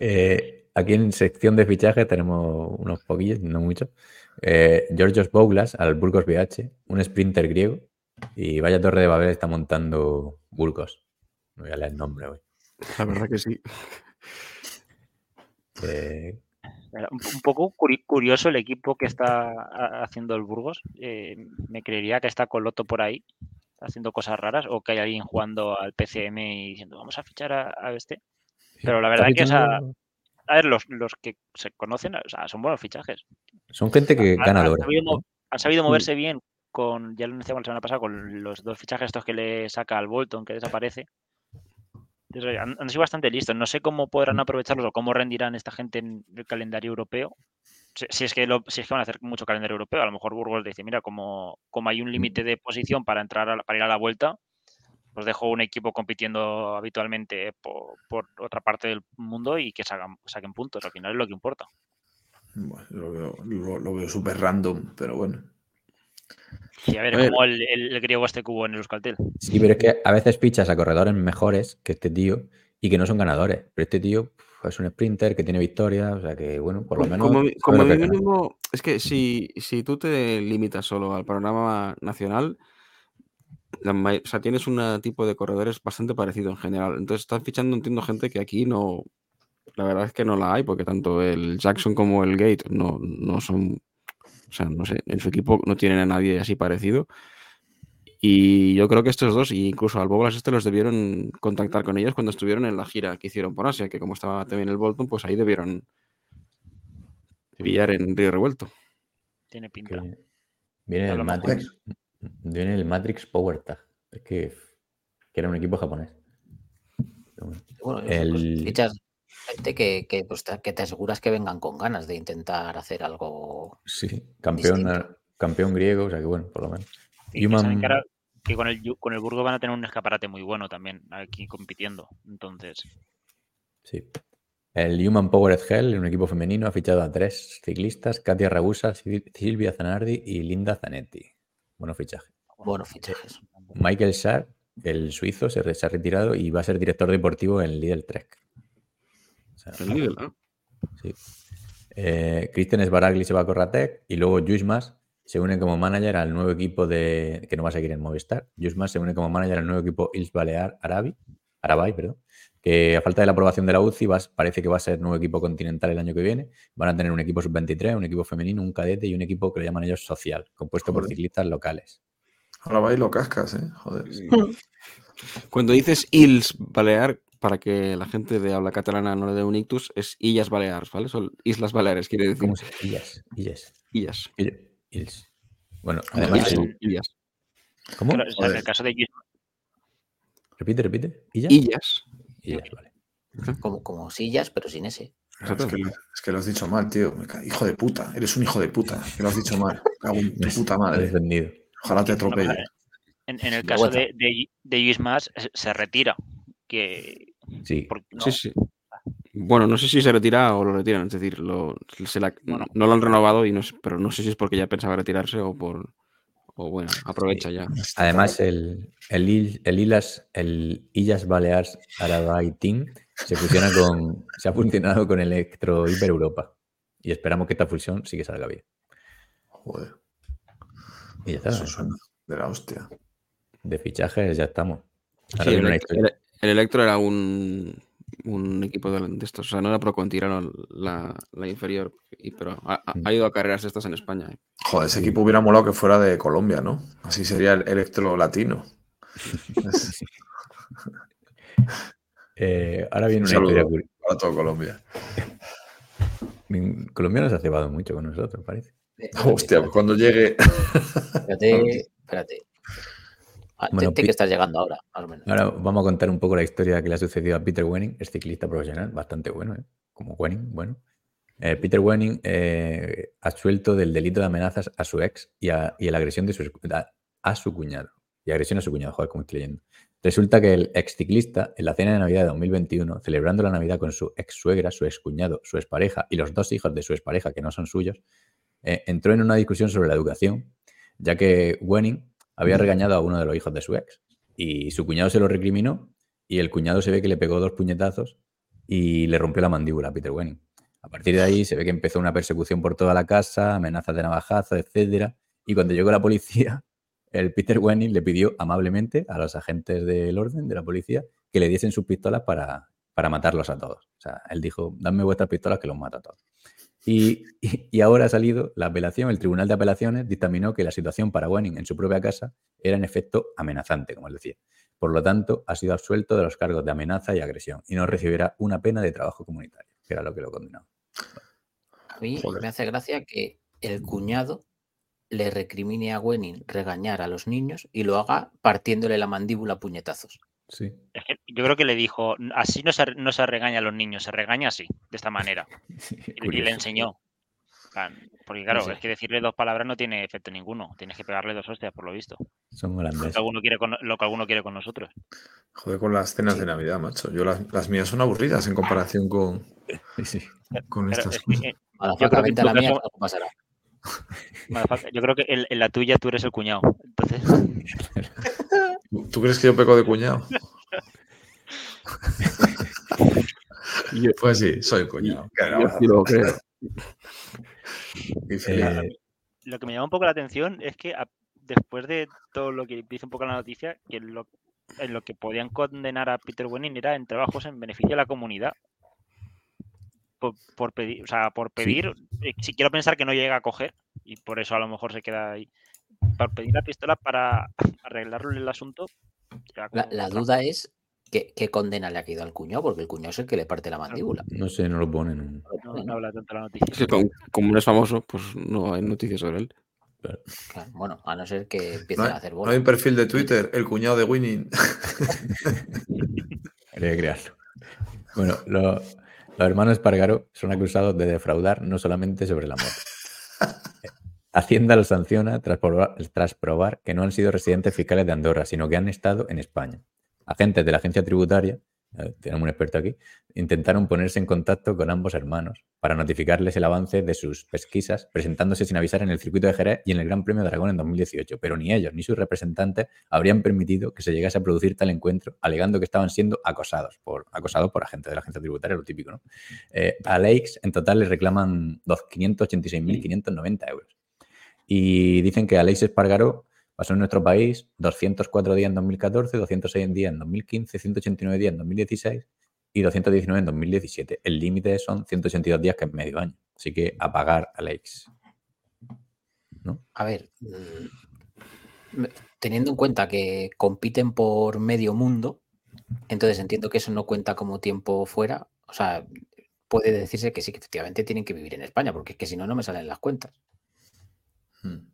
Eh, aquí en sección de fichajes tenemos unos poquillos, no muchos. Eh, Georgios Bouglas al Burgos BH, un sprinter griego. Y vaya torre de Babel está montando Burgos. No voy a leer el nombre hoy. la verdad que sí. Eh, Un, poco curi- curioso el equipo que está ha- haciendo el Burgos. Eh, me creería que está Coloto por ahí, haciendo cosas raras, o que hay alguien jugando al PCM y diciendo, vamos a fichar a, a este. Pero la verdad que, o sea, a ver, los, los que se conocen, o sea, son buenos fichajes. Son gente que Han- han ganadora. sabido mo- ¿no? Han sabido moverse bien con, ya lo anunciamos la semana pasada, con los dos fichajes estos que le saca al Bolton, que desaparece. Han, han sido bastante listos. No sé cómo podrán aprovecharlos o cómo rendirán esta gente en el calendario europeo. Si, si es que lo- si es que van a hacer mucho calendario europeo, a lo mejor Burgos dice, mira, como, como hay un límite de posición para entrar a la- para ir a la vuelta, pues dejo un equipo compitiendo habitualmente por, por otra parte del mundo y que sacan, saquen puntos. Al final es lo que importa. Bueno, lo veo, lo, lo veo súper random, pero bueno. Y a ver, A ver. como el, el griego este hubo en el Euskaltel. Sí, pero es que a veces fichas a corredores mejores que este tío y que no son ganadores. Pero este tío es un sprinter que tiene victorias, o sea que, bueno, por lo menos. como, como gana. mínimo, es que si, si tú te limitas solo al panorama nacional, la o sea, tienes un tipo de corredores bastante parecido en general. Entonces están fichando, entiendo, gente que aquí no. La verdad es que no la hay, porque tanto el Jackson como el Gate no, no son. O sea, no sé, en su equipo no tienen a nadie así parecido. Y yo creo que estos dos, y incluso al Boglas este, los debieron contactar con ellos cuando estuvieron en la gira que hicieron por Asia, que como estaba también el Bolton, pues ahí debieron pillar en Río Revuelto. Tiene pinta. que viene el. Matrix. Viene el Matrix Power Tag. Es que, que era un equipo japonés. Bueno. El- fichas gente que, que, pues, te- que te aseguras que vengan con ganas de intentar hacer algo. Sí, campeón, Distinto. campeón griego, o sea que bueno, por lo menos. Y Human- que, ahora- que con el con el Burgos van a tener un escaparate muy bueno también aquí compitiendo. Entonces, Sí. El Human Powered Hell, un equipo femenino, ha fichado a tres ciclistas, Katia Ragusa, Sil- Silvia Zanardi y Linda Zanetti. Buenos fichajes. Buenos fichajes. Michael Sharp el suizo, se ha retirado y va a ser director deportivo en Lidl Trek. Sea, El Lidl, ¿no? Sí. Eh, Christian Sbaragli se va a Corratec y luego Jusmas se une como manager al nuevo equipo de. que no va a seguir en Movistar. Jusmas se une como manager al nuevo equipo Ils Balear Arabi, Arabay, perdón. Que a falta de la aprobación de la UCI va- parece que va a ser nuevo equipo continental el año que viene. Van a tener un equipo sub-23, un equipo femenino, un cadete y un equipo que le llaman ellos social, compuesto por ciclistas locales. Ahora va y lo cascas, ¿eh? Joder. Cuando dices Ils Balear, para que la gente de habla catalana no le dé un ictus, es Illas Baleares, ¿vale? Son Islas Baleares, quiere decir. ¿Cómo se Illas, Illas, Illas. Ill- Ils. Bueno, Illas. además. Illas. Illas. ¿Cómo? Pero, o sea, en el caso de Luis- Repite, repite. ¿Illas? Illas. Illas, vale. Como, como sillas, pero sin ese. Es que, lo, es que lo has dicho mal, tío. Hijo de puta. Eres un hijo de puta. Que lo has dicho mal. Cago en tu puta madre. Ojalá te atropelle. en, en el caso de, de, de Luis Mas se- se retira. Que, Sí. no, Sí, sí. Bueno, no sé si se retira o lo retiran, es decir, lo, se la- Bueno. no lo han renovado, y no sé- pero no sé si es porque ya pensaba retirarse o por. O bueno, aprovecha ya. Además, el, el, Il- el Ilas, el Illas Balears Arabai Team se fusiona con, se ha funcionado con Electro Hiper Europa. Y esperamos que esta fusión sí que salga bien. Joder. Y ya está. Eso suena de la hostia. De fichajes ya estamos. Ahora Sí, viene el, una historia. El- el Electro era un, un equipo de, de estos, o sea, no era Pro Conti, era no, la, la inferior, y, pero ha, ha- Mm. ha ido a carreras estas en España. ¿eh? Joder, ese equipo hubiera molado que fuera de Colombia, ¿no? Así sería el electro latino. <laughs> Eh, ahora viene Un una historia curiosa. Para todo Colombia. Colombia nos ha cebado mucho con nosotros, parece. Eh, Hostia, pues cuando llegue. Espérate, <laughs> espérate. Ah, Bueno, que estás llegando ahora, más o menos. Ahora vamos a contar un poco la historia que le ha sucedido a Peter Wenning, es ciclista profesional, bastante bueno, ¿eh? como Wenning, bueno. Eh, Peter Wenning, eh, absuelto del delito de amenazas a su ex y a, y a la agresión de su, a, a su cuñado. Y agresión a su cuñado, joder, como estoy leyendo. Resulta que el ex ciclista, en la cena de Navidad de 2021, celebrando la Navidad con su ex suegra, su ex cuñado, su expareja y los dos hijos de su expareja, que no son suyos, eh, entró en una discusión sobre la educación, ya que Wenning había regañado a uno de los hijos de su ex. Y su cuñado se lo recriminó y el cuñado se ve que le pegó dos puñetazos y le rompió la mandíbula a Peter Wenning. A partir de ahí se ve que empezó una persecución por toda la casa, amenazas de navajazo, etcétera. Y cuando llegó la policía, <laughs> el Peter Wenning le pidió amablemente a los agentes del orden de la policía que le diesen sus pistolas para, para matarlos a todos. O sea, él dijo, dame vuestras pistolas que los mato a todos. <laughs> Y, ahora ha salido la apelación, el Tribunal de Apelaciones dictaminó que la situación para Wenning en su propia casa era en efecto amenazante, como él decía. Por lo tanto, ha sido absuelto de los cargos de amenaza y agresión y no recibirá una pena de trabajo comunitario, que era lo que lo condenaba. A mí Joder. me hace gracia que el cuñado le recrimine a Wenning regañar a los niños y lo haga partiéndole la mandíbula a puñetazos. Sí. Es que yo creo que le dijo, así no se, no se regaña a los niños, se regaña así, de esta manera. <laughs> Y, y le enseñó. Porque claro, Sí, es que decirle dos palabras no tiene efecto ninguno. Tienes que pegarle dos hostias, por lo visto. Son Lo holandeses. que alguno quiere con, lo que alguno quiere con nosotros. Joder, con las cenas de Navidad, macho. Yo las, las mías son aburridas en comparación con, <laughs> Sí, sí. con Pero estas es que, cosas. eh, Motherfucker, creo que la caso- algo pasará. yo creo que en, en la tuya tú eres el cuñado. Entonces, <laughs> ¿Tú crees que yo peco de cuñado? <laughs> Yo, Pues sí, soy cuñado. ¿Qué le yo sí lo creo. Eh, lo que me llama un poco la atención es que a- después de todo lo que dice un poco la noticia, que lo, en lo que podían condenar a Peter Wenning era en trabajos en beneficio de la comunidad. Por, por pedir, o sea, por pedir, eh, si quiero pensar que no llega a coger, y por eso a lo mejor se queda ahí, por pedir la pistola para arreglarle el asunto. La, duda es que, qué condena le ha quedado al cuñado, porque el cuñado es el que le parte la mandíbula. no sé, no lo ponen. No, no habla tanto la noticia. Como, como no es famoso, pues no hay noticias sobre él. Claro, bueno, a no ser que empiece No hay, a hacer no bola. hay un perfil de Twitter, el cuñado de Winning. <laughs> Habría que crearlo. Bueno, lo- los hermanos Espargaró son acusados de defraudar no solamente sobre la moto. Hacienda los sanciona tras probar, tras probar que no han sido residentes fiscales de Andorra, sino que han estado en España. Agentes de la agencia tributaria tenemos un experto aquí, intentaron ponerse en contacto con ambos hermanos para notificarles el avance de sus pesquisas, presentándose sin avisar en el circuito de Jerez y en el Gran Premio de Aragón en 2018, pero ni ellos ni sus representantes habrían permitido que se llegase a producir tal encuentro, alegando que estaban siendo acosados por, acosados por agentes de la agencia tributaria, lo típico, ¿no? Eh, a Lakes en total le reclaman 586.590 euros. Y dicen que Aleix Espargaró pasó en nuestro país 204 días en 2014, 206 días en 2015, 189 días en 2016 y 219 en 2017. El límite son 182 días, que es medio año. Así que a pagar Alex. ¿No? A ver, mm, teniendo en cuenta que compiten por medio mundo, entonces entiendo que eso no cuenta como tiempo fuera. O sea, puede decirse que sí, que efectivamente tienen que vivir en España, porque es que si no, no me salen las cuentas. Hmm.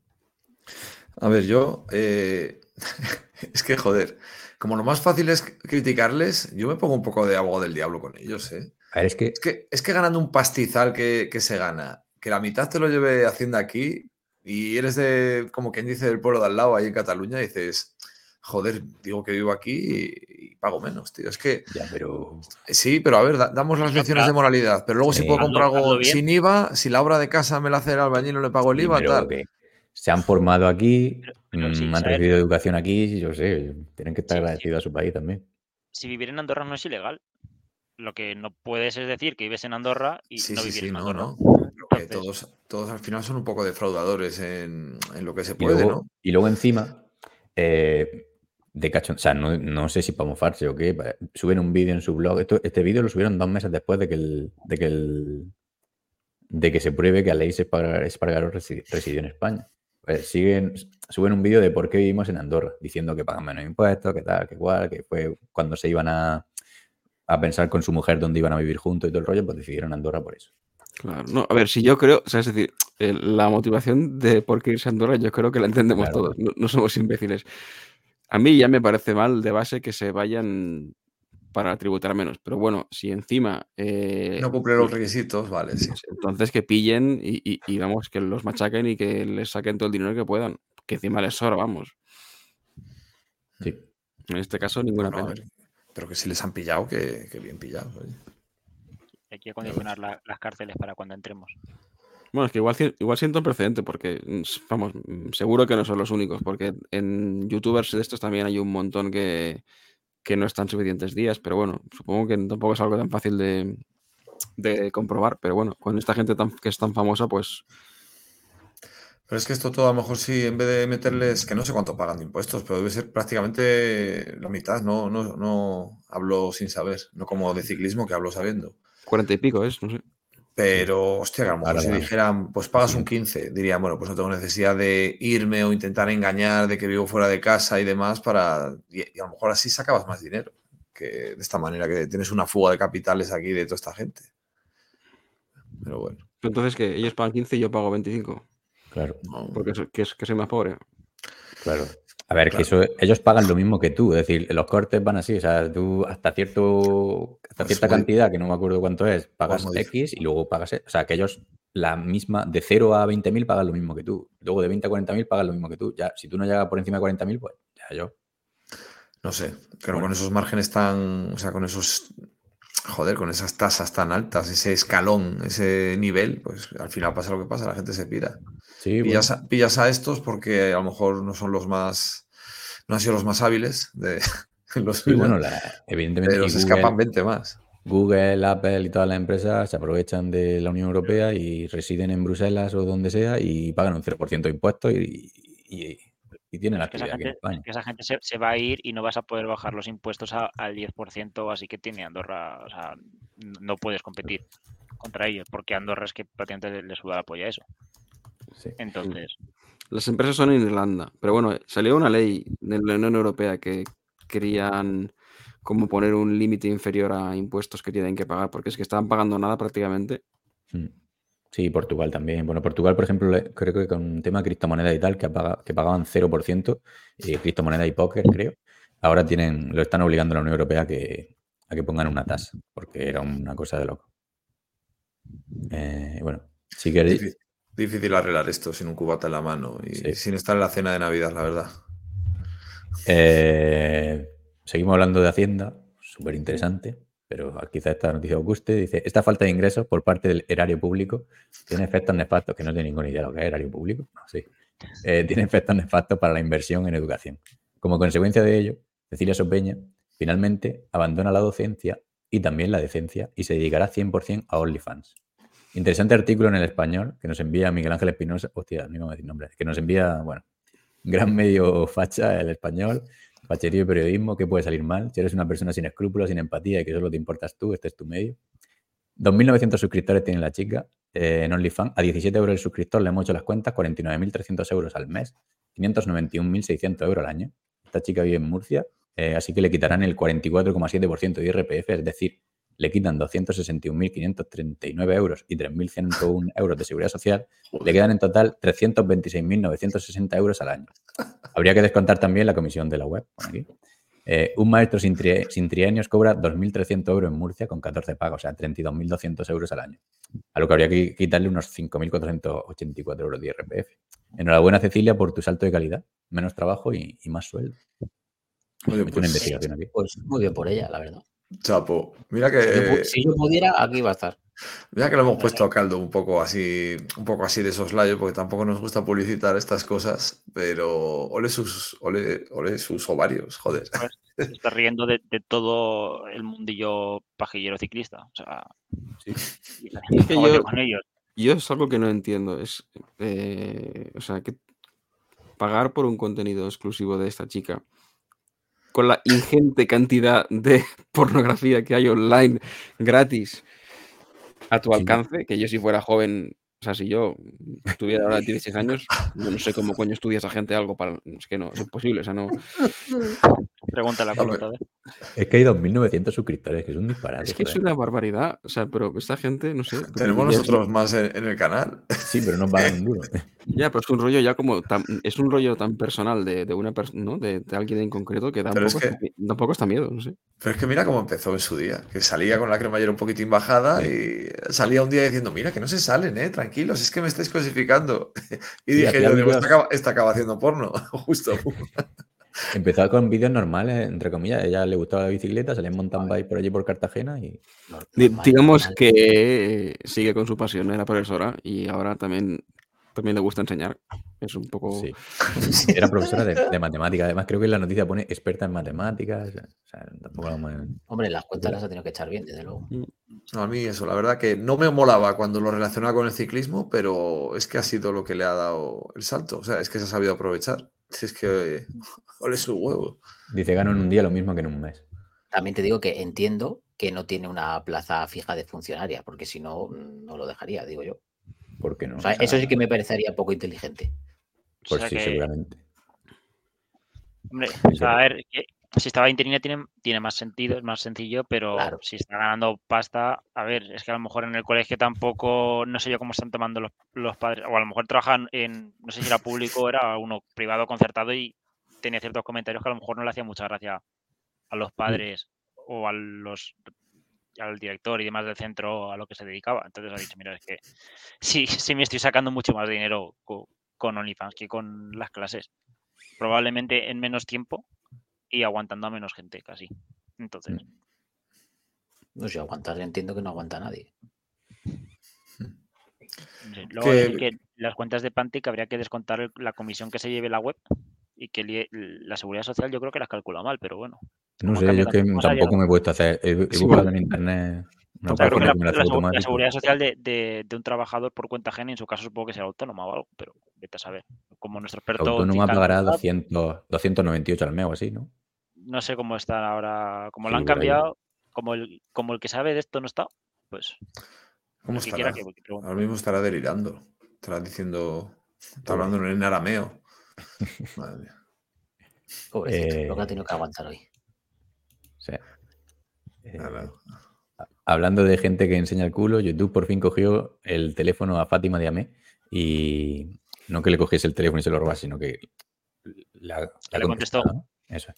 A ver, yo. Eh, <laughs> es que, joder, como lo más fácil es criticarles, yo me pongo un poco de abogado del diablo con ellos, ¿eh? es, que... Es, que, ganando un pastizal que, se gana, que la mitad te lo lleve Hacienda aquí y eres de, como quien dice, del pueblo de al lado, ahí en Cataluña, dices, joder, digo que vivo aquí y, pago menos, tío. Es que. Ya, pero. Sí, pero a ver, damos las lecciones de moralidad. Pero luego, si puedo comprar algo sin IVA, si la obra de casa me la hace el albañil, no le pago el IVA, tal. Se han formado aquí, mm, han recibido educación aquí, yo sé, tienen que estar agradecidos a su país también. Si vivir en Andorra no es ilegal. Lo que no puedes es decir que vives en Andorra y no vivir en Andorra. No, no. todos, todos al final son un poco defraudadores en, lo que se puede, ¿no? Y luego encima, eh, de cachón. O sea, no, sé si para mofarse o qué. Suben un vídeo en su blog. este vídeo lo subieron dos meses después de que el, de que el, de que se pruebe que Aleix Espargaró residió en España. Pues siguen, suben un vídeo de por qué vivimos en Andorra, diciendo que pagan menos impuestos, que tal, que igual, que fue cuando se iban a, a pensar con su mujer dónde iban a vivir juntos y todo el rollo, pues decidieron Andorra por eso. Claro, no, a ver, si yo creo, o sea, es decir, la motivación de por qué irse a Andorra, yo creo que la entendemos todos, no, somos imbéciles. A mí ya me parece mal de base que se vayan para tributar menos, pero bueno, si encima... Eh, no cumple los requisitos, vale, sí. Pues entonces que pillen y, vamos, que los machaquen y que les saquen todo el dinero que puedan, que encima les sobra, vamos. Sí. En este caso, ninguna pena. pero que si les han pillado, que, bien pillado. Hay que acondicionar las cárceles para cuando entremos. Bueno, es que igual, igual siento un precedente porque, vamos, seguro que no son los únicos, porque en youtubers de estos también hay un montón que, no están suficientes días, pero bueno, supongo que tampoco es algo tan fácil de, comprobar, pero bueno, con esta gente tan, que es tan famosa, pues... Pero es que esto todo a lo mejor sí, en vez de meterles, que no sé cuánto pagan de impuestos, pero debe ser prácticamente la mitad, no, no, no hablo sin saber, no como de ciclismo que hablo sabiendo. Cuarenta y pico es, no sé. Pero, hostia, que a lo mejor si dijeran, pues pagas un 15, diría, bueno, pues no tengo necesidad de irme o intentar engañar de que vivo fuera de casa y demás para. Y, a lo mejor así sacabas más dinero. Que de esta manera, que tienes una fuga de capitales aquí de toda esta gente. Pero bueno. Entonces, que ellos pagan 15 y yo pago 25. Claro. Porque que, es, que soy más pobre. Claro. A ver, que eso, ellos pagan lo mismo que tú, es decir, los cortes van así, o sea, tú hasta cierto hasta cierta cantidad, que no me acuerdo cuánto es, pagas X y luego pagas, o sea, que ellos la misma, de 0 a 20.000 pagan lo mismo que tú, luego de 20 a 40.000 pagan lo mismo que tú, ya, si tú no llegas por encima de 40.000, pues ya yo. No sé, pero con esos márgenes tan, o sea, con esos, joder, con esas tasas tan altas, ese escalón, ese nivel, pues al final pasa lo que pasa, la gente se pira. Sí, pillas, a, estos porque a lo mejor no son los más, no han sido los más hábiles de <laughs> los bueno, evidentemente. Pero se escapan 20 más. Google, Apple y todas las empresas se aprovechan de la Unión Europea y residen en Bruselas o donde sea y pagan un 0% de impuestos y, y, tienen la actividad aquí en España. Que esa gente se, va a ir y no vas a poder bajar los impuestos al 10%, así que tiene Andorra, o sea, no puedes competir contra ellos, porque Andorra es que prácticamente le suda la polla eso. Entonces. Las empresas son en Irlanda, pero bueno, salió una ley de la Unión Europea que querían como poner un límite inferior a impuestos que tienen que pagar, porque es que estaban pagando nada prácticamente. Hmm. Sí, Portugal también. Bueno, Portugal, por ejemplo, creo que con un tema de criptomoneda y tal, que, que pagaban 0%, eh, criptomoneda y póker, creo, ahora tienen, lo están obligando a la Unión Europea a que, a que pongan una tasa, porque era una cosa de loco. Eh, bueno, si queréis, Difícil arreglar esto sin un cubata en la mano y sin estar en la cena de Navidad, la verdad. Eh, seguimos hablando de Hacienda. súper interesante, pero quizá esta noticia os guste. Dice, esta falta de ingresos por parte del erario público tiene efectos nefastos, que no tiene ninguna idea de lo que es erario público, no, sí. Eh, <laughs> tiene efectos nefastos para la inversión en educación. Como consecuencia de ello, Cecilia Sopeña finalmente abandona la docencia y también la decencia y se dedicará 100% a OnlyFans. Interesante artículo en el español que nos envía Miguel Ángel Espinosa, hostia, no iba a decir nombre, que nos envía, bueno, gran medio facha el español, facherío y periodismo, ¿qué puede salir mal? Si eres una persona sin escrúpulos, sin empatía y que solo te importas tú, este es tu medio. 2.900 suscriptores tiene la chica eh, en OnlyFans. A 17 euros el suscriptor le hemos hecho las cuentas, 49.300 euros al mes, 591.600 euros al año. Esta chica vive en Murcia, eh, así que le quitarán el 44,7% de IRPF, es decir, le quitan 261.539 euros y 3.101 <laughs> euros de seguridad social, le quedan en total 326.960 euros al año. Habría que descontar también la comisión de la web. Eh, un maestro sin, sin trienios cobra 2.300 euros en Murcia con 14 pagos, o sea, 32.200 euros al año. A lo que habría que quitarle unos 5.484 euros de IRPF. Enhorabuena, Cecilia, por tu salto de calidad. Menos trabajo y, más sueldo. Muy bien, pues, pues muy bien por ella, la verdad. Chapo. Mira que. Si yo, pudiera, aquí va a estar. Mira que lo hemos puesto a caldo un poco así, un poco así de soslayo, porque tampoco nos gusta publicitar estas cosas, pero ole sus, ole, ole sus ovarios, joder. Pues, se está riendo de, todo el mundillo pajillero ciclista. O sea, sí. <laughs> es que yo, con ellos. yo es algo que no entiendo. Es, eh, o sea, que pagar por un contenido exclusivo de esta chica con la ingente cantidad de <laughs> pornografía que hay online gratis a tu alcance, que yo si fuera joven, o sea, si yo tuviera ahora 16 años, yo no sé cómo coño estudia esa gente algo para... Es que no, es imposible, o sea, no... <laughs> Pregúntale a Carlota. Es que hay 2.900 suscriptores, que es un disparate. Es que es una barbaridad. O sea, pero esta gente, no sé. <laughs> Tenemos nosotros más en, el canal. Sí, pero no pagan <laughs> duro. Ya, pero es un rollo ya como. es un rollo tan personal de, una persona, ¿no? De, alguien en concreto que da un, poco, está miedo, no sé. Pero es que mira cómo empezó en su día. Que salía con la cremallera un poquitín bajada y salía un día diciendo: Mira, que no se salen, ¿eh? Tranquilos, es que me estáis clasificando. <laughs> Y dije: Yo, digo, esta esta acaba haciendo porno. Justo. Empezaba con vídeos normales, entre comillas. A ella le gustaba la bicicleta, salía en mountain bike por allí por Cartagena y. Digamos que sigue con su pasión, era profesora y ahora también, también le gusta enseñar. Es un poco. Sí. <laughs> Era profesora de, matemáticas. Además, creo que en la noticia pone experta en matemáticas. Hombre, las cuentas las ha tenido que echar bien, desde luego. Mm. No, a mí eso, la verdad que no me molaba cuando lo relacionaba con el ciclismo, pero es que ha sido lo que le ha dado el salto. O sea, es que se ha sabido aprovechar. Si es que ole su huevo. Dice, gano en un día lo mismo que en un mes. También te digo que entiendo que no tiene una plaza fija de funcionaria, porque si no, no lo dejaría, digo yo. ¿Por qué no? eso sí que me parecería poco inteligente. Pues sí, seguramente. Hombre, a ver, si estaba interina tiene, tiene más sentido, es más sencillo, pero si está ganando pasta, a ver, es que a lo mejor en el colegio tampoco, no sé yo cómo están tomando los, padres, o a lo mejor trabajan en, no sé si era público era uno privado concertado y tenía ciertos comentarios que a lo mejor no le hacía mucha gracia a los mm. padres o a los al director y demás del centro a lo que se dedicaba. Entonces ha dicho, mira, es que sí, sí me estoy sacando mucho más dinero con, con OnlyFans que con las clases. Probablemente en menos tiempo, y aguantando a menos gente casi. Entonces. Mm. No sé, aguantar, entiendo que no aguanta nadie. <laughs> Luego que... las cuentas de Pantic habría que descontar la comisión que se lleve la web y que la seguridad social yo creo que las calcula mal, pero bueno. No sé, yo que tampoco me he puesto a hacer. He, buscado en internet. la, seguridad social de, un trabajador por cuenta ajena, en su caso supongo que será autónoma o algo, pero vete a saber. Como nuestro experto. Autónoma pagará 200, 298 al mes o así, ¿no? No sé cómo está ahora, como lo han cambiado, como el, como el que sabe de esto no está, pues. ¿Cómo estará? ahora mismo estará delirando. Estará diciendo, está hablando en arameo. <laughs> Madre mía. Pobrecito, lo que ha tenido que aguantar hoy. Sí. Eh, hablando de gente que enseña el culo, YouTube por fin cogió el teléfono a Fátima de Amé y no que le cogiese el teléfono y se lo robase, sino que la, le contestó. Eso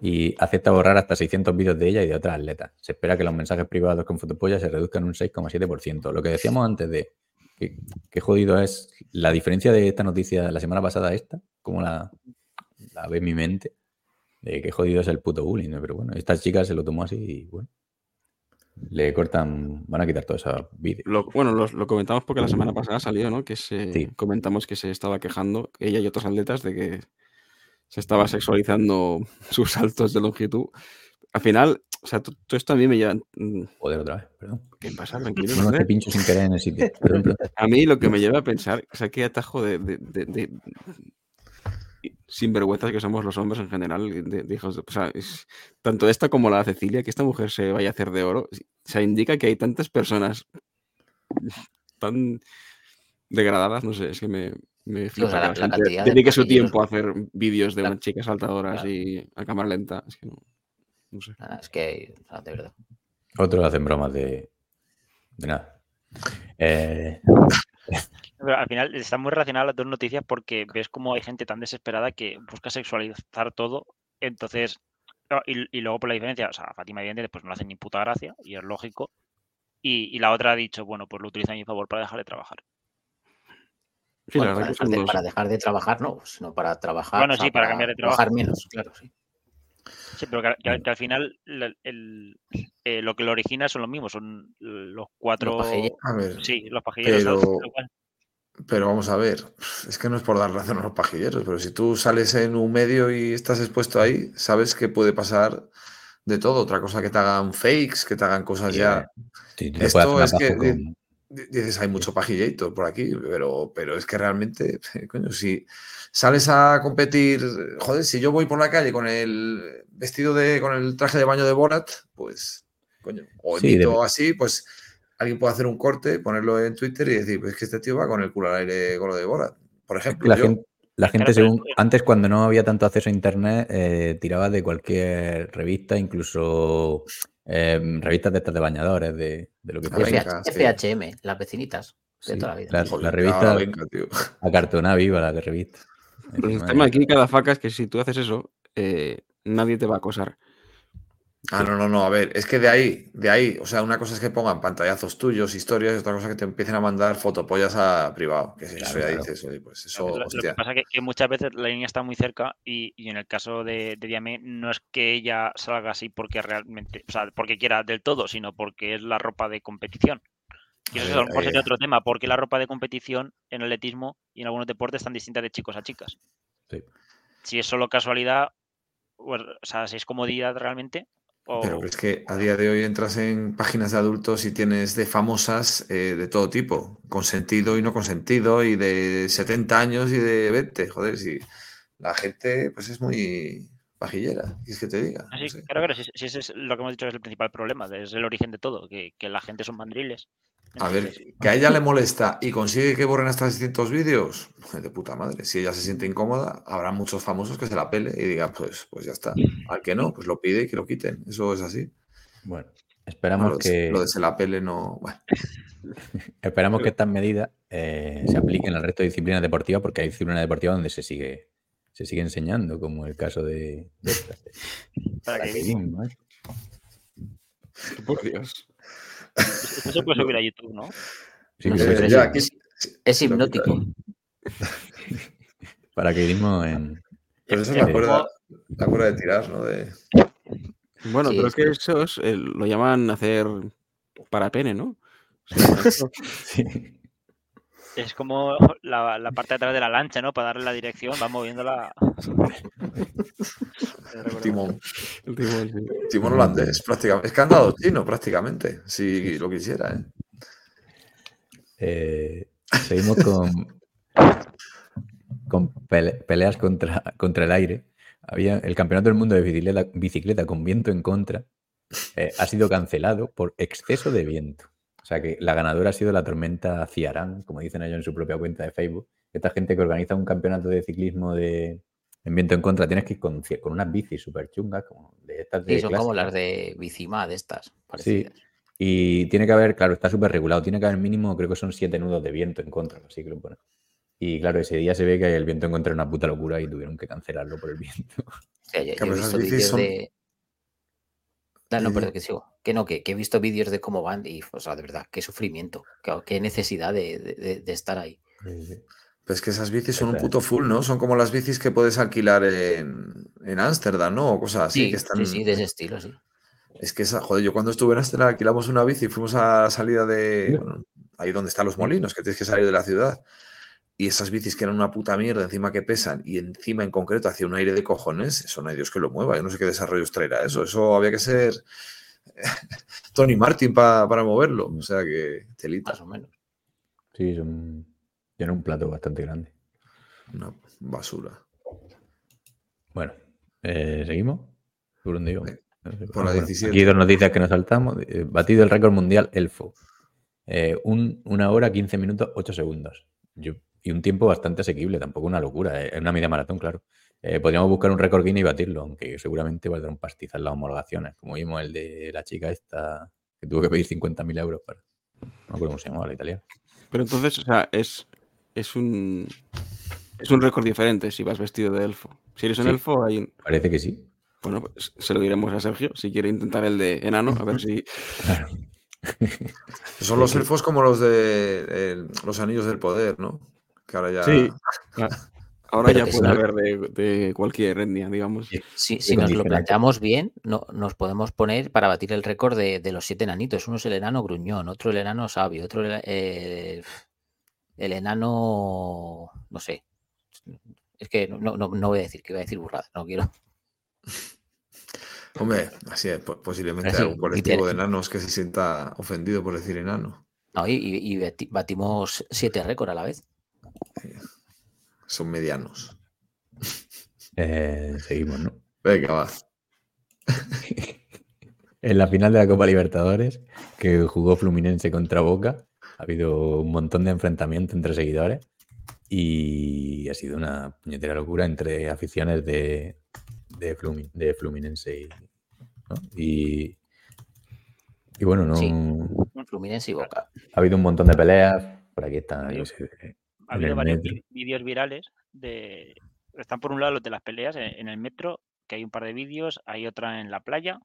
y acepta borrar hasta 600 vídeos de ella y de otras atletas. Se espera que los mensajes privados con fotopolla se reduzcan un 6,7%. Lo que decíamos antes de que, jodido es la diferencia de esta noticia la semana pasada a esta, como la, la ve mi mente. de qué jodido es el puto bullying, pero bueno, esta chica se lo tomó así y bueno, le cortan, van a quitar todo ese vídeo. Lo- bueno, lo, lo comentamos porque la semana pasada salió, ¿no? Que se Sí. comentamos que se estaba quejando, ella y otros atletas, de que se estaba sexualizando <laughs> sus saltos de longitud. Al final, o sea, to- todo esto a mí me lleva. mm, Joder, otra vez, perdón. ¿Qué pasa? Tranquilo. No, te pincho sin querer en el sitio. Perdón, perdón. <laughs> A mí lo que me lleva a pensar, o sea, qué atajo de, de, de- de- sinvergüenzas que somos los hombres en general, de, de hijos de- o sea, es- tanto esta como la de Cecilia, que esta mujer se vaya a hacer de oro, o sea, indica que hay tantas personas tan degradadas, no sé, es que me, me flipa sea, que la- la la gente cantidad de dedique su tiempo a hacer vídeos de La- unas chicas saltadoras Claro. y a cámara lenta, es que no, no sé. Nada, es que, de verdad. Otros hacen bromas de, de nada. Eh, Pero al final están muy relacionadas las dos noticias porque ves como hay gente tan desesperada que busca sexualizar todo. Entonces, claro, y, y luego por la diferencia, o sea, Fátima evidentemente pues no le hace ni puta gracia y es lógico. Y, y la otra ha dicho, bueno, pues lo utiliza a mi favor para dejar de trabajar. Sí, Bueno, para, dejar de, dos- para dejar de trabajar, no, sino para trabajar. Bueno, o sea, sí, para cambiar de trabajar trabajo. menos, claro, sí. Sí, pero que, al- que final el- eh, lo que lo origina son los mismos, son los cuatro... A ver, sí, los pajilleros. pero- pero vamos a ver, es que no es por dar razón a los pajilleros, pero si tú sales en un medio y estás expuesto ahí, sabes que puede pasar de todo. Otra cosa que te hagan fakes, que te hagan cosas Sí, ya. sí, Esto es que con- dices, hay mucho pajillator por aquí, pero, pero es que realmente, <laughs> coño, si sales a competir, joder, si yo voy por la calle con el vestido de, con el traje de baño de Borat, pues, coño, o Sí, dep- así, pues alguien puede hacer un corte, ponerlo en Twitter y decir, pues es que este tío va con el culo al aire con lo de Borat, por ejemplo. la yo. gente, la gente Claro, según, es- antes cuando no había tanto acceso a internet, eh, tiraba de cualquier revista, incluso eh, revistas de estas de bañadores, de, de lo que fuera. sí. FHM, las vecinitas de Sí, toda la vida. la, <laughs> la revista acartonada viva, la de revista. El Madre tema aquí, cada faca, es que si tú haces eso, eh, nadie te va a acosar. Ah, no, no, no, a ver, es que de ahí, de ahí, o sea, una cosa es que pongan pantallazos tuyos, historias, y otra cosa es que te empiecen a mandar fotopollas a privado, que si eso ya claro. dices, oye, pues eso, lo- lo que pasa es que, que muchas veces la línea está muy cerca y, y en el caso de, de Diamé no es que ella salga así porque realmente, o sea, porque quiera del todo, sino porque es la ropa de competición. Y eso Ahí- a lo mejor sería otro tema, porque la ropa de competición en atletismo y en algunos deportes es tan distinta de chicos a chicas. Sí. Si es solo casualidad, pues, o sea, si es comodidad realmente, Pero es que a día de hoy entras en páginas de adultos y tienes de famosas eh, de todo tipo, consentido y no consentido, y de 70 años y de 20, joder, si la gente pues es muy pajillera, ¿qué es que te diga? Así, No sé. claro, claro, si, si ese es lo que hemos dicho es el principal problema, es el origen de todo, que, que la gente son mandriles. A ver, que a ella le molesta y consigue que borren hasta distintos vídeos, de puta madre. Si ella se siente incómoda, habrá muchos famosos que se la pele y digan, pues, pues ya está. Al que no, pues lo pide y que lo quiten. Eso es así. Bueno, No, esperamos lo, de, que, lo de se la pele no. Bueno, <laughs> esperamos que estas medidas eh, se apliquen al resto de disciplinas deportivas, porque hay disciplinas deportivas donde se sigue, se sigue enseñando, como el caso de, de de <laughs> ¿eh? Por Dios. Esto se puede subir a YouTube, ¿no? Sí, No sé, eh, ya, es- aquí- es- hipnótico. paracaidismo en, Pero eso Es la cuerda, la cuerda de tirar, ¿no? De... Bueno, Sí, pero es que eso es, eh, lo llaman hacer para pene, ¿no? <laughs> <laughs> Sí. Es como la, la parte de atrás de la lancha, ¿no? Para darle la dirección, va moviéndola. <laughs> Timón. el timón, sí. Timón holandés, prácticamente. Es que han dado chino, prácticamente. Si lo quisiera, ¿eh? Eh, seguimos con, con pele- peleas contra, contra el aire. Había el campeonato del mundo de bicicleta, bicicleta con viento en contra. eh, ha sido cancelado por exceso de viento. O sea que la ganadora ha sido la tormenta Ciarán, como dicen ellos en su propia cuenta de Facebook. Esta gente que organiza un campeonato de ciclismo de, en viento en contra, tienes que ir con, unas bicis súper chungas, como de estas de Sí, son como las de Bicima, de estas. Sí, Parecidas. y tiene que haber, claro, está súper regulado, tiene que haber mínimo, creo que son siete nudos de viento en contra, así que lo pone. Y claro, ese día se ve que el viento en contra era una puta locura y tuvieron que cancelarlo por el viento. Sea, yo, yo he visto bicis vídeos son- de. No, no, pero que sigo. Que no, que, que he visto vídeos de cómo van y, o sea, de verdad, qué sufrimiento, qué, qué necesidad de, de- estar ahí. Pero es que esas bicis son un puto full, ¿no? Son como las bicis que puedes alquilar en, en Ámsterdam, ¿no? O cosas así Sí, que están. sí, sí, de ese estilo, sí. Es que esa, joder, yo cuando estuve en Ámsterdam alquilamos una bici y fuimos a la salida de. bueno, ahí donde están los molinos, que tienes que salir de la ciudad. Y esas bicis que eran una puta mierda, encima que pesan, y encima en concreto hacía un aire de cojones, eso no hay Dios que lo mueva. Yo no sé qué desarrollos traerá eso. Eso había que ser <laughs> Tony Martin pa- para moverlo. O sea que telita, Más o menos. Sí, son, tienen un plato bastante grande. una basura. Bueno, eh, ¿seguimos? ¿Por dónde iba? Venga, No sé. por la Ah, bueno, 17. Aquí dos noticias que nos saltamos. Eh, batido el récord mundial Elfo. Eh, un- una hora, 15 minutos, 8 segundos. Yo- y un tiempo bastante asequible, tampoco una locura. eh, Es una media maratón, claro. Eh, podríamos buscar un récord Guinness y batirlo, aunque seguramente valdrá un pastizal las homologaciones, como vimos el de la chica esta que tuvo que pedir 50.000 euros para... No me acuerdo cómo se llamaba la italiana. Pero entonces, o sea, es, es un es un récord diferente si vas vestido de elfo. Si eres un Sí. elfo, hay un- Parece que sí. bueno, pues se lo diremos a Sergio si quiere intentar el de enano, a ver si. Claro. <laughs> Son los elfos como los de eh, los anillos del poder, ¿no? Que ahora ya. Sí. <laughs> Ahora Pero ya que puede haber de, de cualquier etnia, digamos. Si, Sí, si con nos lo planteamos bien, no, nos podemos poner para batir el récord de, de los siete enanitos. Uno es el enano gruñón, otro el enano sabio, otro el, eh, el enano, no sé. Es que no, no, no voy a decir que voy a decir burrada, no quiero. <laughs> Hombre, así es, po- posiblemente Así, un colectivo de enanos que se sienta ofendido por decir enano. No, y, y- y bati- batimos siete récords a la vez. Son medianos. Eh, seguimos, ¿no? Venga, va. <laughs> En la final de la Copa Libertadores, que jugó Fluminense contra Boca, ha habido un montón de enfrentamientos entre seguidores y ha sido una puñetera locura entre aficiones de, de, Flumi- de Fluminense y, ¿no? y, y bueno, no, Sí. Fluminense y Boca. ha habido un montón de peleas. Por aquí están, yo sé, Ha habido varios vídeos virales de. Están por un lado los de las peleas en, en el metro, que hay un par de vídeos, hay otra en la playa,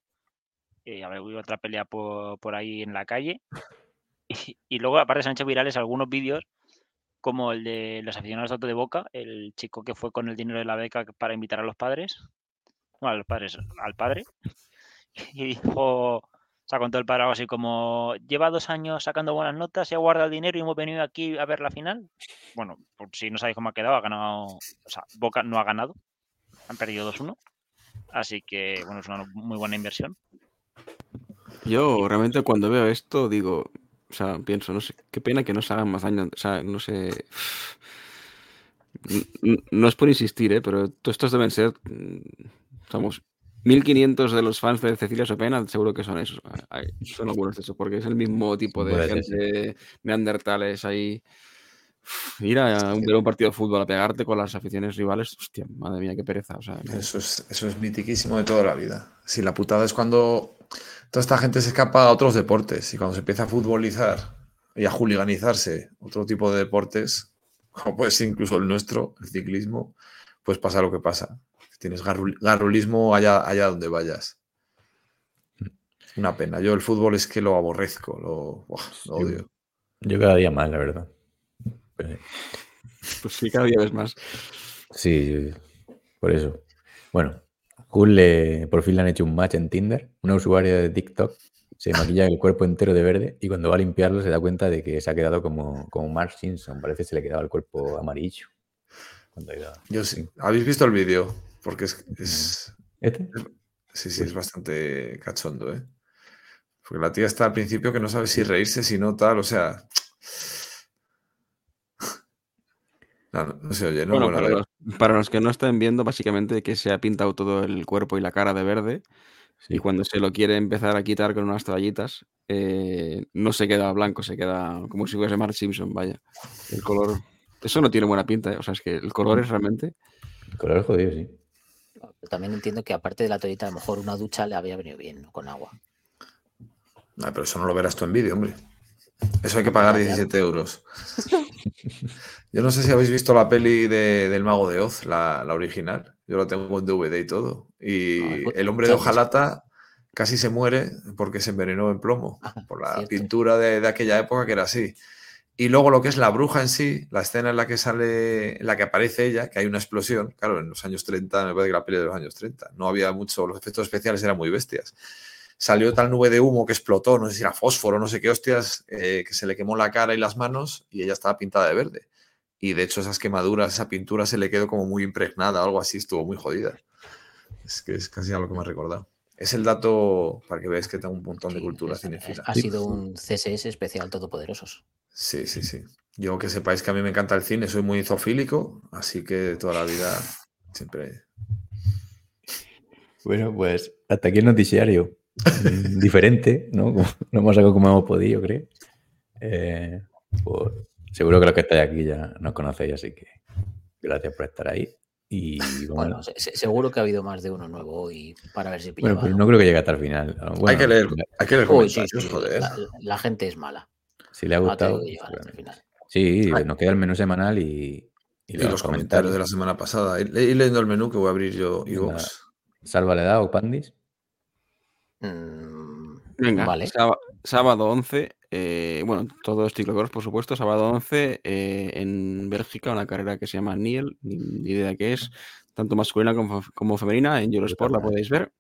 eh, ha habido otra pelea por, por ahí en la calle. <laughs> Y, y luego, aparte, se han hecho virales algunos vídeos, como el de los aficionados de Auto de Boca, el chico que fue con el dinero de la beca para invitar a los padres, no, a los padres, al padre, <laughs> y dijo, o sea, contó el padre algo así como, lleva dos años sacando buenas notas, se ha guardado el dinero y hemos venido aquí a ver la final. Bueno, por si no sabéis cómo ha quedado, ha ganado, o sea, Boca no ha ganado, han perdido 2-1. Así que, bueno, es una muy buena inversión. Yo realmente cuando veo esto digo, o sea, pienso, no sé, qué pena que no se hagan más daño, o sea, no sé. <sighs> No es por insistir, ¿eh? pero todos estos deben ser, mm, vamos, 1500 de los fans de Cecilia Sopena, seguro que son esos. ah, ay, Son algunos de esos, porque es el mismo tipo de Puede gente neandertales ahí. Uf, Ir a un, partido de fútbol a pegarte con las aficiones rivales, hostia, madre mía, qué pereza. O sea, no- Eso es, eso es mitiquísimo de toda la vida. Si la putada es cuando toda esta gente se escapa a otros deportes y cuando se empieza a futbolizar y a juliganizarse otro tipo de deportes, <laughs> como puede ser incluso el nuestro, el ciclismo, pues pasa lo que pasa. Tienes garrul- garrulismo allá, allá donde vayas. Una pena. Yo el fútbol es que lo aborrezco, lo, odio. Yo cada día más, la verdad. Pues, pues sí, cada día ves más. Sí, por eso. Bueno, Cool le- por fin le han hecho un match en Tinder. Una usuaria de TikTok se maquilla el cuerpo entero de verde y cuando va a limpiarlo se da cuenta de que se ha quedado como, como Mark Simpson. Parece que se le quedaba el cuerpo amarillo. Cuando Yo sí. ¿Habéis visto el vídeo? Porque es, es- ¿Este? Sí, sí, es bastante cachondo, ¿eh? Porque la tía está al principio que no sabe si reírse, si no tal, o sea. No, se oye, ¿no? Bueno, Bueno, para los, para los que no estén viendo, básicamente que se ha pintado todo el cuerpo y la cara de verde y cuando se lo quiere empezar a quitar con unas toallitas, eh, no se queda blanco, se queda como si fuese Mark Simpson, vaya. El color... Eso no tiene buena pinta, ¿eh? o sea, es que el color es realmente... El color es jodido, sí. También entiendo que aparte de la toallita, a lo mejor una ducha le había venido bien, ¿no? Con agua. No, pero eso no lo verás tú en vídeo, hombre. Eso hay que pagar 17 euros. <laughs> Yo no sé si habéis visto la peli de- del Mago de Oz, la, la original. Yo la tengo en DVD y todo. Y Ah, el hombre de hojalata casi se muere porque se envenenó en plomo Ah, por la cierto. pintura de, de aquella época que era así. Y luego lo que es la bruja en sí, la escena en la que sale, en la que aparece ella, que hay una explosión, claro, en los años 30, me parece que la peli de los años 30, no había mucho, los efectos especiales eran muy bestias. Salió tal nube de humo que explotó, no sé si era fósforo, no sé qué hostias, eh, que se le quemó la cara y las manos y ella estaba pintada de verde. Y de hecho esas quemaduras, esa pintura se le quedó como muy impregnada, algo así, estuvo muy jodida. Es que es casi algo que me ha recordado. Es el dato para que veáis que tengo un montón de cultura cinefila. Ha sido un CSS especial todopoderosos. Sí, sí, sí. Yo que sepáis que a mí me encanta el cine, soy muy zoofílico, así que toda la vida siempre. Bueno, pues hasta aquí el noticiario. Mm, diferente, ¿no? <laughs> Lo hemos sacado como hemos podido, creo. Eh, pues, seguro que los que estáis aquí ya nos conocéis, así que gracias por estar ahí. Y <laughs> bueno, seguro que ha habido más de uno nuevo hoy para ver si Bueno, pues no creo que llegue hasta el final. hay que leer, hay que leer joder. La, gente es mala. Si le ha gustado. Sí, nos queda el menú semanal y. Y, los, comentarios, de la semana pasada. Y, leyendo el menú que voy a abrir yo y vos. Salva le da o Pandis. Mm, Venga, vale. sábado 11, eh, bueno, todos ciclocross, por supuesto, sábado 11 eh, en Bélgica, una carrera que se llama Niel, ni, idea qué es, tanto masculina como, femenina, en Eurosport la podéis ver.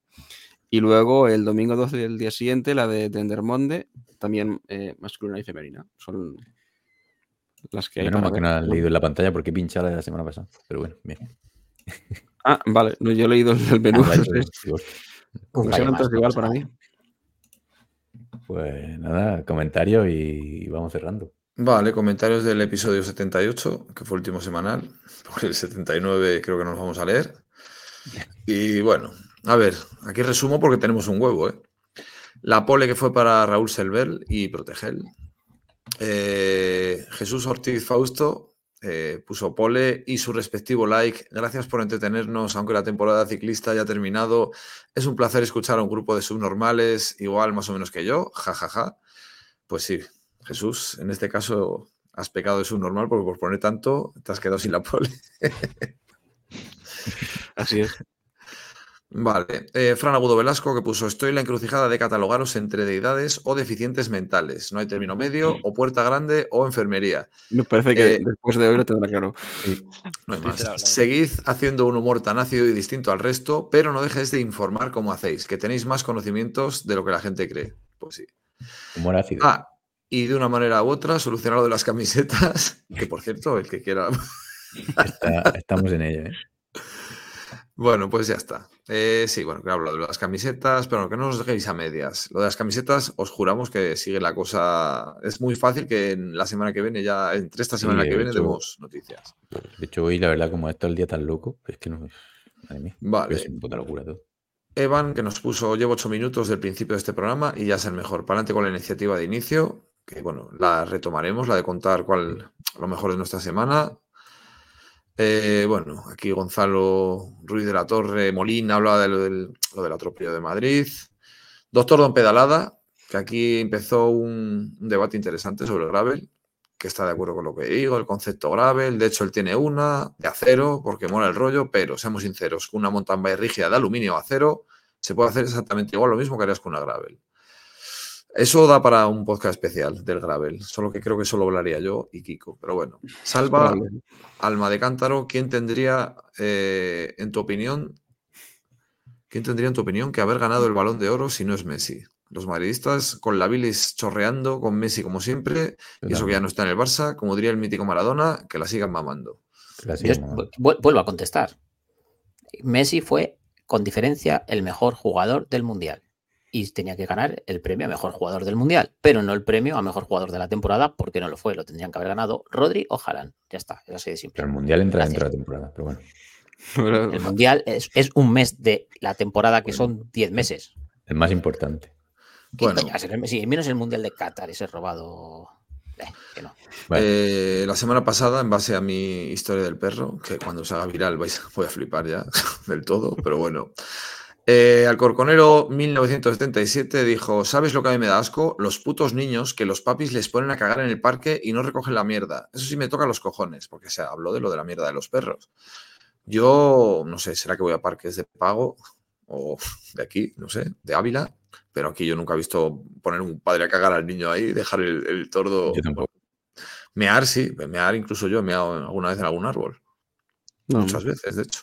Y luego el domingo 12 del día siguiente, la de Dendermonde, también eh, masculina y femenina. Son las que hay. Menos que no han leído en la pantalla porque pincha la de la semana pasada. Pero bueno, bien. Ah, vale. No, yo he leído el menú. Ah, <laughs> pues igual para mí. Pues nada, comentarios y vamos cerrando. Vale, comentarios del episodio 78, que fue el último semanal. <laughs> Porque el 79 creo que no nos vamos a leer. <laughs> Y bueno, a ver, aquí resumo porque tenemos un huevo, ¿eh? La pole que fue para Raúl Selver y Protegel. Eh, Jesús Ortiz Fausto eh, puso pole y su respectivo like. Gracias por entretenernos, aunque la temporada ciclista haya terminado. Es un placer escuchar a un grupo de subnormales, igual más o menos que yo. Ja, ja, ja. Pues sí, Jesús, en este caso has pecado de subnormal porque por poner tanto te has quedado sin la pole. <laughs> Así es. Vale. Eh, Fran Agudo Velasco que puso: Estoy en la encrucijada de catalogaros entre deidades o deficientes mentales. No hay término medio, o puerta grande o enfermería. Me parece que eh, después de hoy lo tendrá claro. No hay más. Seguid haciendo un humor tan ácido y distinto al resto, pero no dejéis de informar como hacéis, que tenéis más conocimientos de lo que la gente cree. Pues sí. Humor ácido. Ah, y de una manera u otra solucionar lo de las camisetas, <laughs> que por cierto, el que quiera. estamos en ello, ¿eh? Bueno, pues ya está. Eh, sí, bueno, que hablo de las camisetas, pero que no os dejéis a medias. Lo de las camisetas, os juramos que sigue la cosa. Es muy fácil que en la semana que viene, ya entre esta semana que viene, demos noticias. De hecho, hoy la verdad, como está el día tan loco, es que no. Vale. Es puta locura todo. Evan, que nos puso, llevo ocho minutos del principio de este programa y ya es el mejor. Para adelante con la iniciativa de inicio, que bueno, la retomaremos, la de contar cuál lo mejor de nuestra semana. Eh, bueno, aquí Gonzalo Ruiz de la Torre Molina hablaba de lo del, lo del atropello de Madrid. Doctor Don Pedalada, que aquí empezó un, debate interesante sobre el gravel, que está de acuerdo con lo que digo, el concepto gravel. De hecho, él tiene una de acero, porque mola el rollo, pero seamos sinceros, con una mountain rígida de aluminio o acero se puede hacer exactamente igual lo mismo que harías con una gravel. Eso da para un podcast especial del Gravel, solo que creo que solo hablaría yo y Kiko. Pero bueno, salva Alma de Cántaro, ¿quién tendría, eh, en tu opinión, quién tendría en tu opinión que haber ganado el balón de oro si no es Messi? Los madridistas con la bilis chorreando, con Messi como siempre, y eso que ya no está en el Barça, como diría el mítico Maradona, que la sigan mamando. vuelvo a contestar. Messi fue, con diferencia, el mejor jugador del Mundial y tenía que ganar el premio a mejor jugador del mundial, pero no el premio a mejor jugador de la temporada, porque no lo fue. Lo tendrían que haber ganado Rodri o Haaland. Ya está, es así de simple. el mundial entra dentro de la temporada, pero bueno. El mundial es, un mes de la temporada que son 10 meses. El más importante. Bueno. sí, menos el mundial de Qatar, ese robado. Eh, eh, la semana pasada, en base a mi historia del perro, que cuando se haga viral vais, voy a flipar ya <laughs> del todo, pero bueno. Eh, Alcorconero 1977 dijo, ¿sabes lo que a mí me da asco? Los putos niños que los papis les ponen a cagar en el parque y no recogen la mierda. Eso sí me toca los cojones, porque se habló de lo de la mierda de los perros. Yo, no sé, será que voy a parques de pago o de aquí, no sé, de Ávila, pero aquí yo nunca he visto poner un padre a cagar al niño ahí, dejar el, tordo. Mear sí, mear incluso yo he meado alguna vez en algún árbol. No, Muchas veces, de hecho.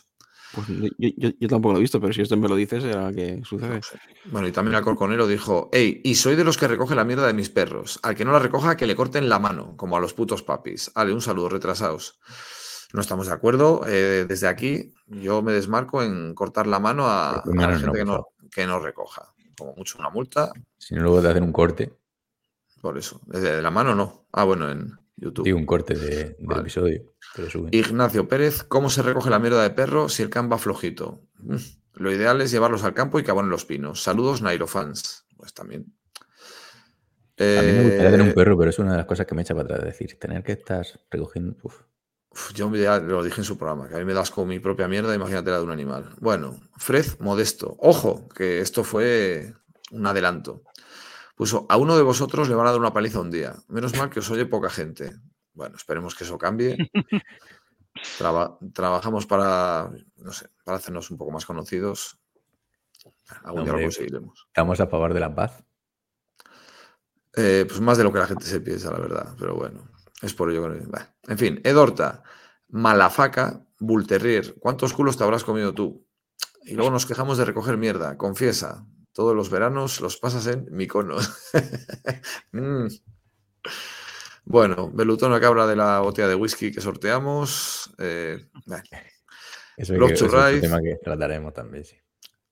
Pues yo, yo- yo tampoco lo he visto, pero si esto me lo dices, era que sucede. Bueno, y también el corconero dijo, hey, y soy de los que recoge la mierda de mis perros. Al que no la recoja, que le corten la mano, como a los putos papis. Ale, un saludo, retrasados. No estamos de acuerdo. eh, desde aquí, yo me desmarco en cortar la mano a, a la gente no, que, no, favor. que no recoja. Como mucho una multa, Si no, luego te hacen un corte. por eso. Desde la mano no. Ah, bueno, en YouTube. Digo, un corte de- del Vale. episodio. Pero. Ignacio Pérez, ¿cómo se recoge la mierda de perro si el can va flojito? Mm, Lo ideal es llevarlos al campo y que abonen los pinos. Saludos, Nairo fans. Pues también. A mí me gustaría tener Eh, un perro, pero es una de las cosas que me echa para atrás. Decir, tener que estar recogiendo. uf. Uf, Yo ya lo dije en su programa, que a mí me das con mi propia mierda, imagínate la de un animal. Bueno, Fred Modesto. Ojo, que esto fue un adelanto. Puso, a uno de vosotros le van a dar una paliza un día. Menos mal que os oye poca gente. Bueno, esperemos que eso cambie. <laughs> Traba- trabajamos para, no sé, para hacernos un poco más conocidos. Algún día lo Hombre, conseguiremos. Estamos a favor de la paz. Eh, pues más de lo que la gente se piensa, la verdad. Pero bueno, es por ello que... bah. En fin, Edorta, Malafaca, Bull Terrier. ¿Cuántos culos te habrás comido tú? Y luego nos quejamos de recoger mierda. Confiesa, todos los veranos los pasas en Miconos. <laughs> Mm. Bueno, Belutón que habla de la botella de whisky que sorteamos. Eh. Eso, Love que- eso es un tema que trataremos también, sí.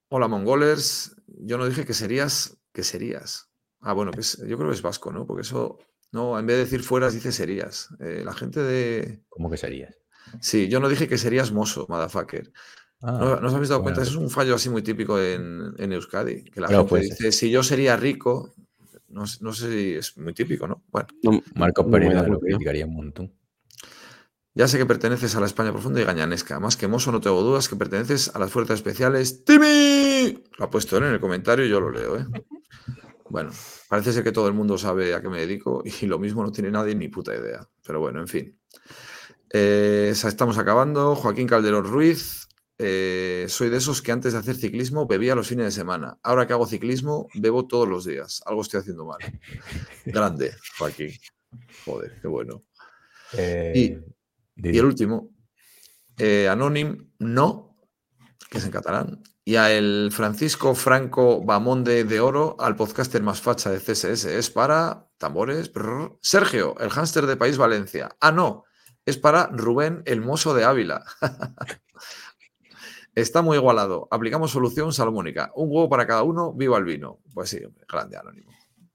Hola, Mongolers. Yo no dije que serías, que serías. Ah, bueno, que es- yo creo que es vasco, ¿no? Porque eso, no, en vez de decir fueras, dice serías. Eh, la gente de... ¿Cómo que serías? Sí, yo no dije que serías mozo, motherfucker. Ah, ¿No, ¿no os habéis dado bueno. cuenta? Es un fallo así muy típico en, en Euskadi. Que la Claro, gente pues. dice, si yo sería rico, no, sé- no sé si es muy típico, ¿no? Bueno, No, Marcos Pereira lo criticaría un montón. ya sé que perteneces a la España profunda y gañanesca. Más que mozo, no tengo dudas que perteneces a las fuerzas especiales. ¡Timmy! Lo ha puesto él en el comentario y yo lo leo, ¿eh? <laughs> Bueno, parece ser que todo el mundo sabe a qué me dedico y lo mismo no tiene nadie ni puta idea. Pero bueno, en fin. Eh, estamos acabando. Joaquín Calderón Ruiz. Eh, soy de esos que antes de hacer ciclismo bebía los fines de semana. Ahora que hago ciclismo, bebo todos los días. Algo estoy haciendo mal. <laughs> Grande, Joaquín. Joder, qué bueno. Eh, Y el último, eh, Anonim, no, que es en catalán. Y a el Francisco Franco Bamonde de Oro, al podcaster más facha de CSS, es para tambores. Sergio, el hámster de País Valencia. Ah, no, es para Rubén, el mozo de Ávila. <laughs> Está muy igualado. Aplicamos solución salomónica. Un huevo para cada uno, viva el vino. Pues sí, grande Anónimo.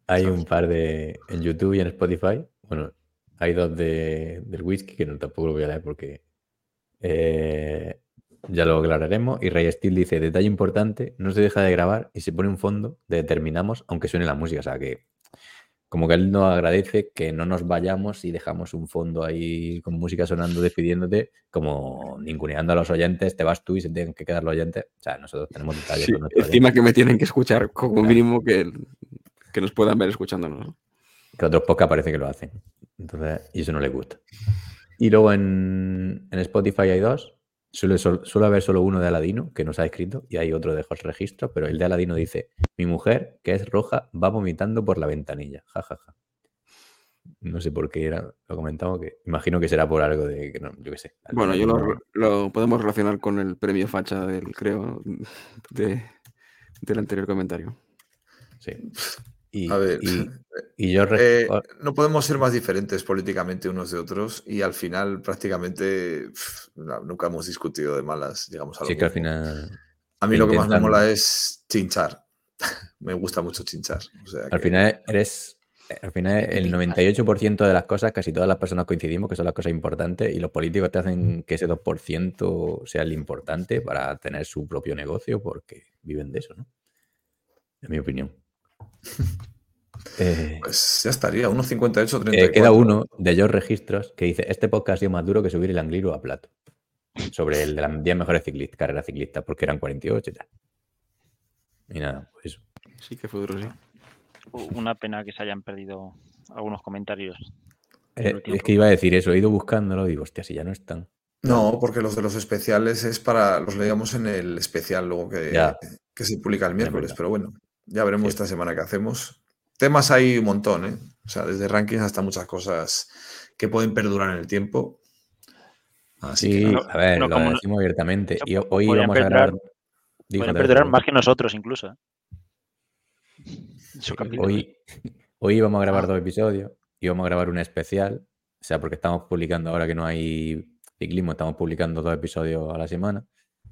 Hay ¿sabes? un par de. En YouTube y en Spotify. Bueno, hay dos de, del whisky que no tampoco lo voy a leer porque. eh, ya lo aclararemos. Y Ray Steel dice: detalle importante, no se deja de grabar y se pone un fondo de terminamos, aunque suene la música. O sea que. Como que él nos agradece que no nos vayamos y dejamos un fondo ahí con música sonando, despidiéndote, como ninguneando a los oyentes, te vas tú y se tienen que quedar los oyentes. O sea, nosotros tenemos detalles Sí, con encima que me tienen que escuchar como mínimo que, que nos puedan ver escuchándonos. ¿no? que otros podcasts parece que lo hacen. Entonces, y eso no les gusta. Y luego en, en Spotify hay dos. Suele, suele haber solo uno de Aladino, que nos ha escrito, y hay otro de Jos Registro, pero el de Aladino dice, mi mujer, que es roja, va vomitando por la ventanilla. Ja, ja, ja. No sé por qué era, lo comentamos, que imagino que será por algo de que no, yo qué sé. Bueno, yo lo, lo podemos relacionar con el premio facha del, creo, de, del anterior comentario. Sí. Y, A ver, y, y yo re- Eh, no podemos ser más diferentes políticamente unos de otros y al final prácticamente nunca hemos discutido de malas, llegamos a lo sí que al final A mí lo que más me mola es chinchar. <laughs> me gusta mucho chinchar. o sea Al que- final eres. Al final, el 98% de las cosas, casi todas las personas coincidimos que son las cosas importantes y los políticos te hacen que ese 2% sea el importante para tener su propio negocio porque viven de eso, ¿no? En mi opinión. <laughs> Eh, Pues ya estaría, 1.58, 34. eh, queda uno de George Registros que dice: Este podcast ha sido más duro que subir el Angliru a plato. Sobre el de las 10 mejores ciclistas, carreras ciclistas, porque eran 48 y tal. Y nada, pues eso. Sí que fue duro, sí. Una pena que se hayan perdido algunos comentarios. Eh, es que iba a decir eso, he ido buscándolo y digo, hostia, si ya no están. No, porque los de los especiales es para. Los leíamos en el especial luego que, Ya. que se publica el miércoles, pero bueno, ya veremos Sí. esta semana qué hacemos. temas hay un montón, ¿eh? O sea, desde rankings hasta muchas cosas que pueden perdurar en el tiempo. Así sí, que, a ver, lo decimos abiertamente. Y hoy vamos a grabar. Pueden perdurar más que nosotros, incluso. ¿eh? Hoy, hoy vamos a grabar ah. dos episodios y vamos a grabar un especial. O sea, porque estamos publicando ahora que no hay ciclismo, estamos publicando dos episodios a la semana.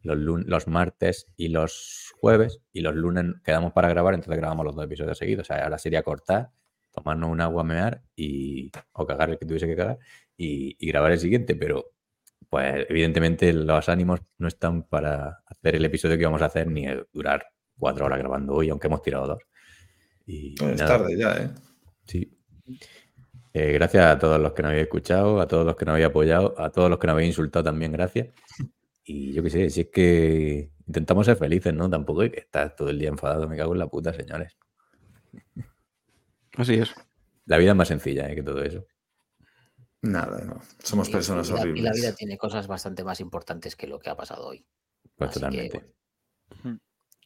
Los, los martes y los jueves. Y los lunes quedamos para grabar, entonces grabamos los dos episodios seguidos. O sea, ahora sería cortar, tomarnos un agua, mear y, o cagar el que tuviese que cagar y, y grabar el siguiente. Pero pues evidentemente los ánimos no están para hacer el episodio que íbamos a hacer ni durar cuatro horas grabando hoy, aunque hemos tirado dos. Y es tarde ya, ¿eh? Sí. Eh, gracias a todos los que nos habéis escuchado, a todos los que nos habéis apoyado, a todos los que nos habéis insultado también, gracias. Y yo qué sé, si es que intentamos ser felices, ¿no? Tampoco hay que estar todo el día enfadado, me cago en la puta, señores. Así es. La vida es más sencilla ¿eh? que todo eso. Nada, no. Somos personas horribles. Y la vida tiene cosas bastante más importantes que lo que ha pasado hoy. Pues totalmente.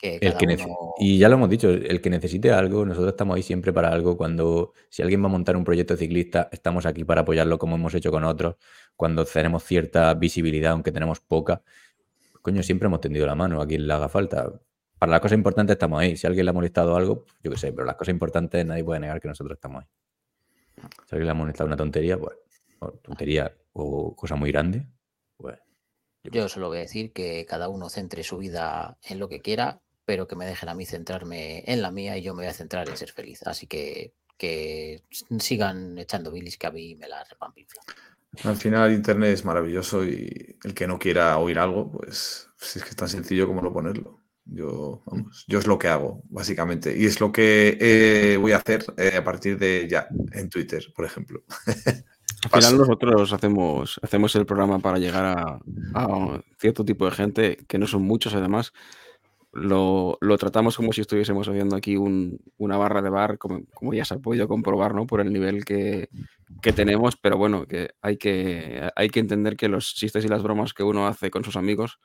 Y ya lo hemos dicho, el que necesite algo, nosotros estamos ahí siempre para algo. Cuando si alguien va a montar un proyecto ciclista, estamos aquí para apoyarlo como hemos hecho con otros. Cuando tenemos cierta visibilidad, aunque tenemos poca, coño, siempre hemos tendido la mano a quien le haga falta. Para las cosas importantes estamos ahí. Si a alguien le ha molestado algo, yo qué sé, pero las cosas importantes nadie puede negar que nosotros estamos ahí. Si alguien le ha molestado una tontería, pues tontería o cosa muy grande, pues... Yo solo voy a decir que cada uno centre su vida en lo que quiera, pero que me dejen a mí centrarme en la mía y yo me voy a centrar en ser feliz. Así que que sigan echando bilis que a mí me la repampinfla. Al final Internet es maravilloso y el que no quiera oír algo, pues, pues es que es tan sencillo como no ponerlo. Yo, vamos, yo es lo que hago, básicamente. Y es lo que eh, voy a hacer eh, a partir de ya, en Twitter, por ejemplo. <laughs> Al final nosotros hacemos, hacemos el programa para llegar a, cierto tipo de gente, que no son muchos además. Lo, tratamos como si estuviésemos haciendo aquí una barra de bar, como, ya se ha podido comprobar, ¿no? Por el nivel que, tenemos, pero bueno, que hay, que hay que entender que los chistes y las bromas que uno hace con sus amigos,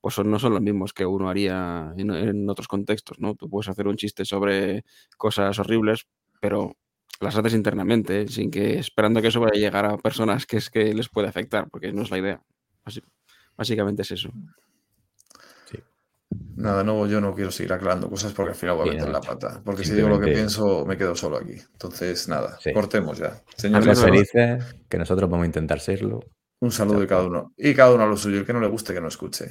pues no son los mismos que uno haría en, en otros contextos, ¿no? Tú puedes hacer un chiste sobre cosas horribles, pero las haces internamente, sin que esperando que eso vaya a llegar a personas que es que les puede afectar, porque no es la idea. básicamente es eso. Nada, no, yo no quiero seguir aclarando cosas porque al final voy a meter la pata. Porque si digo lo que pienso, me quedo solo aquí. Entonces, nada, cortemos ya. Señores felices, que nosotros vamos a intentar serlo. Un saludo de cada uno. Y cada uno a lo suyo. El que no le guste, que no escuche.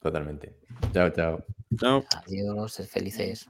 Totalmente. Chao, chao. Chao. Adiós, felices.